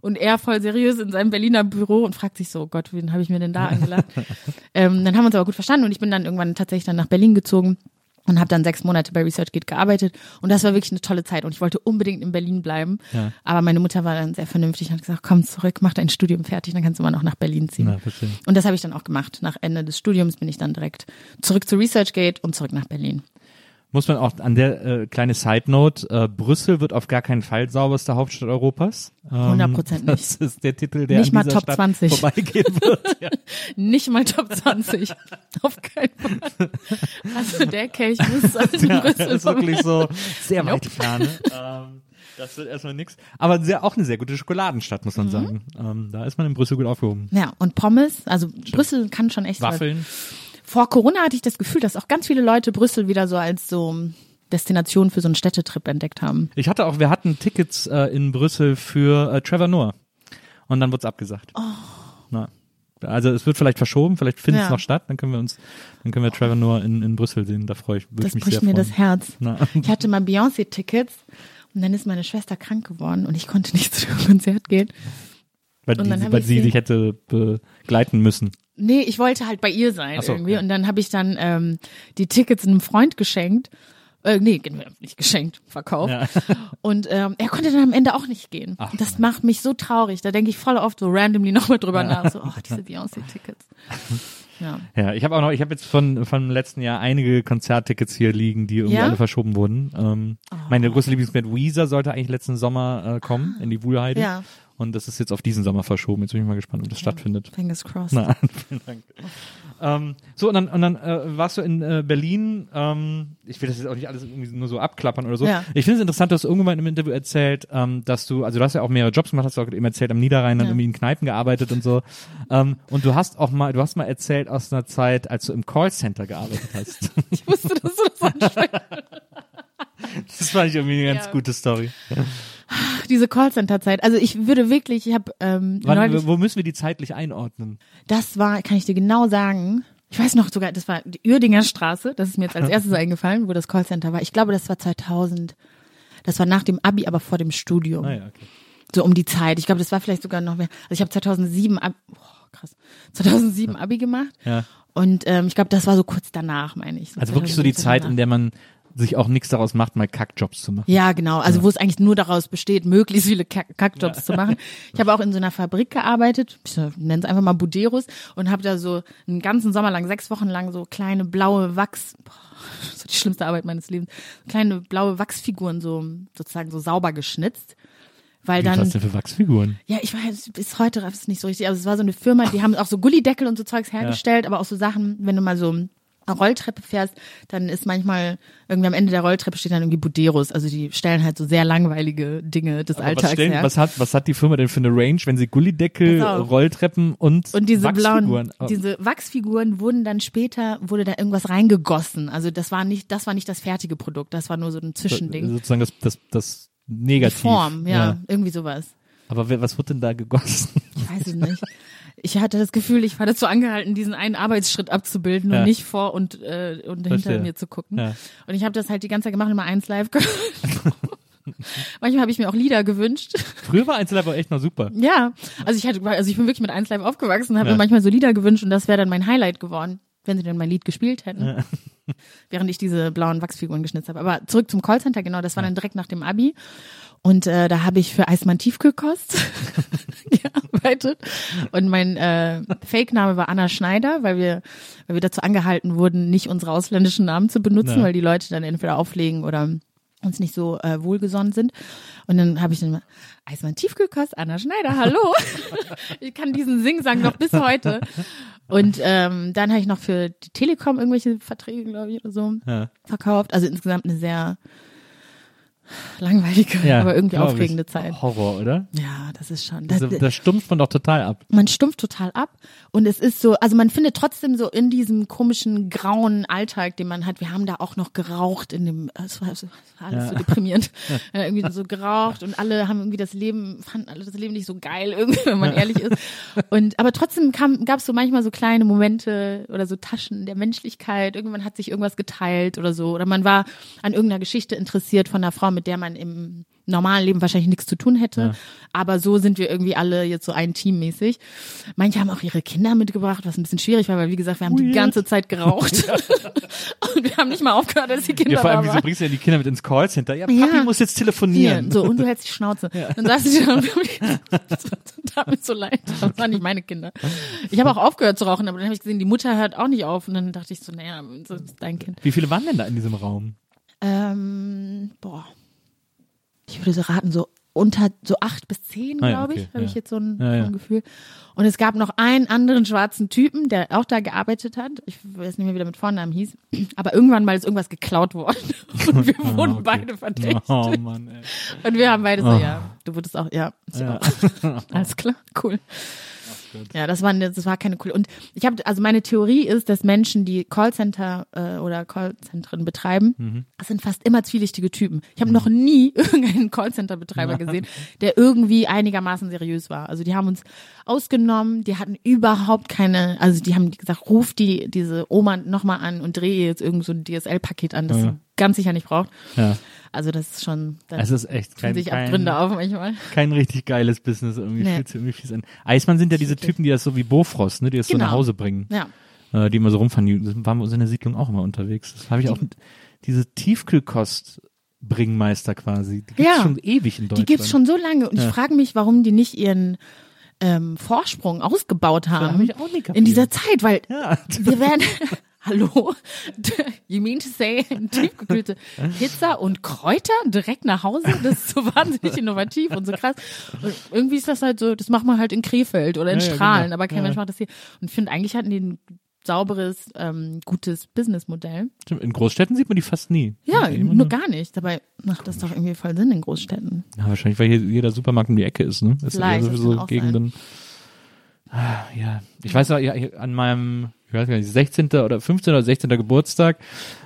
Und er voll seriös in seinem Berliner Büro und fragt sich so, oh Gott, wen habe ich mir denn da angelacht? ähm, dann haben wir uns aber gut verstanden und ich bin dann irgendwann tatsächlich dann nach Berlin gezogen und habe dann sechs Monate bei ResearchGate gearbeitet und das war wirklich eine tolle Zeit und ich wollte unbedingt in Berlin bleiben, Ja. aber meine Mutter war dann sehr vernünftig und hat gesagt, komm zurück, mach dein Studium fertig, dann kannst du mal noch nach Berlin ziehen. Na, und das habe ich dann auch gemacht. Nach Ende des Studiums bin ich dann direkt zurück zu ResearchGate und zurück nach Berlin. Muss man auch an der äh, kleine Side Note, äh, Brüssel wird auf gar keinen Fall sauberste Hauptstadt Europas. Ähm, 100% nicht. Das ist der Titel, der Nicht mal Top Stadt 20. vorbeigehen wird. Ja. Nicht mal Top 20. Auf keinen Fall. Also der Kelch muss also ja, Brüssel das ist wirklich so sehr weite Ferne. ähm, das wird erstmal nix. Aber sehr, auch eine sehr gute Schokoladenstadt, muss Mhm. man sagen. Ähm, da ist man in Brüssel gut aufgehoben. Ja, und Pommes, also Brüssel kann schon echt was. Vor Corona hatte ich das Gefühl, dass auch ganz viele Leute Brüssel wieder so als so Destination für so einen Städtetrip entdeckt haben. Ich hatte auch, wir hatten Tickets äh, in Brüssel für äh, Trevor Noah. Und dann wurde es abgesagt. Oh. Na. Also es wird vielleicht verschoben, vielleicht findet es Ja. noch statt, dann können wir uns, dann können wir Trevor Noah in, in Brüssel sehen. Da freue ich, Das ich mich sehr bricht mir freuen. das Herz. Na. Ich hatte mal Beyoncé-Tickets und dann ist meine Schwester krank geworden und ich konnte nicht zu dem Konzert gehen. Weil, die, weil sie sie- dich hätte begleiten müssen. Nee, ich wollte halt bei ihr sein Ach so, irgendwie ja. und dann habe ich dann ähm, die Tickets einem Freund geschenkt. Äh, nee, nicht geschenkt, verkauft. Ja. Und ähm, er konnte dann am Ende auch nicht gehen. Ach, das nein. macht mich so traurig. Da denke ich voll oft so randomly nochmal drüber nach. So, oh, diese Beyoncé-Tickets. Ja. Ja, ich habe auch noch, ich habe jetzt von vom letzten Jahr einige Konzerttickets hier liegen, die irgendwie Ja? Oh. alle verschoben wurden. Ähm, Meine größte Lieblingsband Weezer sollte eigentlich letzten Sommer äh, kommen in die Wuhlheide. Ja. Und das ist jetzt auf diesen Sommer verschoben. Jetzt bin ich mal gespannt, ob das stattfindet. Fingers crossed. Na, vielen Dank. Ähm, so, und dann, und dann äh, warst du in äh, Berlin. Ähm, ich will das jetzt auch nicht alles irgendwie nur so abklappern oder so. Ja. Ich finde es interessant, du hast irgendwann im Interview erzählt, ähm, dass du, also du hast ja auch mehrere Jobs gemacht, hast du auch eben erzählt, am Niederrhein dann Ja. irgendwie in Kneipen gearbeitet und so. Ähm, und du hast auch mal, du hast mal erzählt aus einer Zeit, als du im Callcenter gearbeitet hast. Ich wusste, dass du das ansprichst. das fand ich irgendwie eine ganz Ja. gute Story. Diese Callcenter-Zeit. Also ich würde wirklich, ich habe ähm, Wann, neulich, wo müssen wir die zeitlich einordnen? das war, kann ich dir genau sagen, ich weiß noch sogar, das war die Uerdinger Straße, das ist mir jetzt als erstes eingefallen, wo das Callcenter war. Ich glaube, das war 2000, das war nach dem Abi, aber vor dem Studium. Ah ja, okay. So um die Zeit. Ich glaube, das war vielleicht sogar noch mehr. Also ich habe 2007, Ab oh, krass, 2007 Abi gemacht Ja. Und ähm, ich glaube, das war so kurz danach, meine ich. Also wirklich so die 2017 Zeit, danach. in der man sich auch nichts daraus macht, mal Kackjobs zu machen. Ja, genau. Also wo es eigentlich nur daraus besteht, möglichst viele Kack Kackjobs zu machen. Ich habe auch in so einer Fabrik gearbeitet, ich nenne es einfach mal Buderos, und habe da so einen ganzen Sommer lang, sechs Wochen lang so kleine blaue Wachs, boah, das war die schlimmste Arbeit meines Lebens, kleine blaue Wachsfiguren so sozusagen so sauber geschnitzt. Weil dann, was denn für Wachsfiguren? ja, ich weiß, bis heute raff es nicht so richtig, aber es war so eine Firma, die haben auch so Gullideckel und so Zeugs hergestellt, aber auch so Sachen, wenn du mal so Rolltreppe fährst, dann ist manchmal irgendwie am Ende der Rolltreppe steht dann irgendwie Buderos, also die stellen halt so sehr langweilige Dinge des Aber Alltags was, stellen, her. was, hat, was hat die Firma denn für eine Range, wenn sie Gullideckel. Rolltreppen und, und diese Wachsfiguren blauen, Oh, diese Wachsfiguren wurden dann später, wurde da irgendwas reingegossen. Also das war nicht, das war nicht das fertige Produkt, das war nur so ein Zwischending. sozusagen das, das, das Die Negativ. Form, ja, irgendwie sowas. Aber wer, was wird denn da gegossen? Ich weiß es nicht. Ich hatte das Gefühl, ich war dazu angehalten, diesen einen Arbeitsschritt abzubilden Ja. und nicht vor und, äh, und hinter mir zu gucken. Ja. Und ich habe das halt die ganze Zeit gemacht, immer eins live gehört. Manchmal habe ich mir auch Lieder gewünscht. Früher war Einzellive auch echt noch super. Ja, also ich hatte, also ich bin wirklich mit eins live aufgewachsen und habe Ja. mir manchmal so Lieder gewünscht und das wäre dann mein Highlight geworden, wenn sie denn mein Lied gespielt hätten. Während ich diese blauen Wachsfiguren geschnitzt habe. Aber zurück zum Callcenter, genau, das war dann direkt nach dem Abi. Und äh, da habe ich für Eismann Tiefkühlkost gearbeitet. Und mein äh, Fake-Name war Anna Schneider, weil wir, weil wir dazu angehalten wurden, nicht unsere ausländischen Namen zu benutzen, Ja. weil die Leute dann entweder auflegen oder uns nicht so äh, wohlgesonnen sind. Und dann habe ich dann mal, Eismann Tiefkühlkost, Anna Schneider, hallo. ich kann diesen Singsang noch bis heute. Und ähm, dann habe ich noch für die Telekom irgendwelche Verträge, glaube ich, oder so Ja. verkauft. Also insgesamt eine sehr langweilige, Ja, aber irgendwie glaub ich. aufregende Zeit. Horror, oder? Ja, das ist schon. Das, Das, das stumpft man doch total ab. man stumpft total ab und es ist so, also man findet trotzdem so in diesem komischen grauen Alltag, den man hat. Wir haben da auch noch geraucht in dem, es war, es war alles so deprimierend, ja. irgendwie so geraucht und alle haben irgendwie das Leben, fanden alle das Leben nicht so geil irgendwie, wenn man ehrlich ist. Und aber trotzdem gab es so manchmal so kleine Momente oder so Taschen der Menschlichkeit. Irgendwann hat sich irgendwas geteilt oder so oder man war an irgendeiner Geschichte interessiert von einer Frau, mit der man im normalen Leben wahrscheinlich nichts zu tun hätte. Aber so sind wir irgendwie alle jetzt so ein Team mäßig. Manche haben auch ihre Kinder mitgebracht, was ein bisschen schwierig war, weil wie gesagt, wir haben die ganze Zeit geraucht. und wir haben nicht mal aufgehört, dass die Kinder Ja, vor allem, da wieso bringst du ja die Kinder mit ins Callcenter? Ja, Papi Ja. muss jetzt Hier, telefonieren. so, und du hältst die Schnauze. Dann saßen sie da und das tat mir so leid. Das waren nicht meine Kinder. Ich habe auch aufgehört zu rauchen, aber dann habe ich gesehen, die Mutter hört auch nicht auf. Und dann dachte ich so, naja, das ist dein Kind. Wie viele waren denn da in diesem Raum? Ähm, boah. Ich würde so raten, so unter so acht bis zehn, Ah glaube ich, okay, habe ja. ich jetzt so ein, Ja, ja. so ein Gefühl. Und es gab noch einen anderen schwarzen Typen, der auch da gearbeitet hat. Ich weiß nicht mehr, wie der mit Vornamen hieß. Aber irgendwann mal ist irgendwas geklaut worden. Und wir wurden Ah, okay. beide verdächtigt. Oh Mann, ey. Und wir haben beide so, Oh. ja, du wurdest auch, ja, ich auch. Alles klar, cool. Ja, das war, das war keine coole. Und ich habe, also meine Theorie ist, dass Menschen, die Callcenter äh, oder Callzentren betreiben, Mhm. das sind fast immer zwielichtige Typen. Ich habe noch nie irgendeinen Callcenter-Betreiber gesehen, der irgendwie einigermaßen seriös war. Also die haben uns ausgenommen, die hatten überhaupt keine, also die haben gesagt, ruf die diese Oma nochmal an und drehe ihr jetzt irgend so ein DSL-Paket an, das Ja. sie ganz sicher nicht braucht. Ja. Also das ist schon, Es ist echt kein, sich kein, Abgründe auf manchmal. kein richtig geiles Business. Irgendwie Nee. fühlt sich irgendwie fies an. Eismann sind ja diese. Typen, die das so wie Bofrost, ne, die das so Genau. nach Hause bringen. Ja. Äh, die immer so rumfahren. Die waren bei uns in der Siedlung auch immer unterwegs. Das habe ich auch mit, diese Tiefkühlkost-Bringmeister quasi. Die gibt's Ja. schon ewig in Die Deutschland. gibt's schon so lange und ich frage mich, warum die nicht ihren ähm, Vorsprung ausgebaut hab haben auch kapiert. in dieser Zeit, weil Ja. wir werden Hallo? You mean to say tiefgekühlte Pizza und Kräuter direkt nach Hause? Das ist so wahnsinnig innovativ und so krass. Und irgendwie ist das halt so, das macht man halt in Krefeld oder in Ja, ja, Strahlen, genau. aber kein Ja. Mensch macht das hier. Und ich finde, eigentlich hatten die ein sauberes, ähm, gutes Businessmodell. Stimmt, In Großstädten sieht man die fast nie. Ja, nur gar nicht. Dabei macht das doch irgendwie voll Sinn in Großstädten. Ja, wahrscheinlich, weil hier jeder Supermarkt um die Ecke ist, ne? Das Vielleicht, ist ja sowieso Gegenden. Ah, ja. Ich weiß ja, an meinem, ich weiß gar nicht, 16. oder 15. oder 16. Geburtstag,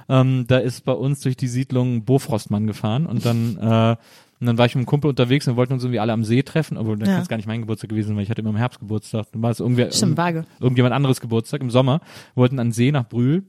ähm, da ist bei uns durch die Siedlung Bofrostmann gefahren und dann, äh, und dann war ich mit einem Kumpel unterwegs und wollten uns irgendwie alle am See treffen, obwohl dann Ja. kann es gar nicht mein Geburtstag gewesen weil ich hatte immer im Herbst Geburtstag. Dann war es irgendwer, Stimmt, irgendjemand anderes Geburtstag im Sommer, wollten an den See nach Brühl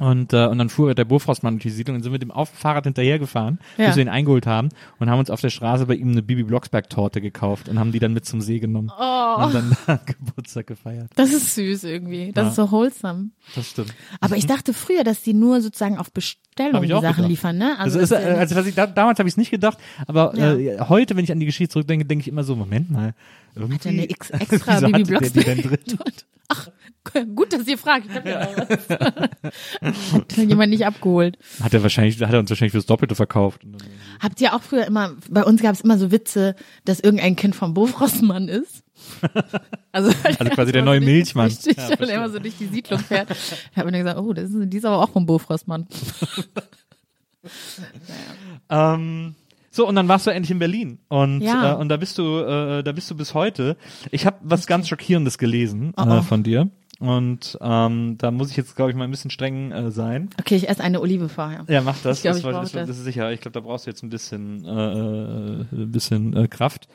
Und, äh, und dann fuhr der Bofrostmann durch die Siedlung und sind mit dem auf Fahrrad hinterhergefahren, Ja. bis wir ihn eingeholt haben und haben uns auf der Straße bei ihm eine Bibi Blocksberg Torte gekauft und haben die dann mit zum See genommen Oh. und dann da Geburtstag gefeiert. Das ist süß irgendwie. Das Ja. ist so wholesome. Das stimmt. Aber ich dachte früher, dass die nur sozusagen auf Bestellung die Sachen gedacht. liefern, ne? Also, ist, dass äh, also was ich, da, damals habe ich es nicht gedacht, aber Ja. äh, heute, wenn ich an die Geschichte zurückdenke, denke ich immer so, Moment mal, irgendwie Hat er eine X extra Bibi hatte der die denn Blocksberg drin? dort? Ach, gut, dass ihr fragt. Ich hab ja noch was. Hat jemand nicht abgeholt. Hat er wahrscheinlich, hat er uns wahrscheinlich fürs Doppelte verkauft. Habt ihr auch früher immer, bei uns gab es immer so Witze, dass irgendein Kind vom Bofrostmann ist? Also, Also quasi der neue Milchmann. Richtig, Ja, weil er immer so durch die Siedlung fährt. Da hat man gesagt, oh, das ist, die ist aber auch vom Bofrostmann. Ähm, so, und dann warst du endlich in Berlin. Und, Ja. äh, und da bist du, äh, da bist du bis heute. Ich habe was ganz Schockierendes gelesen Oh, oh. Äh, von dir. Und ähm, da muss ich jetzt, glaube ich, mal ein bisschen streng äh, sein. Okay, ich esse eine Olive vorher. Ja, mach das. Ich glaub, das, ich war- das, das. das ist sicher. Ich glaube, da brauchst du jetzt ein bisschen, äh, äh, ein bisschen äh, Kraft.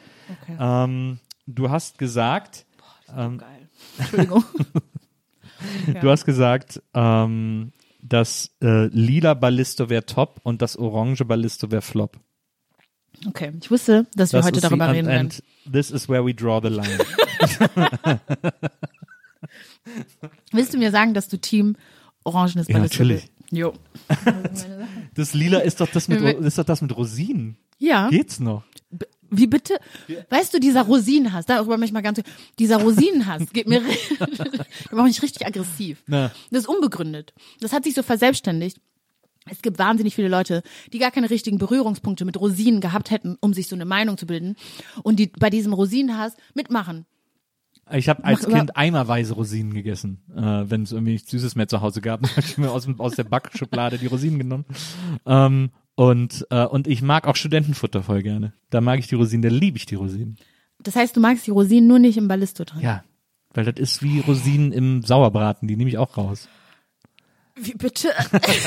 Okay. Ähm, du hast gesagt, ähm, Geil. Entschuldigung. du hast gesagt, ähm, das äh, lila Ballisto wäre top und das orange Ballisto wäre flop. Okay, ich wusste, dass wir Das heute ist darüber the, reden werden. and, this is where we draw the line. Willst du mir sagen, dass du Team Orangenes Ja, Ballisto natürlich. bist? Jo. Das lila ist doch das mit, ist doch das mit Rosinen. Ja. Geht's noch? Wie bitte? Weißt du, dieser Rosinenhass, darüber möchte ich mal ganz, dieser Rosinenhass geht mir, da mache ich richtig aggressiv. Na. Das ist unbegründet. Das hat sich so verselbstständigt. Es gibt wahnsinnig viele Leute, die gar keine richtigen Berührungspunkte mit Rosinen gehabt hätten, um sich so eine Meinung zu bilden und die bei diesem Rosinenhass mitmachen. Ich habe als Mach Kind eimerweise Rosinen gegessen, äh, wenn es irgendwie nichts Süßes mehr zu Hause gab. Dann habe ich mir aus, aus der Backschublade die Rosinen genommen. Ähm, und, äh, und ich mag auch Studentenfutter voll gerne. Da mag ich die Rosinen, da liebe ich die Rosinen. Das heißt, du magst die Rosinen nur nicht im Ballisto drin. Ja, weil das ist wie Rosinen im Sauerbraten, die nehme ich auch raus. Wie bitte?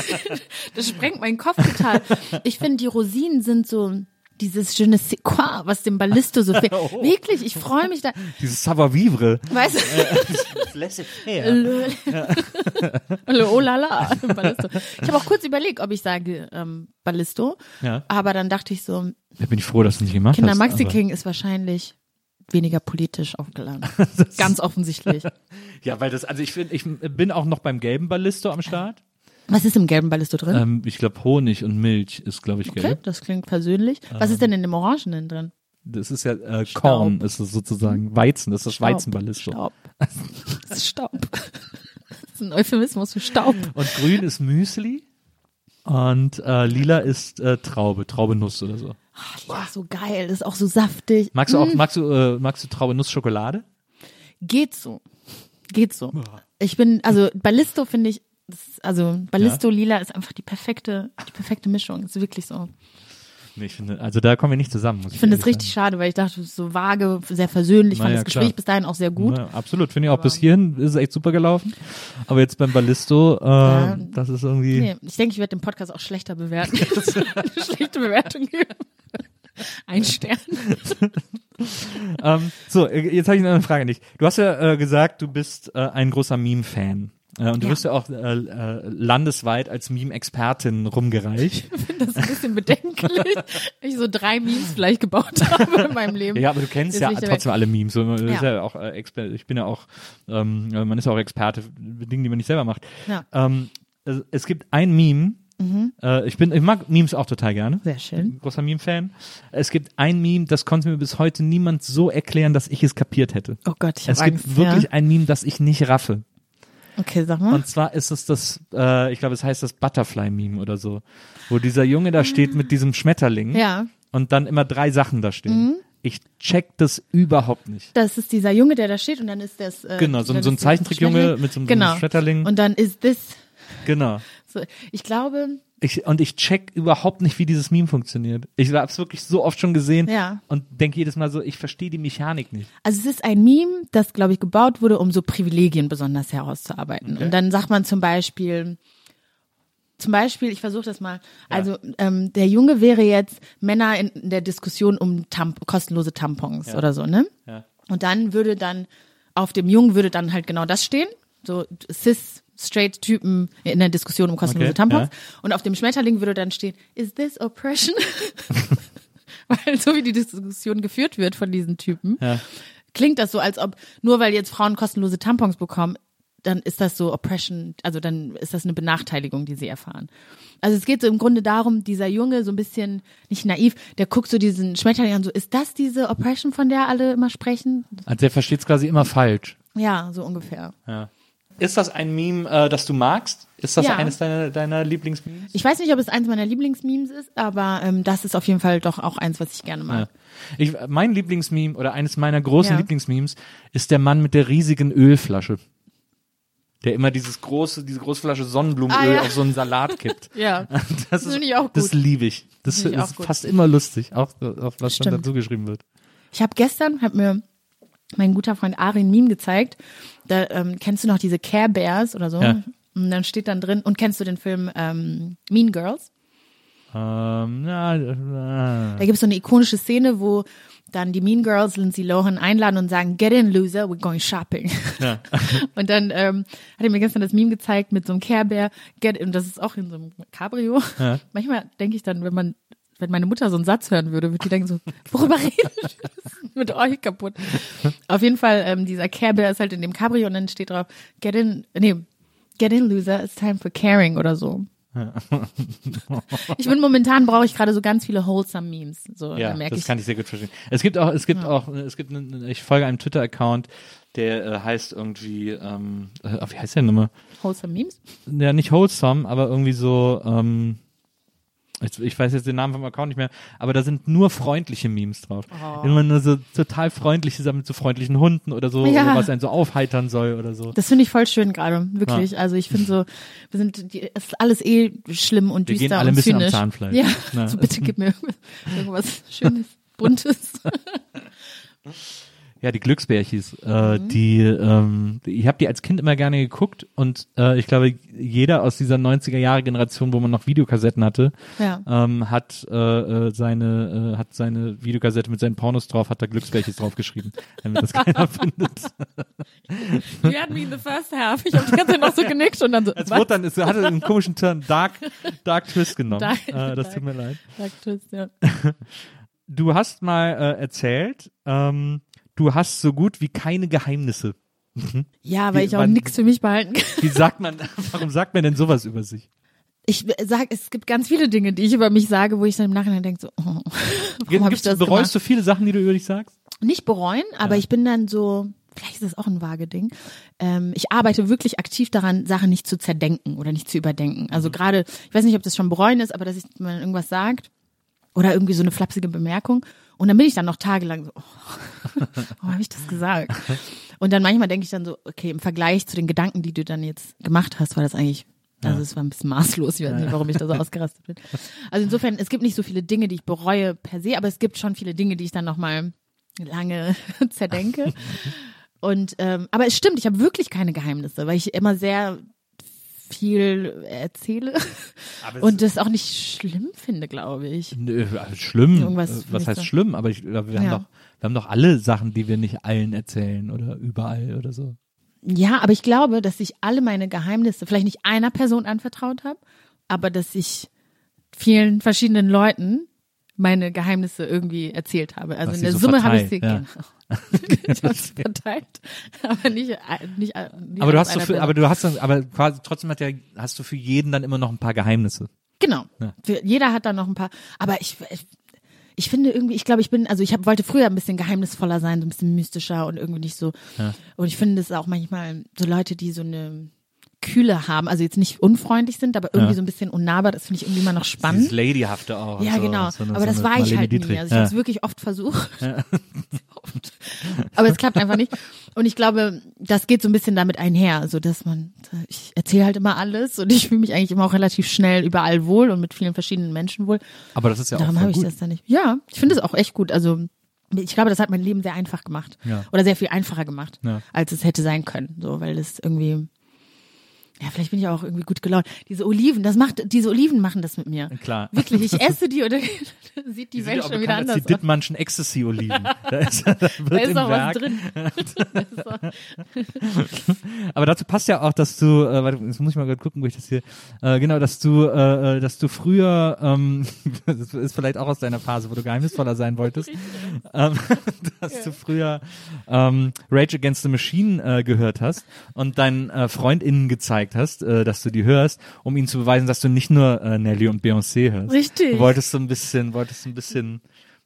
das sprengt meinen Kopf total. Ich finde, die Rosinen sind so dieses je ne sais quoi, was dem Ballisto so fehlt. Oh. Wirklich, ich freue mich da. Dieses Savoir-vivre. Weißt du? Laissez-faire. Le oh la la, Ballisto. Ich habe auch kurz überlegt, ob ich sage ähm, Ballisto, Ja. aber dann dachte ich so, Da bin ich froh, dass du nicht gemacht Kinder hast. Maxi aber- King ist wahrscheinlich weniger politisch aufgeladen. Ganz offensichtlich. Ja, weil das, also ich finde, ich bin auch noch beim gelben Ballisto am Start. Was ist im gelben Ballisto drin? Ähm, ich glaube, Honig und Milch ist, glaube ich, okay, gelb. das klingt persönlich. Was ist denn in dem Orangenen drin? Das ist ja äh. Korn, ist es sozusagen. Weizen, das ist das Staub. Weizenballisto. Staub. Das ist Staub. Das ist ein Euphemismus für Staub. Und grün ist Müsli. Und äh, lila ist äh, Traube, Traubenuss oder so. Ja, so geil. Das ist auch so saftig. Magst du auch, magst du, äh, magst du Traubenuss-Schokolade? Geht so. Geht so. Ich bin, also Ballisto finde ich, das ist, also Ballisto Lila ist einfach die perfekte, die perfekte Mischung. Ist wirklich so. Nee, ich finde, also da kommen wir nicht zusammen. Muss ich Ich finde es richtig schade, weil ich dachte, es ist so vage, sehr versöhnlich. fand Naja, das Gespräch klar. bis dahin auch sehr sagen. gut. Ja, absolut, finde ich auch. Bis hierhin ist es echt super gelaufen. Aber jetzt beim Ballisto, äh, Ja. das ist irgendwie. Nee, ich denke, ich werde den Podcast auch schlechter bewerten. Eine schlechte Bewertung geben. Ein Stern. Ähm, so, jetzt habe ich eine Frage an dich. Du hast ja äh, gesagt, du bist äh, ein großer Meme-Fan. Äh, und du Ja. wirst ja auch äh, äh, landesweit als Meme-Expertin rumgereicht. Ich finde das ein bisschen bedenklich. Ich so drei Memes vielleicht gebaut habe in meinem Leben. Ja, aber du kennst ja trotzdem alle Memes. So, man ist Ja. auch äh, ich bin ja auch, ähm, äh, man ist ja auch Experte für Dinge, die man nicht selber macht. Ja. Ähm, es, es gibt ein Meme. Äh, ich bin, ich mag Memes auch total gerne. Sehr schön. Großer Meme-Fan. Es gibt ein Meme, das konnte mir bis heute niemand so erklären, dass ich es kapiert hätte. Oh Gott, ich Es habe gibt Angst. wirklich ja. ein Meme, das ich nicht raffe. Okay, sag mal. Und zwar ist es das, äh, ich glaube, es heißt das Butterfly-Meme oder so, wo dieser Junge da steht mit diesem Schmetterling ja, Mhm. und dann immer drei Sachen da stehen. Ich check das überhaupt nicht. das ist dieser Junge, der da steht und dann ist das äh, Genau, so ein- dann so ein ist Zeichentrickjunge Schmetterling. mit so einem- so genau. einem Schmetterling. Und dann ist this Genau. so, ich glaube, Ich, und ich check überhaupt nicht, wie dieses Meme funktioniert. Ich habe es wirklich so oft schon gesehen Ja. und denke jedes Mal so, ich verstehe die Mechanik nicht. Also es ist ein Meme, das, glaube ich, gebaut wurde, um so Privilegien besonders herauszuarbeiten. Und dann sagt man zum Beispiel, zum Beispiel, ich versuche das mal, also ähm, der Junge wäre jetzt Männer in der Diskussion um Tamp kostenlose Tampons oder so, ne? Ja. Und dann würde dann, auf dem Jungen würde dann halt genau das stehen, so cis straight Typen in der Diskussion um kostenlose Okay, Tampons. ja. Und auf dem Schmetterling würde dann stehen, is this oppression? weil so wie die Diskussion geführt wird von diesen Typen, Ja. klingt das so, als ob nur weil jetzt Frauen kostenlose Tampons bekommen, dann ist das so Oppression, also dann ist das eine Benachteiligung, die sie erfahren. Also es geht so im Grunde darum, dieser Junge so ein bisschen, nicht naiv, der guckt so diesen Schmetterling an, so, ist das diese Oppression, von der alle immer sprechen? Also der versteht es quasi immer falsch. Ja, so ungefähr. Ja. Ist das ein Meme, äh, das du magst? Ist das Ja. eines deiner, deiner Lieblingsmemes? Ich weiß nicht, ob es eins meiner Lieblingsmemes ist, aber ähm, das ist auf jeden Fall doch auch eins, was ich gerne Ja. mag. Ich, mein Lieblingsmeme oder eines meiner großen Ja. Lieblingsmemes ist der Mann mit der riesigen Ölflasche. Der immer dieses große, diese große Flasche Sonnenblumenöl Ah, ja. auf so einen Salat kippt. Ja. Das ist, finde ich auch Das gut. liebe ich. Das ich ist gut. fast immer lustig, auch, auch was dann Stimmt. dazu geschrieben wird. Ich habe gestern, hat mir mein guter Freund Ari ein Meme gezeigt. Da ähm, kennst du noch diese Care Bears oder so? Ja. Und dann steht dann drin, und kennst du den Film ähm, Mean Girls? Ähm, ja, äh, Da gibt es so eine ikonische Szene, wo dann die Mean Girls Lindsay Lohan einladen und sagen, get in, loser, we're going shopping. und dann ähm, hat er mir gestern das Meme gezeigt mit so einem Care Bear, get in, das ist auch in so einem Cabrio. Manchmal denke ich dann, wenn man wenn meine Mutter so einen Satz hören würde, würde die denken so, worüber? Was ist mit euch kaputt? Auf jeden Fall, ähm, dieser Care Bear ist halt in dem Cabrio und dann steht drauf, get in, nee, get in, loser, it's time for caring oder so. Ich bin momentan brauche ich gerade so ganz viele wholesome Memes. So, Ja, das ich. kann ich sehr gut verstehen. Es gibt auch, es gibt auch, es gibt, ich folge einem Twitter-Account, der äh, heißt irgendwie, ähm, äh, wie heißt der nochmal? wholesome Memes? Ja, nicht wholesome, aber irgendwie so, ähm, ich, weiß jetzt den Namen vom Account nicht mehr, aber da sind nur freundliche Memes drauf. Oh. Immer nur so total freundliche Sachen mit so freundlichen Hunden oder so, Ja. was einen so aufheitern soll oder so. Das finde ich voll schön gerade, wirklich. Also ich finde so, wir sind, die, es ist alles eh schlimm und Wir düster gehen alle ein bisschen am. Zahnfleisch. Ja, Na. so bitte gib mir irgendwas Schönes, Buntes. Ja, die Glücksbärchis, Mhm. äh, die, ähm, ich habe die als Kind immer gerne geguckt und äh, ich glaube, jeder aus dieser 90er Jahre Generation, wo man noch Videokassetten hatte, Ja. ähm, hat äh, äh, seine äh, hat seine Videokassette mit seinen Pornos drauf, hat da Glücksbärchis draufgeschrieben, damit das keiner findet. You had me in the first half. Ich habe die ganze Zeit noch so genickt und dann so, Es wurde dann, es hatte einen komischen Turn, Dark, Dark Twist genommen. Dark- äh, das tut mir leid. Sagt Twist, ja. Du hast mal äh, erzählt, ähm, du hast so gut wie keine Geheimnisse. Ja, weil Wie- ich auch nichts für mich behalten kann. Wie sagt man, warum sagt man denn sowas über sich? Ich sag, es gibt ganz viele Dinge, die ich über mich sage, wo ich dann im Nachhinein denke so, oh, warum habe ich das bereust gemacht? du viele Sachen, die du über dich sagst? Nicht bereuen, aber ich bin dann so, vielleicht ist das auch ein vage Ding. Ähm, ich arbeite wirklich aktiv daran, Sachen nicht zu zerdenken oder nicht zu überdenken. Mhm. Also gerade, ich weiß nicht, ob das schon bereuen ist, aber dass ich man irgendwas sagt oder irgendwie so eine flapsige Bemerkung und dann bin ich dann noch tagelang so, oh, warum habe ich das gesagt? Und dann manchmal denke ich dann so, okay, im Vergleich zu den Gedanken, die du dann jetzt gemacht hast, war das eigentlich also es war ein bisschen maßlos, ich weiß nicht, warum ich da so ausgerastet bin. Also insofern, es gibt nicht so viele Dinge, die ich bereue per se, aber es gibt schon viele Dinge, die ich dann nochmal lange zerdenke. Und ähm, aber es stimmt, ich habe wirklich keine Geheimnisse, weil ich immer sehr viel erzähle und das auch nicht schlimm finde, glaube ich. Nö, also schlimm. Irgendwas Äh, was heißt sagen. schlimm? Aber ich, wir, haben Ja. doch, wir haben doch alle Sachen, die wir nicht allen erzählen oder überall oder so. Ja, aber ich glaube, dass ich alle meine Geheimnisse vielleicht nicht einer Person anvertraut habe, aber dass ich vielen verschiedenen Leuten meine Geheimnisse irgendwie erzählt habe. Also Hast in der so Summe habe ich sie verteilt, genau. verteilt, aber nicht, nicht, nicht Aber du hast so für, aber du hast dann, aber quasi trotzdem hat ja, hast du für jeden dann immer noch ein paar Geheimnisse. Genau. Für, jeder hat da noch ein paar. Aber ich, ich, ich finde irgendwie, ich glaube, ich bin, also ich hab, wollte früher ein bisschen geheimnisvoller sein, so ein bisschen mystischer und irgendwie nicht so. Und ich finde es auch manchmal so Leute, die so eine Kühle haben, also jetzt nicht unfreundlich sind, aber irgendwie Ja. so ein bisschen unnahbar, das finde ich irgendwie immer noch Dieses spannend. Ladyhafte auch. Ja, so, genau. so eine- aber so das war ich halt nie. Dietrich. Also ich ja. habe es wirklich oft versucht. oft. Aber es klappt einfach nicht. Und ich glaube, das geht so ein bisschen damit einher, also dass man, ich erzähle halt immer alles und ich fühle mich eigentlich immer auch relativ schnell überall wohl und mit vielen verschiedenen Menschen wohl. Aber das ist ja auch Darum habe ich das dann nicht. Ja, ich finde es auch echt gut. Also ich glaube, das hat mein Leben sehr einfach gemacht. Ja. Oder sehr viel einfacher gemacht, Ja. als es hätte sein können. So, weil das irgendwie, Ja, vielleicht bin ich auch irgendwie gut gelaunt. Diese Oliven, das macht, diese Oliven machen das mit mir. Klar. Wirklich, ich esse die dann sieht die, Die Welt ja schon wieder anders als die aus. Dittmannschen Ecstasy-Oliven. da ist, da Da ist auch Werk, was drin. Aber dazu passt ja auch, dass du, äh, warte, jetzt muss ich mal gerade gucken, wo ich das hier, äh, genau, dass du, äh, äh, dass du früher, ähm, das ist vielleicht auch aus deiner Phase, wo du geheimnisvoller sein wolltest, ähm, dass du früher ähm, Rage Against the Machine äh, gehört hast und deinen äh, FreundInnen gezeigt hast, äh, dass du die hörst, um ihnen zu beweisen, dass du nicht nur äh, Nelly und Beyoncé hörst. Richtig. Du wolltest so ein bisschen, wolltest so ein bisschen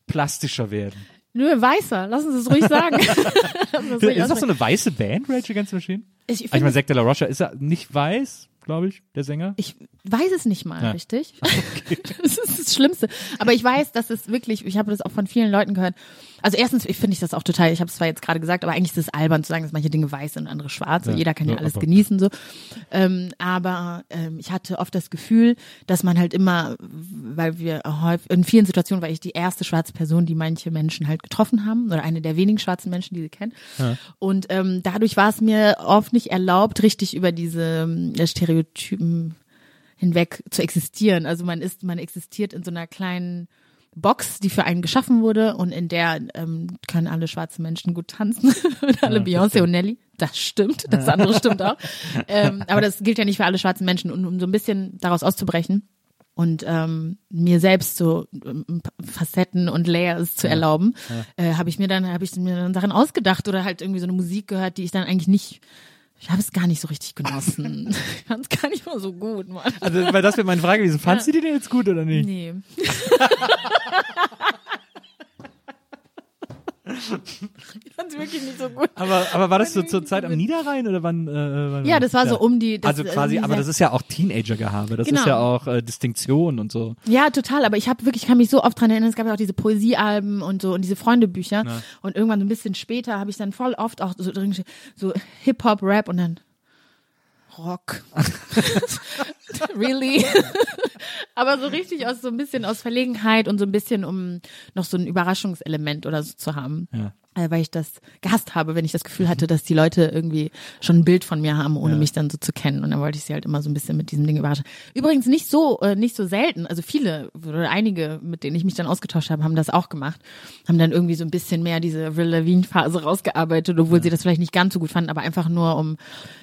plastischer werden. Nö, weißer, lassen Sie es ruhig sagen. Ruhig Ist das so eine weiße Band, Rage Against the Machine? ich, Ah, Ich meine, finde, Zack de la Rocha ist er nicht weiß, glaube ich, der Sänger. ich weiß es nicht mal, Ja. richtig? das ist das Schlimmste. Aber ich weiß, dass es wirklich, ich habe das auch von vielen Leuten gehört. Also erstens ich finde ich das auch total, ich habe es zwar jetzt gerade gesagt, aber eigentlich ist es albern zu sagen, dass manche Dinge weiß sind und andere schwarz. Ja. Und jeder kann ja, Ja, alles aber- genießen so. Ähm, aber ähm, ich hatte oft das Gefühl, dass man halt immer, weil wir häufig, in vielen Situationen war ich die erste schwarze Person, die manche Menschen halt getroffen haben oder eine der wenigen schwarzen Menschen, die sie kennen. Und ähm, dadurch war es mir oft nicht erlaubt, richtig über diese ähm, Stereotypen hinweg zu existieren. Also man ist, man existiert in so einer kleinen Box, die für einen geschaffen wurde und in der ähm, können alle schwarze Menschen gut tanzen und alle Beyoncé und Nelly. Das stimmt, das andere stimmt auch. Ähm, aber das gilt ja nicht für alle schwarzen Menschen. Und um so ein bisschen daraus auszubrechen und ähm, mir selbst so ähm, Facetten und Layers zu erlauben, äh, habe ich mir dann habe ich mir dann Sachen ausgedacht oder halt irgendwie so eine Musik gehört, die ich dann eigentlich nicht ich habe es gar nicht so richtig genossen. ich fand es gar nicht mal so gut, Mann. Also, weil das wäre meine Frage gewesen. Fandst du die denn jetzt gut oder nicht? Nee. ich fand es wirklich nicht so gut. Aber, aber war das so zur Zeit am Niederrhein oder wann? Äh, wann Ja, das war so um die. Das, also quasi, äh, aber das ist ja auch Teenager-Gehabe. Das Genau. ist ja auch äh, Distinktion und so. Ja, total. Aber ich habe wirklich, ich kann mich so oft dran erinnern. Es gab ja auch diese Poesiealben und so und diese Freundebücher. Und irgendwann so ein bisschen später habe ich dann voll oft auch so so Hip Hop, Rap und dann Rock. really? Aber so richtig aus so ein bisschen aus Verlegenheit und so ein bisschen um noch so ein Überraschungselement oder so zu haben. Ja. Äh, weil ich das gehasst habe, wenn ich das Gefühl hatte, dass die Leute irgendwie schon ein Bild von mir haben, ohne mich dann so zu kennen. Und dann wollte ich sie halt immer so ein bisschen mit diesen Dingen überraschen. Übrigens nicht so, äh, nicht so selten. Also viele oder einige, mit denen ich mich dann ausgetauscht habe, haben das auch gemacht. Haben dann irgendwie so ein bisschen mehr diese Avril Lavigne Phase rausgearbeitet, obwohl sie das vielleicht nicht ganz so gut fanden, aber einfach nur um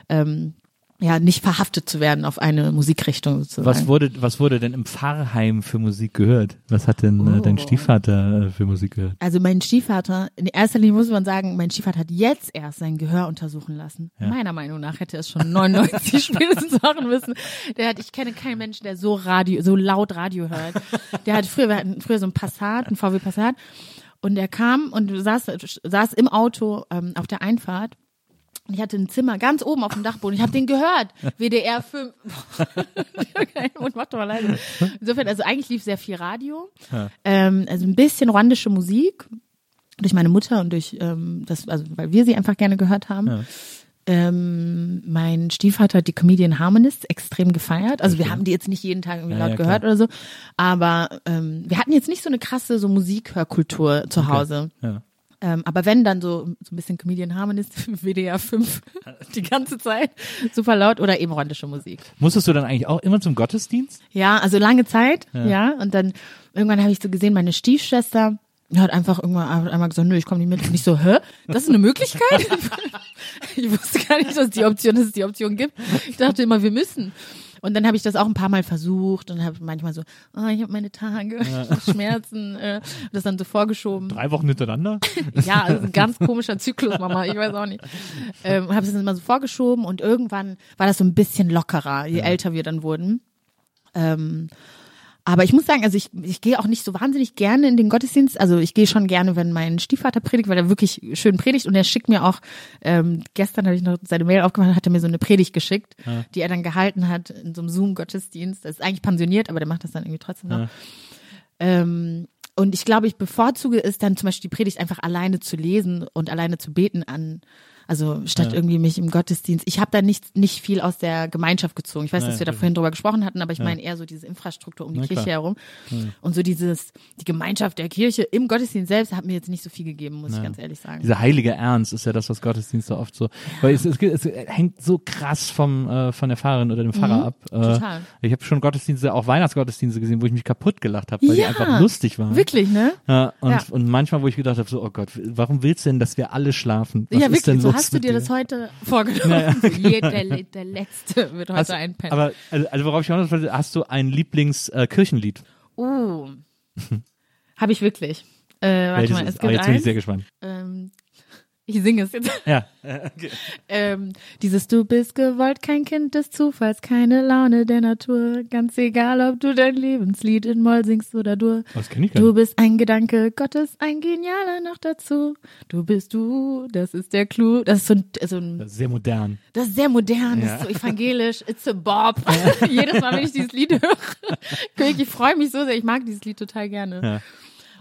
ähm, ja nicht verhaftet zu werden auf eine Musikrichtung sozusagen. Was wurde, was wurde denn im Pfarrheim für Musik gehört? Was hat denn äh, Oh. dein Stiefvater äh, für Musik gehört? Also mein Stiefvater, in erster Linie muss man sagen, mein Stiefvater hat jetzt erst sein Gehör untersuchen lassen. Meiner Meinung nach hätte er es schon 99 spätestens machen müssen. Der hat, ich kenne keinen Menschen, der so Radio, so laut Radio hört. Der hat früher, wir hatten früher so ein Passat, ein VW Passat. Und der kam und saß, saß im Auto ähm, auf der Einfahrt. Ich hatte ein Zimmer ganz oben auf dem Dachboden. Ich habe den gehört. WDR 5. und macht doch mal leise. Insofern, also eigentlich lief sehr viel Radio. Ähm, also ein bisschen rwandische Musik. Durch meine Mutter und durch ähm, das, also weil wir sie einfach gerne gehört haben. Ähm, mein Stiefvater hat die Comedian Harmonists extrem gefeiert. Also wir haben die jetzt nicht jeden Tag irgendwie Ja, laut ja, gehört oder so. Aber ähm, wir hatten jetzt nicht so eine krasse so Musikhörkultur zu Hause. Ja. Ähm, aber wenn dann so, so ein bisschen Comedian Harmonist, WDR 5 die ganze Zeit, super laut oder eben rwandische Musik. Musstest du dann eigentlich auch immer zum Gottesdienst? Ja, also lange Zeit, ja. Und dann irgendwann habe ich so gesehen, meine Stiefschwester hat einfach irgendwann hat einmal gesagt, nö, ich komme nicht mit. Und ich so, hä? Das ist eine Möglichkeit? ich wusste gar nicht, dass die Option, dass es die Option gibt. Ich dachte immer, wir müssen. Und dann habe ich das auch ein paar Mal versucht und habe manchmal so, oh, ich habe meine Tage, hab Schmerzen, äh, das dann so vorgeschoben. Drei Wochen hintereinander? Ja, also ein ganz komischer Zyklus, Mama, ich weiß auch nicht. Ähm, habe es dann immer so vorgeschoben und irgendwann war das so ein bisschen lockerer, je älter wir dann wurden. Ähm, aber ich muss sagen, also ich, ich gehe auch nicht so wahnsinnig gerne in den Gottesdienst. Also ich gehe schon gerne, wenn mein Stiefvater predigt, weil er wirklich schön predigt und er schickt mir auch, ähm, gestern habe ich noch seine Mail aufgemacht, hat er mir so eine Predigt geschickt, die er dann gehalten hat in so einem Zoom-Gottesdienst. Das ist eigentlich pensioniert, aber der macht das dann irgendwie trotzdem noch. Ähm, und ich glaube, ich bevorzuge es dann zum Beispiel die Predigt einfach alleine zu lesen und alleine zu beten an, Also statt irgendwie mich im Gottesdienst. Ich habe da nicht, nicht viel aus der Gemeinschaft gezogen. Ich weiß, dass Naja, wir da vorhin drüber gesprochen hatten, aber ich meine eher so diese Infrastruktur um die Na Kirche klar. herum. Und so dieses, die Gemeinschaft der Kirche im Gottesdienst selbst hat mir jetzt nicht so viel gegeben, muss ich ganz ehrlich sagen. Dieser heilige Ernst ist ja das, was Gottesdienste oft so, weil es, es, es hängt so krass vom äh, von der Pfarrerin oder dem Pfarrer ab. Äh, Mhm. total. Ich habe schon Gottesdienste, auch Weihnachtsgottesdienste gesehen, wo ich mich kaputt gelacht habe, weil Ja, die einfach lustig waren. Wirklich, ne? Ja, und, Ja. und manchmal, wo ich gedacht habe, so, oh Gott, warum willst du denn, dass wir alle schlafen? Was ja, ist wirklich. denn So hast du dir das heute vorgenommen. Jeder, der, der Letzte wird heute Hast- einpennen. Aber also, also worauf ich hinaus wollte, hast du ein Lieblingskirchenlied? Äh? Uh. Habe ich wirklich. Äh, warte Welches mal, es ist? Gibt jetzt bin ich sehr gespannt. Ähm, ich singe es jetzt. Ja. Ähm, dieses Du bist gewollt, kein Kind des Zufalls, keine Laune der Natur. Ganz egal, ob du dein Lebenslied in Moll singst oder Dur. Das kenne ich gar Du bist ein Gedanke Gottes, ein genialer noch dazu. Du bist du, das ist der Clou. Das ist so ein, so ein Das ist sehr modern. das ist sehr modern, das ist so evangelisch, it's a Bob. Jedes Mal, wenn ich dieses Lied höre, ich freue mich so sehr, ich mag dieses Lied total gerne. Ja.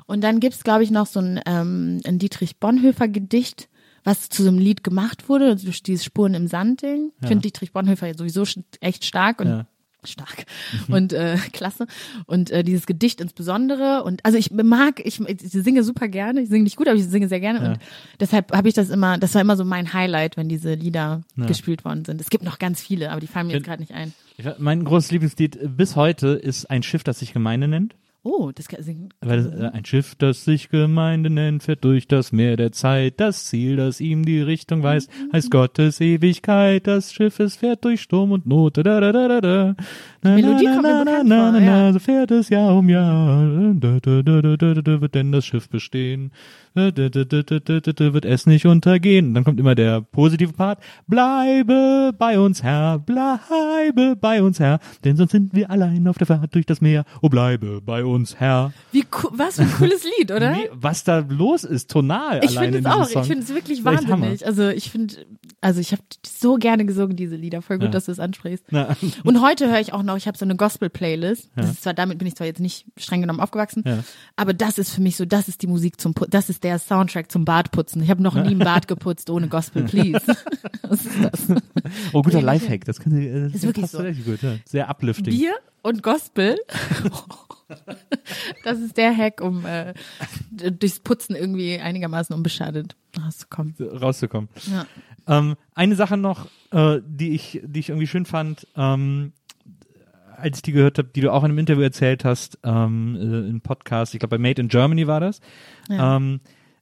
Und dann gibt's, glaube ich, noch so ein, ähm, ein Dietrich Bonhoeffer Gedicht, was zu so einem Lied gemacht wurde, also durch dieses Spuren im Sand-Ding. Ich finde Dietrich Bonhoeffer sowieso echt stark und Ja. stark und äh, klasse und äh, dieses Gedicht insbesondere und also ich mag ich, ich singe super gerne ich singe nicht gut aber ich singe sehr gerne und deshalb habe ich das immer das war immer so mein Highlight wenn diese Lieder gespielt worden sind es gibt noch ganz viele aber die fallen mir jetzt Wenn- gerade nicht ein Ich, mein großes Lieblingslied bis heute ist ein Schiff, das sich Gemeinde nennt. Oh das kann singen Weil äh, ein Schiff, das sich Gemeinde nennt, fährt durch das Meer der Zeit. Das Ziel, das ihm die Richtung weist, heißt Gottes Ewigkeit. Das Schiff, es fährt durch Sturm und Not. Da, da, da, da, da. Na, Melodie na, kommt na, na, na, ja. na, so fährt es Jahr um Jahr. Da, da, da, da, da, da, wird denn das Schiff bestehen? Wird es nicht untergehen. Und dann kommt immer der positive Part. Bleibe bei uns, Herr, bleibe bei uns, Herr, denn sonst sind wir allein auf der Fahrt durch das Meer. Oh, bleibe bei uns, Herr. wie cool, was für ein cooles Lied oder Nee, was da los ist, tonal Ich finde in es auch. Song. Ich finde es wirklich wahnsinnig. Also ich finde, also ich habe so gerne gesungen diese Lieder. Voll gut, Ja. dass du es ansprichst. Na, Und heute höre ich auch noch. Ich habe so eine Gospel-Playlist. Das ist zwar damit bin ich zwar jetzt nicht streng genommen aufgewachsen, Ja. aber das ist für mich so. Das ist die Musik zum. Das ist der Soundtrack zum Badputzen. Ich habe noch nie ein Bad geputzt ohne Gospel, please. Was ist das? oh, guter Lifehack, das, kann, das Ist wirklich so. gut. Ja. Sehr uplifting. Bier und Gospel. das ist der Hack, um äh, durchs Putzen irgendwie einigermaßen unbeschadet rauszukommen. rauszukommen. Ja. Ähm, eine Sache noch, äh, die ich, die ich irgendwie schön fand, ähm, als ich die gehört habe, die du auch in einem Interview erzählt hast, ähm, äh, im Podcast, ich glaube bei Made in Germany war das. Ja. Ähm,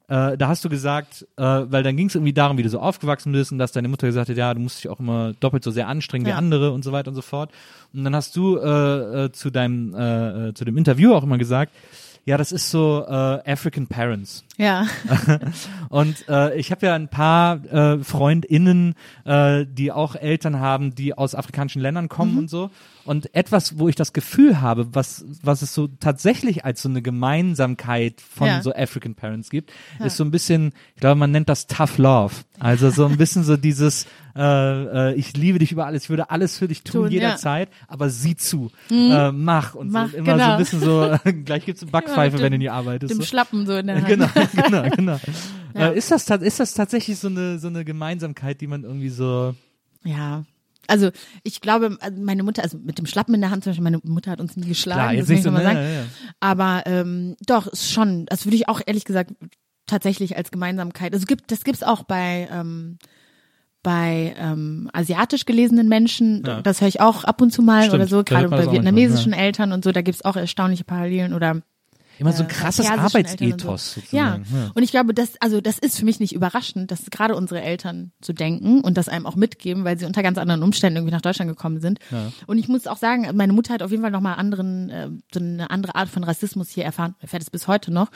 äh, da hast du gesagt, äh, weil dann ging es irgendwie darum, wie du so aufgewachsen bist und dass deine Mutter gesagt hat, ja, du musst dich auch immer doppelt so sehr anstrengen wie Ja. andere und so weiter und so fort. Und dann hast du äh, äh, zu deinem zu dem Interview auch immer gesagt, ja, das ist so African Parents. Ja. Und äh, ich habe ja ein paar äh, FreundInnen, äh, die auch Eltern haben, die aus afrikanischen Ländern kommen und so. Und etwas, wo ich das Gefühl habe, was, was es so tatsächlich als so eine Gemeinsamkeit von Ja. so African Parents gibt, ist so ein bisschen, ich glaube, man nennt das Tough Love. Also so ein bisschen so dieses, äh, äh, ich liebe dich über alles, ich würde alles für dich tun, Tun, ja. jederzeit, aber sieh zu, äh, mach und Mach, so immer so genau. ein bisschen so, gleich gibt's eine Backpfeife, mit wenn du dem- nie arbeitest. Dem so. Schlappen so in der Hand. Genau, genau, genau. Ja. Äh, ist, das, ist das tatsächlich so eine, so eine Gemeinsamkeit, die man irgendwie so. Ja. Also ich glaube, also meine Mutter, also mit dem Schlappen in der Hand zum Beispiel, meine Mutter hat uns nie geschlagen, Klar, das jetzt will nicht ich so, mal ne, sagen. ja, ja. Aber ähm, doch, ist schon, das würde ich auch ehrlich gesagt tatsächlich als Gemeinsamkeit. Also gibt, das gibt's auch bei ähm, bei ähm, asiatisch gelesenen Menschen, Ja. das höre ich auch ab und zu mal Stimmt, oder so, gerade das bei manchmal, vietnamesischen Eltern und so, da gibt's auch erstaunliche Parallelen oder Immer so ein krasses Arbeitsethos So. Ja. sozusagen. und ich glaube, das, also das ist für mich nicht überraschend, dass gerade unsere Eltern so denken und das einem auch mitgeben, weil sie unter ganz anderen Umständen irgendwie nach Deutschland gekommen sind. Und ich muss auch sagen, meine Mutter hat auf jeden Fall nochmal anderen, äh, so eine andere Art von Rassismus hier erfahren, erfährt es bis heute noch.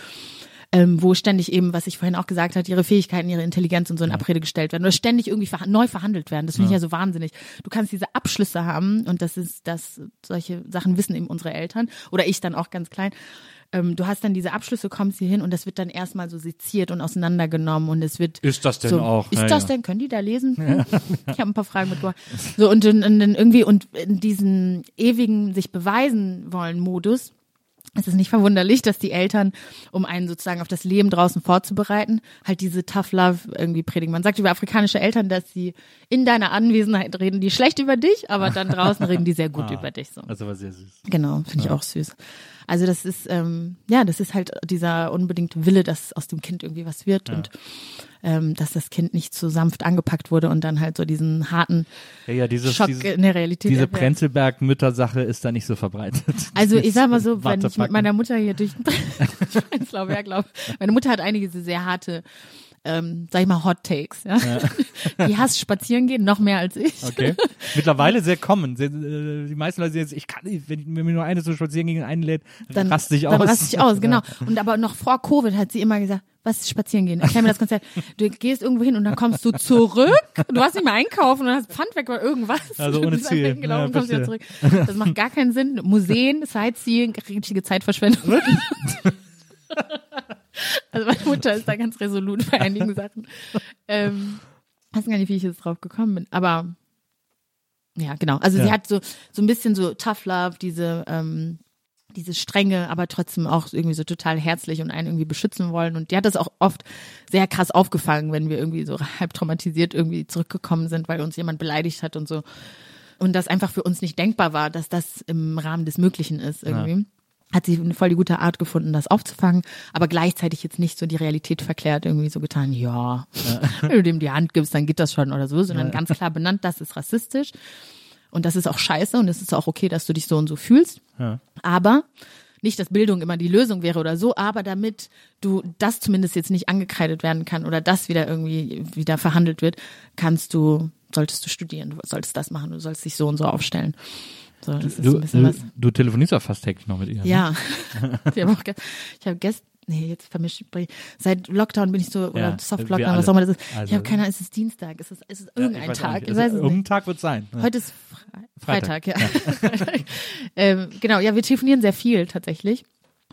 Ähm, wo ständig eben, was ich vorhin auch gesagt habe, ihre Fähigkeiten, ihre Intelligenz und so in Abrede gestellt werden oder ständig irgendwie verha neu verhandelt werden. Das finde ich ja so wahnsinnig. Du kannst diese Abschlüsse haben und das ist, das, solche Sachen wissen eben unsere Eltern oder ich dann auch ganz klein ähm, du hast dann diese Abschlüsse, kommst hier hin und das wird dann erstmal so seziert und auseinandergenommen und es wird Ist das denn so, auch? Ist Ja, das ja. denn? Können die da lesen? Hm? Ich habe ein paar Fragen mitgebracht. So und, dann irgendwie und in diesen ewigen sich beweisen wollen Modus es ist nicht verwunderlich, dass die Eltern, um einen sozusagen auf das Leben draußen vorzubereiten, halt diese Tough Love irgendwie predigen. Man sagt über afrikanische Eltern, dass sie in deiner Anwesenheit reden die schlecht über dich, aber dann draußen reden die sehr gut Ah, über dich. So. Das war sehr süß. Genau, finde ich auch süß. Also das ist, ähm, ja, das ist halt dieser unbedingte Wille, dass aus dem Kind irgendwie was wird und ähm, dass das Kind nicht zu sanft angepackt wurde und dann halt so diesen harten Ja, ja, dieses, Schock dieses, in der Realität. diese erfährt. Prenzlberg-Mütter-Sache ist da nicht so verbreitet. Also ich sag mal so, wenn ich mit meiner Mutter hier durch den Prenzlauer Berg laufe, meine Mutter hat einige sehr harte, ähm, sag ich mal, Hot Takes. Ja? Die hasst spazieren gehen, noch mehr als ich. Okay. Mittlerweile sehr. Sehr, äh, die meisten Leute jetzt, ich kann nicht, wenn, wenn mir nur eine so spazieren gegen einlädt, dann raste ich aus. Dann raste ich aus, genau. Und aber noch vor Covid hat sie immer gesagt, was ist spazieren gehen? Erklär mir das Konzept. Du gehst irgendwo hin und dann kommst du zurück. Du hast nicht mehr einkaufen und hast Pfand weg oder irgendwas. Also ohne Ziel. Ja, und kommst wieder zurück. Das macht gar keinen Sinn. Museen, Sightseeing, richtige Zeitverschwendung. Also meine Mutter ist da ganz resolut bei einigen Sachen. Ähm, weiß gar nicht, wie ich jetzt drauf gekommen bin. Aber ja, genau. Also sie Ja. hat so so ein bisschen so Tough Love, diese ähm, diese Strenge, aber trotzdem auch irgendwie so total herzlich und einen irgendwie beschützen wollen. Und die hat das auch oft sehr krass aufgefangen, wenn wir irgendwie so halb traumatisiert irgendwie zurückgekommen sind, weil uns jemand beleidigt hat und so. Und das einfach für uns nicht denkbar war, dass das im Rahmen des Möglichen ist irgendwie. Hat sie eine voll die gute Art gefunden, das aufzufangen, aber gleichzeitig jetzt nicht so die Realität verklärt, irgendwie so getan, ja, wenn du dem die Hand gibst, dann geht das schon oder so, sondern ganz klar benannt, das ist rassistisch. Und das ist auch scheiße und es ist auch okay, dass du dich so und so fühlst. Ja. Aber nicht, dass Bildung immer die Lösung wäre oder so, aber damit du das zumindest jetzt nicht angekreidet werden kann oder das wieder irgendwie wieder verhandelt wird, kannst du, solltest du studieren, du solltest das machen, du sollst dich so und so aufstellen. So, Du, du, du telefonierst auch fast täglich noch mit ihr. Ne? Ja. ich habe auch ge- ich habe gestern, nee, jetzt vermischt. Seit Lockdown bin ich so, oder Ja, Soft wir Lockdown, alle. was auch immer das ist. Also- ich habe keine Ahnung, ist es Dienstag? Ist es, ist es Ja, irgendein Tag? nicht. Ich weiß es nicht. Irgendein Tag wird sein. Ja. Heute ist Fre Freitag. Freitag, ja. Freitag. ähm, genau, ja, wir telefonieren sehr viel tatsächlich.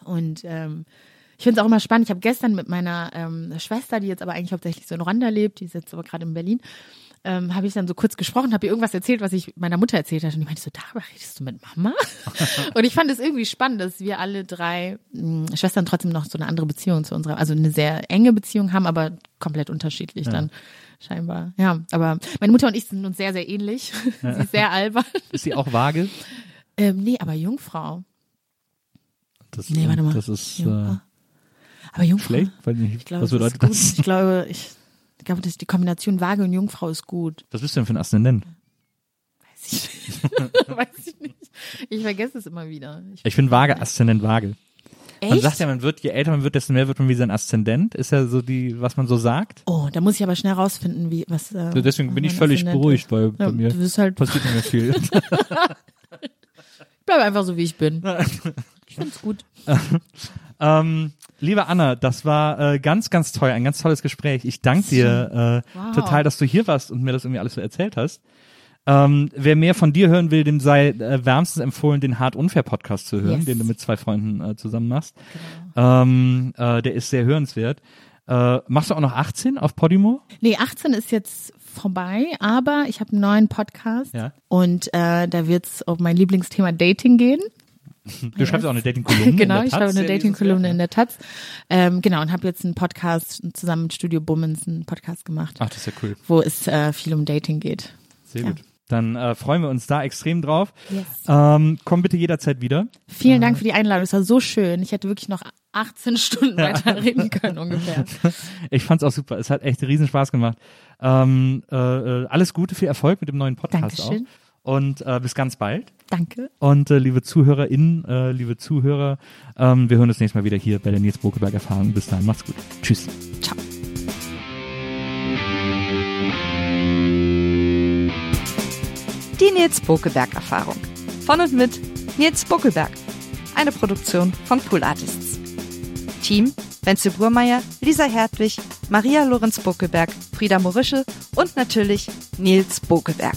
Und ähm, ich finde es auch immer spannend. Ich habe gestern mit meiner ähm, Schwester, die jetzt aber eigentlich hauptsächlich so in Rwanda lebt, die ist jetzt aber gerade in Berlin, ähm, habe ich dann so kurz gesprochen, habe ihr irgendwas erzählt, was ich meiner Mutter erzählt hatte. Und die meinte so, darüber redest du mit Mama? und ich fand es irgendwie spannend, dass wir alle drei mh, Schwestern trotzdem noch so eine andere Beziehung zu unserer, also eine sehr enge Beziehung haben, aber komplett unterschiedlich dann scheinbar. Ja, aber meine Mutter und ich sind uns sehr, sehr ähnlich. Sie ist sehr albern. Ist sie auch vage? Ähm, nee, aber Jungfrau. Das, Nee, warte mal. Das ist äh, Jungfrau. Aber Jungfrau. schlecht. Nicht, Ich glaube, was das bedeutet ist gut. das? Ich glaube, ich, ich glaube, die Kombination Waage und Jungfrau ist gut. Was bist du denn für ein Aszendent? Weiß ich nicht. Weiß ich nicht. Ich vergesse es immer wieder. Ich, Ich bin vage, Aszendent vage. Man echt? sagt ja, man wird, je älter man wird, desto mehr wird man wie sein Aszendent. Ist ja so die, was man so sagt. oh, da muss ich aber schnell rausfinden, wie was. Äh, So, Deswegen bin ich völlig Aszendent beruhigt, weil bei Ja, mir du bist halt, passiert nicht mehr viel. ich bleib einfach so, wie ich bin. Ich find's gut. ähm, liebe Anna, das war äh, ganz, ganz toll, ein ganz tolles Gespräch. Ich danke dir äh, Wow. total, dass du hier warst und mir das irgendwie alles so erzählt hast. Ähm, wer mehr von dir hören will, dem sei äh, wärmstens empfohlen, den Hart Unfair Podcast zu hören, Yes. den du mit zwei Freunden äh, zusammen machst. Ähm, äh, der ist sehr hörenswert. Äh, machst du auch noch 18 auf Podimo? Nee, 18 ist jetzt vorbei, aber ich habe einen neuen Podcast Ja. und äh, da wird's um mein Lieblingsthema Dating gehen. Du schreibst auch eine Dating-Kolumne. in genau, der ich schreibe eine Dating-Kolumne in der Taz. Ähm, genau, und habe jetzt einen Podcast zusammen mit Studio Bummens einen Podcast gemacht, Ach, das ist ja cool. wo es äh, viel um Dating geht. Sehr Ja. gut. Dann äh, freuen wir uns da extrem drauf. Yes. Ähm, komm bitte jederzeit wieder. Vielen Dank für die Einladung. Es war so schön. Ich hätte wirklich noch 18 Stunden weiter reden können ungefähr. Ich fand's auch super. Es hat echt riesen Spaß gemacht. Ähm, äh, äh, alles Gute, viel Erfolg mit dem neuen Podcast Dankeschön. auch. Und äh, bis ganz bald. Danke. Und äh, liebe ZuhörerInnen, äh, liebe Zuhörer, ähm, wir hören uns nächstes Mal wieder hier bei der Nils Bokeberg Erfahrung. Bis dahin, macht's gut. Tschüss. Ciao. Die Nils Bokelberg Erfahrung. Von und mit Nils Bokelberg. Eine Produktion von Pool Artists. Team Wenzel Burmeier, Lisa Hertwig, Maria Lorenz Bokelberg, Frieda Morische und natürlich Nils Bokelberg.